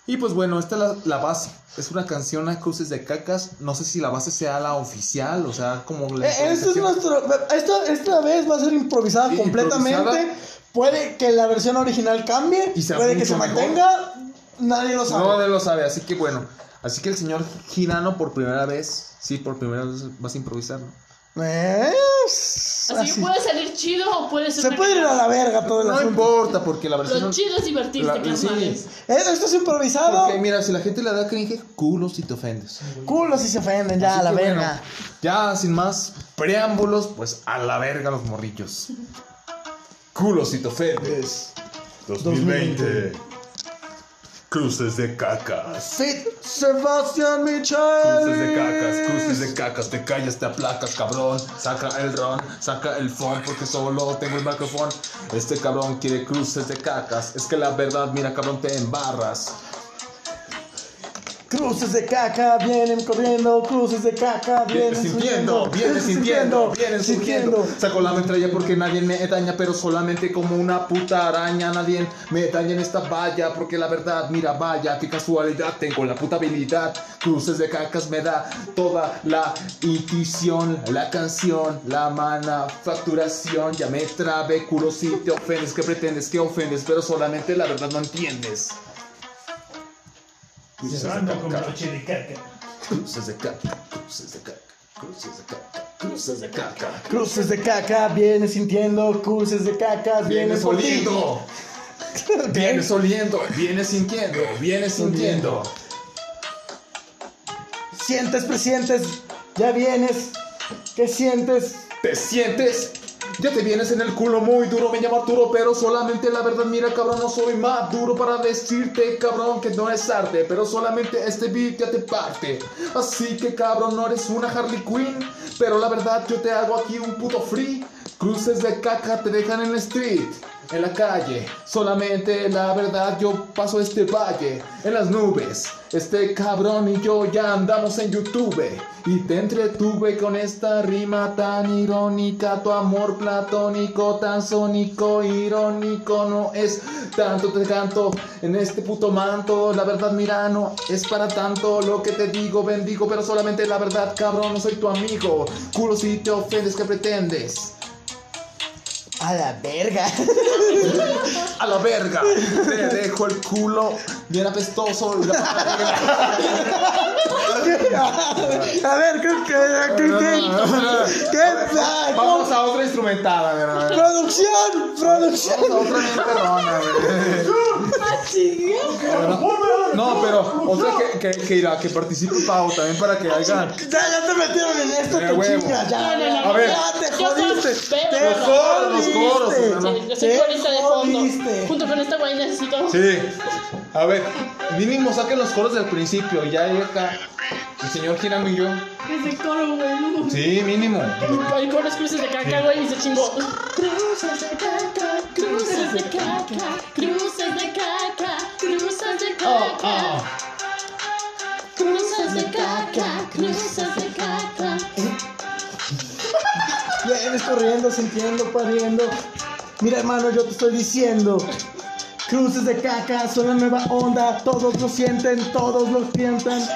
Y pues bueno, esta es la, la base. Es una canción a cruces de cacas. No sé si la base sea la oficial, o sea, como la Eh, Esto es nuestro, esta, esta vez va a ser improvisada Sí, completamente. improvisada. Puede que la versión original cambie, Y puede que se mejor. mantenga, nadie lo sabe. No, él lo sabe, así que bueno. Así que el señor Girano por primera vez, sí, por primera vez vas a improvisar, ¿no? Eh, Así puede salir chido o puede ser. Se puede ir a la verga todo el No asunto. importa, porque la versión... Lo chido es divertirte, la- sí. Eh, Esto es improvisado. Porque mira, si la gente le da cringe, culo si te ofendes. Culo si se ofenden, ya, Así a la bueno, verga. ya sin más preámbulos, pues a la verga los morrillos. Culo si te ofendes. 2020. Cruces de cacas. Fit Sebastián Michel. Cruces de cacas, cruces de cacas. Te callas, te aplacas, cabrón. Saca el ron, saca el phone porque solo tengo el micrófono. Este cabrón quiere cruces de cacas. Es que la verdad, mira cabrón, te embarras. Cruces de caca vienen corriendo, cruces de caca vienen sintiendo, vienes sintiendo, vienes sintiendo. Saco la metralla porque nadie me daña, pero solamente como una puta araña. Nadie me daña en esta valla, porque la verdad, mira, vaya, qué casualidad, tengo la puta habilidad. Cruces de cacas me da toda la intuición, la canción, la manufacturación. Ya me trabé, culo si te ofendes, que pretendes que ofendes, pero solamente la verdad no entiendes. Cerrando con broche de caca. Cruces de caca, cruces de caca, cruces de caca, cruces de caca. Cruces de caca vienen sintiendo, cruces de caca Vienes oliendo, vienes oliendo, vienes sintiendo, vienes sintiendo. Sientes, presientes, ya vienes. ¿Qué sientes? Te sientes Ya te vienes en el culo muy duro, me llamo Arturo, pero solamente la verdad, mira cabrón, no soy más duro para decirte, cabrón, que no es arte, pero solamente este beat ya te parte. Así que cabrón, no eres una Harley Quinn, pero la verdad yo te hago aquí un puto free. Cruces de caca te dejan en la street, en la calle. Solamente la verdad yo paso este valle, en las nubes. Este cabrón y yo ya andamos en YouTube. Y te entretuve con esta rima tan irónica. Tu amor platónico, tan sónico, irónico. No es tanto, te canto en este puto manto. La verdad, mira, no es para tanto lo que te digo, bendigo. Pero solamente la verdad, cabrón, no soy tu amigo. Culo si te ofendes, ¿qué pretendes? A la verga. A la verga, te dejo el culo bien apestoso. y la- A ver, ¿qué, qué, qué, qué, qué, ah, Vamos a otra instrumentada, a ver, a ver. Producción, producción. Vamos a otra bien perrona, güey. No, pero otra que, que, que, irá, que participe Pau también para que hagan. Ya, ya te metieron en esto, te chingas, ya, A ver. ya te jodiste. Te coros, los coros, jodiste. hermano. Sí, yo soy corista de fondo. jodiste. Junto con esta güey necesito. Sí. A ver, mínimo saquen los coros del principio. y Ya ahí acá. El señor Giramillo. Ese coro, güey. no. Sí, mínimo. Hay coros cruces de caca, güey, y se chingó. Cruces de caca, cruces de caca, cruces de caca, cruces de caca. Cruces de caca, cruces de caca. Vienes corriendo, sintiendo, pariendo. Mira, hermano, yo te estoy diciendo. Cruces de caca son la nueva onda. Todos lo sienten, todos lo sienten.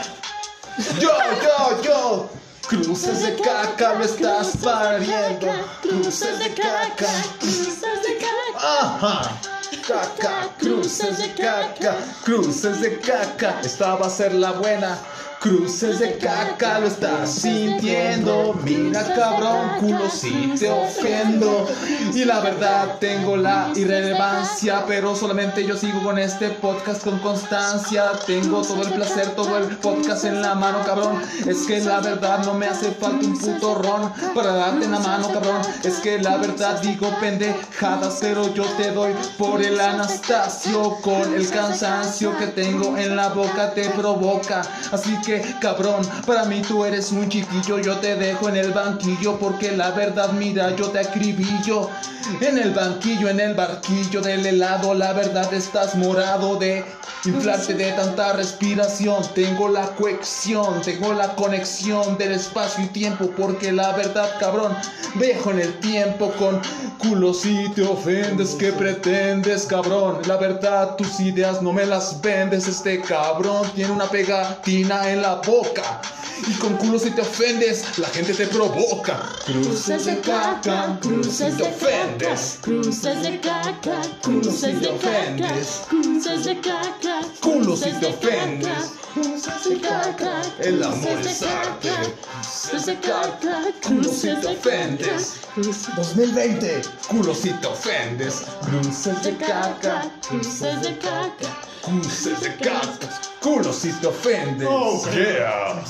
Yo, yo, yo. Cruces de caca, lo estás pariendo. Cruces de caca, cruces de caca. Ajá. Caca, cruces de caca, cruces de caca. Esta va a ser la buena. Cruces de caca, lo estás sintiendo. Mira, cabrón, culo si te ofendo. Y la verdad, tengo la irrelevancia. Pero solamente yo sigo con este podcast con constancia. Tengo todo el placer, todo el podcast en la mano, cabrón. Es que la verdad no me hace falta un puto ron para darte en la mano, cabrón. Es que la verdad digo pendejadas, pero yo te doy por el Anastasio con el cansancio que tengo en la boca te provoca. Así que, cabrón, para mí tú eres un chiquillo, yo te dejo en el banquillo porque la verdad, mira, yo te acribillo. En el banquillo, en el barquillo del helado, la verdad estás morado de inflarte de tanta respiración. Tengo la cohesión, tengo la conexión del espacio y tiempo, porque la verdad, cabrón, dejo en el tiempo con culo si te ofendes, ¿qué pretendes, cabrón? La verdad, tus ideas no me las vendes, este cabrón tiene una pegatina en la boca. Y con culo si te ofendes, la gente te provoca. Cruces de caca, cruces te ofendes. Cruces de caca, cruces de caca, cruces de caca, Culo si te ofendes. cruces de caca, El amor de es arte. cruces de caca, Culo si cruces te de ofendes. caca, 2020. Culo si te ofendes. Cruces de caca, cruces de caca. cruces de caca. Culo si te ofendes. Oh, yeah.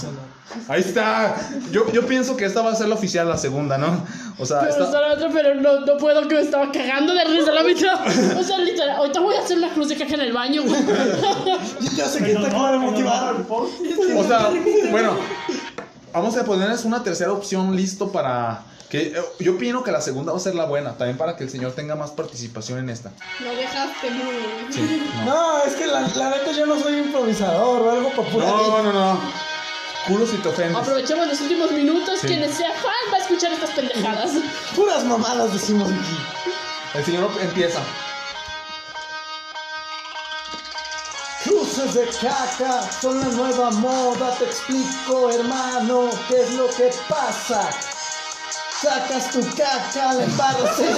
Ahí está. Yo, yo pienso que esta va a ser la oficial, la segunda, ¿no? O sea, esta- gustó la otra, pero no, no puedo que me estaba cagando de risa la mitad. O sea, literal, ahorita voy a hacer una cruz de caca en el baño, güey. Yo sé que te acabo de motivar. O sea, bueno, vamos a ponerles una tercera opción listo para que eh, yo opino que la segunda va a ser la buena, también para que el señor tenga más participación en esta. Lo dejaste muy. Sí, no. No, es que la, la neta yo no soy improvisador o algo popular. No, no, no. Culo si te ofendes. Aprovechemos los últimos minutos. Sí. Quienes sea fan va a escuchar estas pendejadas. Puras mamadas decimos aquí. El señor empieza. Cruces de caca son la nueva moda, te explico hermano, qué es lo que pasa. Sacas tu caca, le embarras en el...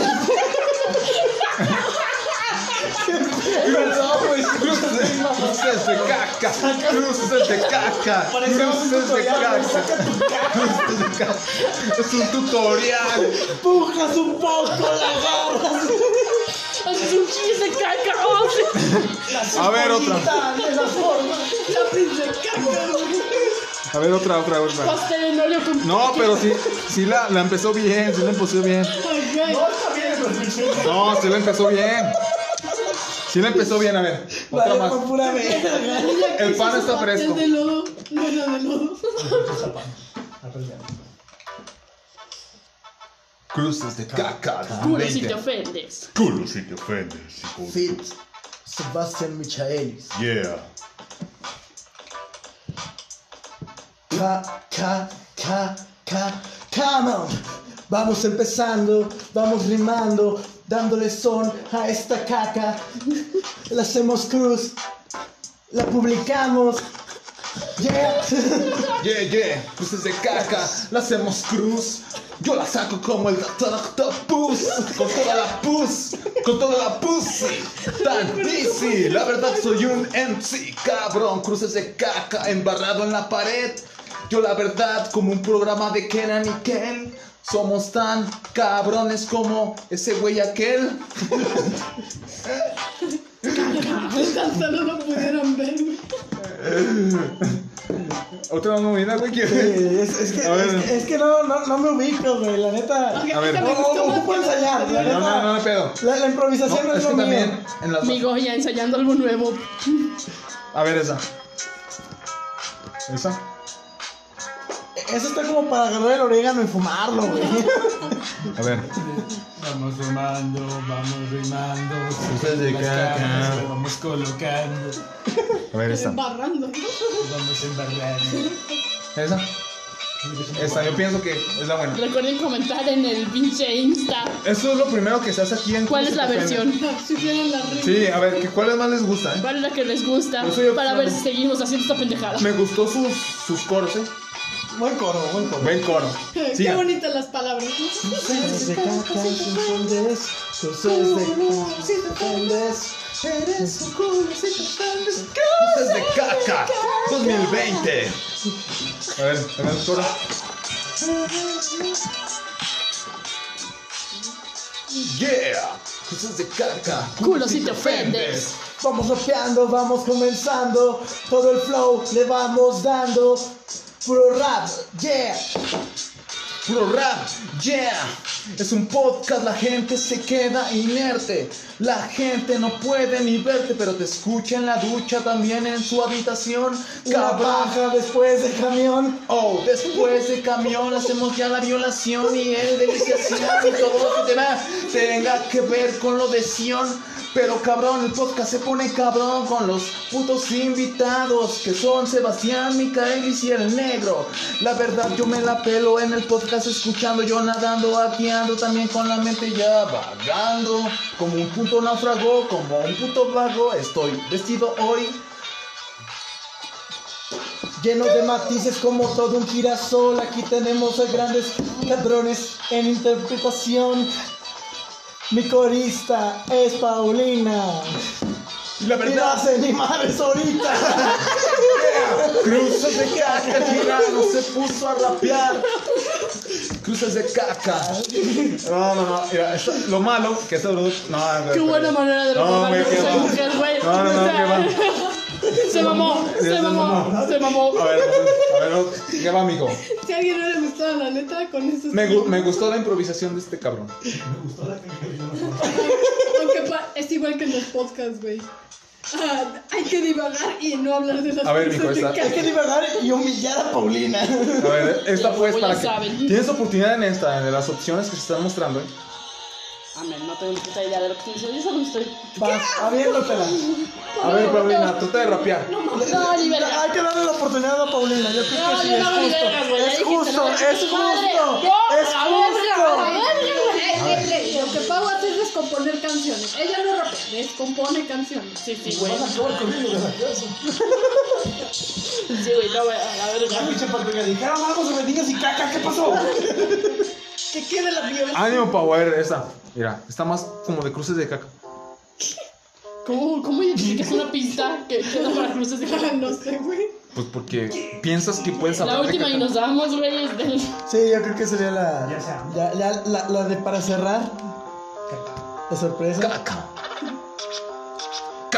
No, pues, cruces de, cruces de caca, cruces de caca, cruces de caca, cruces de caca. Es un tutorial. Empujas un poco, la agarras. Haces un chis de caca. A ver, otra. cebollita De la forma. La de caca. A ver, otra, otra, otra. No, pero sí, sí la, la empezó bien, sí la empezó bien. No, sí la empezó bien. Sí la empezó bien, a ver. Otra más. El pan está fresco. de lodo. No era de lodo. Cruces de caca. culo si 20. te ofendes. Culo si te ofendes, Fit, Sebastián Michaelis. Yeah. Ca, ca, ca, ca, come on. Vamos empezando, vamos rimando, dándole son a esta caca. La hacemos cruz, la publicamos. Yeah. Yeah, yeah, cruces de caca, la hacemos cruz. Yo la saco como el Doctor Octopus, con toda la pus, con toda la pussy. Tan dizzy, la verdad soy un MC, cabrón. Cruces de caca embarrado en la pared. Yo la verdad como un programa de Kenan y Kel. Somos tan cabrones como ese güey aquel. Tan solo lo pudieran ver. Otra movida, güey, es, es que, A ver. es, que, es que no, no, no me ubico, güey, la neta. A ver. No, ocupo ensayar, la No, no, neta. no, no pedo. La, la improvisación no, No, es es lo mío. también en las Mi Goya ensayando algo nuevo. A ver esa. ¿Esa? Eso está como para agarrar el orégano y fumarlo, güey. A ver. Vamos rimando, vamos rimando. Cruces de caca. vamos colocando. A ver esta. Embarrando. Vamos embarrando. ¿Esa? Esta, yo pienso que es la buena. Recuerden comentar en el pinche Insta Eso es lo primero que se hace aquí en cuál es la versión. Si hicieran la rima. Sí, a ver, ¿qué- ¿cuál más les gusta? eh? ¿Cuál es la que les gusta? Para ver si seguimos haciendo esta pendejada. Me gustó sus, sus coros, ¿eh? Buen coro, buen coro. Buen coro. Qué bonitas las palabras. Cruces de caca, sin ofendes. Cruces de caca, sin. Eres un culo si te ofendes. Cruces de caca 2020. A ver, a ver coro. Yeah. Cruces de caca. Culo si te ofendes. Vamos rapeando, vamos comenzando. Todo el flow le vamos dando. Puro rap, yeah. Puro rap, yeah. Es un podcast, la gente se queda inerte. La gente no puede ni verte, pero te escucha en la ducha, también en su habitación. Una Cabrón. baja después del camión. Oh, después de camión hacemos ya la violación y el deliciación y todo lo que tenga, tenga que ver con lo de Sion. Pero cabrón, el podcast se pone cabrón con los putos invitados que son Sebastián, Micaelis y el negro. La verdad yo me la pelo en el podcast escuchando, yo nadando, aquí ando también con la mente ya vagando. Como un puto náufrago, como un puto vago, estoy vestido hoy Lleno de matices como todo un girasol. Aquí tenemos a grandes cabrones en interpretación. Mi corista es Paulina. y la Y no verdad hace ni madres ahorita. Cruces de caca, el tirano se puso a rapear. Cruces de caca. No, no, no. Mira, esto- lo malo que esto lo. No, Qué buena manera de No, qué va. güey. No, no, no, qué va. Se mamó, Se se mamó, se mamó. A ver, a ver, ¿qué va, mijo? Si a alguien no le gustaba la letra, con eso. Me, gu- me gustó la improvisación de este cabrón. Aunque pa- es igual que en los podcasts, güey. Ah, hay que divagar y no hablar de las A ver, cosas mijo, cada- Hay que divagar y humillar a Paulina. A ver, esta pues ya para que. saben. Tienes oportunidad en esta, en las opciones que se están mostrando, ¿eh? Amén, no tengo ni puta idea de lo que estoy diciendo. Yo solo estoy. Vas, aviéntatela. A ver, Paulina, trata de rapear. No, ni verga. Hay que darle la oportunidad a Paulina. Yo creo No, que sí, es no justo. Es justo, no, es justo. No, Es la la justo. Lo que Pau hace es descomponer canciones. Ella no rapea, descompone canciones. Sí, sí, güey. Vas a acabar conmigo de la casa. Sí, güey, no, güey, a la La verga. pinche parte que dijeron algo sobre niños y caca, ¿qué pasó? Que quede la violencia. Ánimo, Pau, a ver, esta. Mira, está más como de cruces de caca. ¿Cómo, cómo identificas una pista que queda para cruces de cara? No sé, güey. Pues porque piensas que puedes La hablar de última y caca. nos damos, güey, es del. Sí, yo creo que sería la. Ya sea. Ya, ya, la, la de para cerrar. La sorpresa. Caca.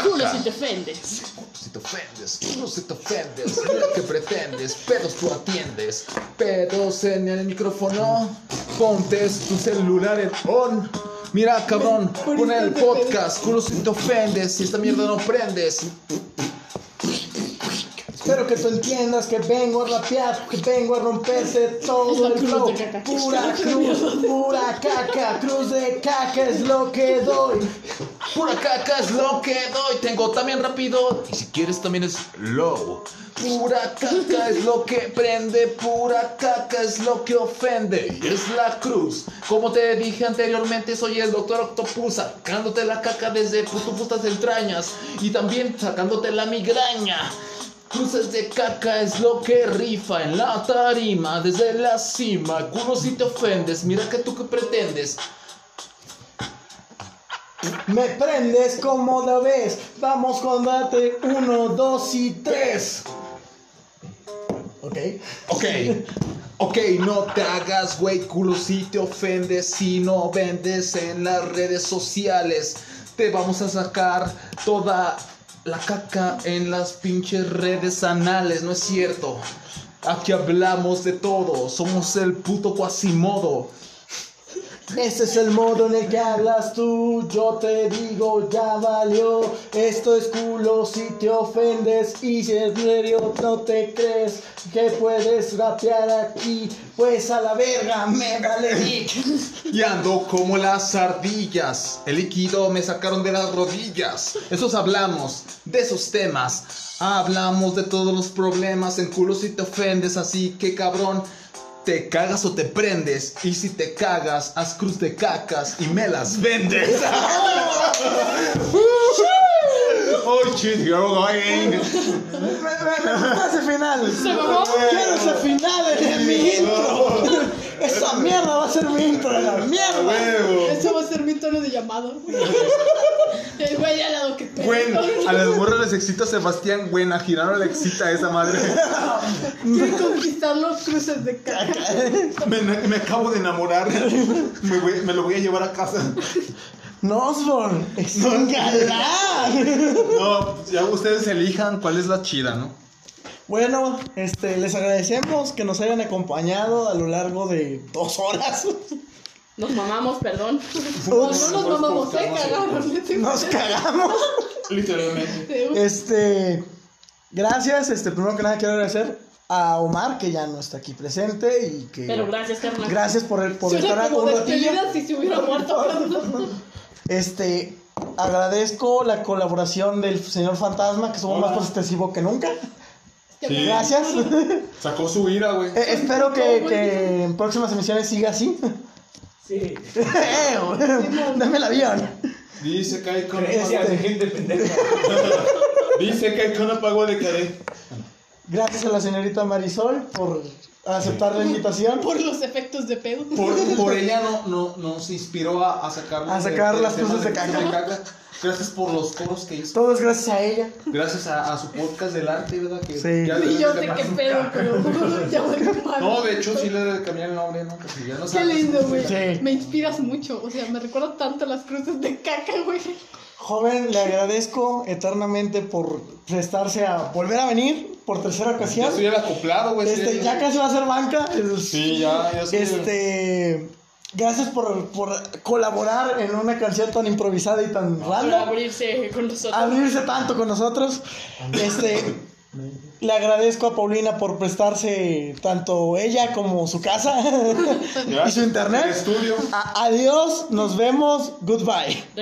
Culo Caca. si te ofendes. Si te ofendes, culo si te ofendes, lo que pretendes, pedos tú atiendes, pedos en el micrófono, ponte tu celular en on. Mira, cabrón, pon el podcast, culo si te ofendes, si esta mierda no prendes. Espero que tú entiendas que vengo a rapear, que vengo a romperse todo el cruz flow. de caca. Pura cruz, pura caca, cruz de caca es lo que doy. Pura caca es lo que doy, tengo también rápido y si quieres también es low. Pura caca es lo que prende, pura caca es lo que ofende y es la cruz. Como te dije anteriormente, soy el doctor Octopus, sacándote la caca desde tus putas entrañas y también sacándote la migraña. Cruces de caca es lo que rifa en la tarima desde la cima. Culo si te ofendes, mira que tú que pretendes. Me prendes como la ves. Vamos con date uno, dos y tres. Ok. Ok, ok, no te hagas güey, culo si te ofendes, si no vendes en las redes sociales, te vamos a sacar toda la caca en las pinches redes anales, ¿no es cierto? Aquí hablamos de todo, somos el puto Quasimodo. Este es el modo en el que hablas tú. Yo te digo, ya valió. Esto es culo si te ofendes. Y si en serio no te crees que puedes rapear aquí, pues a la verga me vale. Y ando como las ardillas. El líquido me sacaron de las rodillas. Esos hablamos de esos temas. Hablamos de todos los problemas en culo si te ofendes. Así que cabrón, te cagas o te prendes. Y si te cagas, haz cruz de cacas y me las vendes. oh shit, we're going. Ese final. ¿Se mamó? Quiero ese final en mi intro. Esa mierda va a ser mi intro de la mierda. Eso va a ser mi tono de llamado. El güey al lado que pedo. Gwen, a las morras les excita Sebastián Gwen, a Girano le excita esa madre. Quiere conquistar los cruces de caca. Me, me acabo de enamorar. Me, voy- me lo voy a llevar a casa. No, Osborn, es un galán. No, ya ustedes elijan cuál es la chida, ¿no? Bueno, este, les agradecemos que nos hayan acompañado a lo largo de dos horas. Nos mamamos, perdón. No, no nos mamamos, eh, cagaron. Nos cagamos. Literalmente. Este, gracias. Este, primero que nada quiero agradecer a Omar que ya no está aquí presente y que Pero gracias, carnal. gracias por, por estar como un ratillo. despedida si se hubiera muerto. Este, agradezco la colaboración del señor Fantasma que somos más positivo que nunca. Sí. Gracias. Sacó su ira, güey. Eh, espero que, que en próximas emisiones siga así. Sí. Eh, Dame el avión. Dice que hay con gente pendeja. Dice que hay con apago de. Gracias a la señorita Marisol por aceptar la invitación. Por los efectos de pedo. Por, por ella no, no, nos inspiró a, a sacar, A sacar las cosas de caca. Gracias por los coros que hizo. Todo es gracias a ella. Gracias a, a su podcast del arte, ¿verdad? Que Sí. ya le- Y yo sé qué pedo, pero ya voy. No, de hecho sí le cambié el nombre, ¿no? Porque ya no Qué lindo, güey. Sí. Me inspiras mucho. O sea, me recuerda tanto las cruces de caca, güey. Joven, le agradezco eternamente por prestarse a volver a venir por tercera Ya ocasión. estoy el acoplado, güey. Este, sí. ya casi va a ser banca. Sí, ya, ya el- Este, gracias por, por colaborar en una canción tan improvisada y tan random. abrirse con nosotros. Abrirse tanto con nosotros. Este, le agradezco a Paulina por prestarse tanto ella como su casa y su internet. El estudio. A- adiós, nos vemos, goodbye.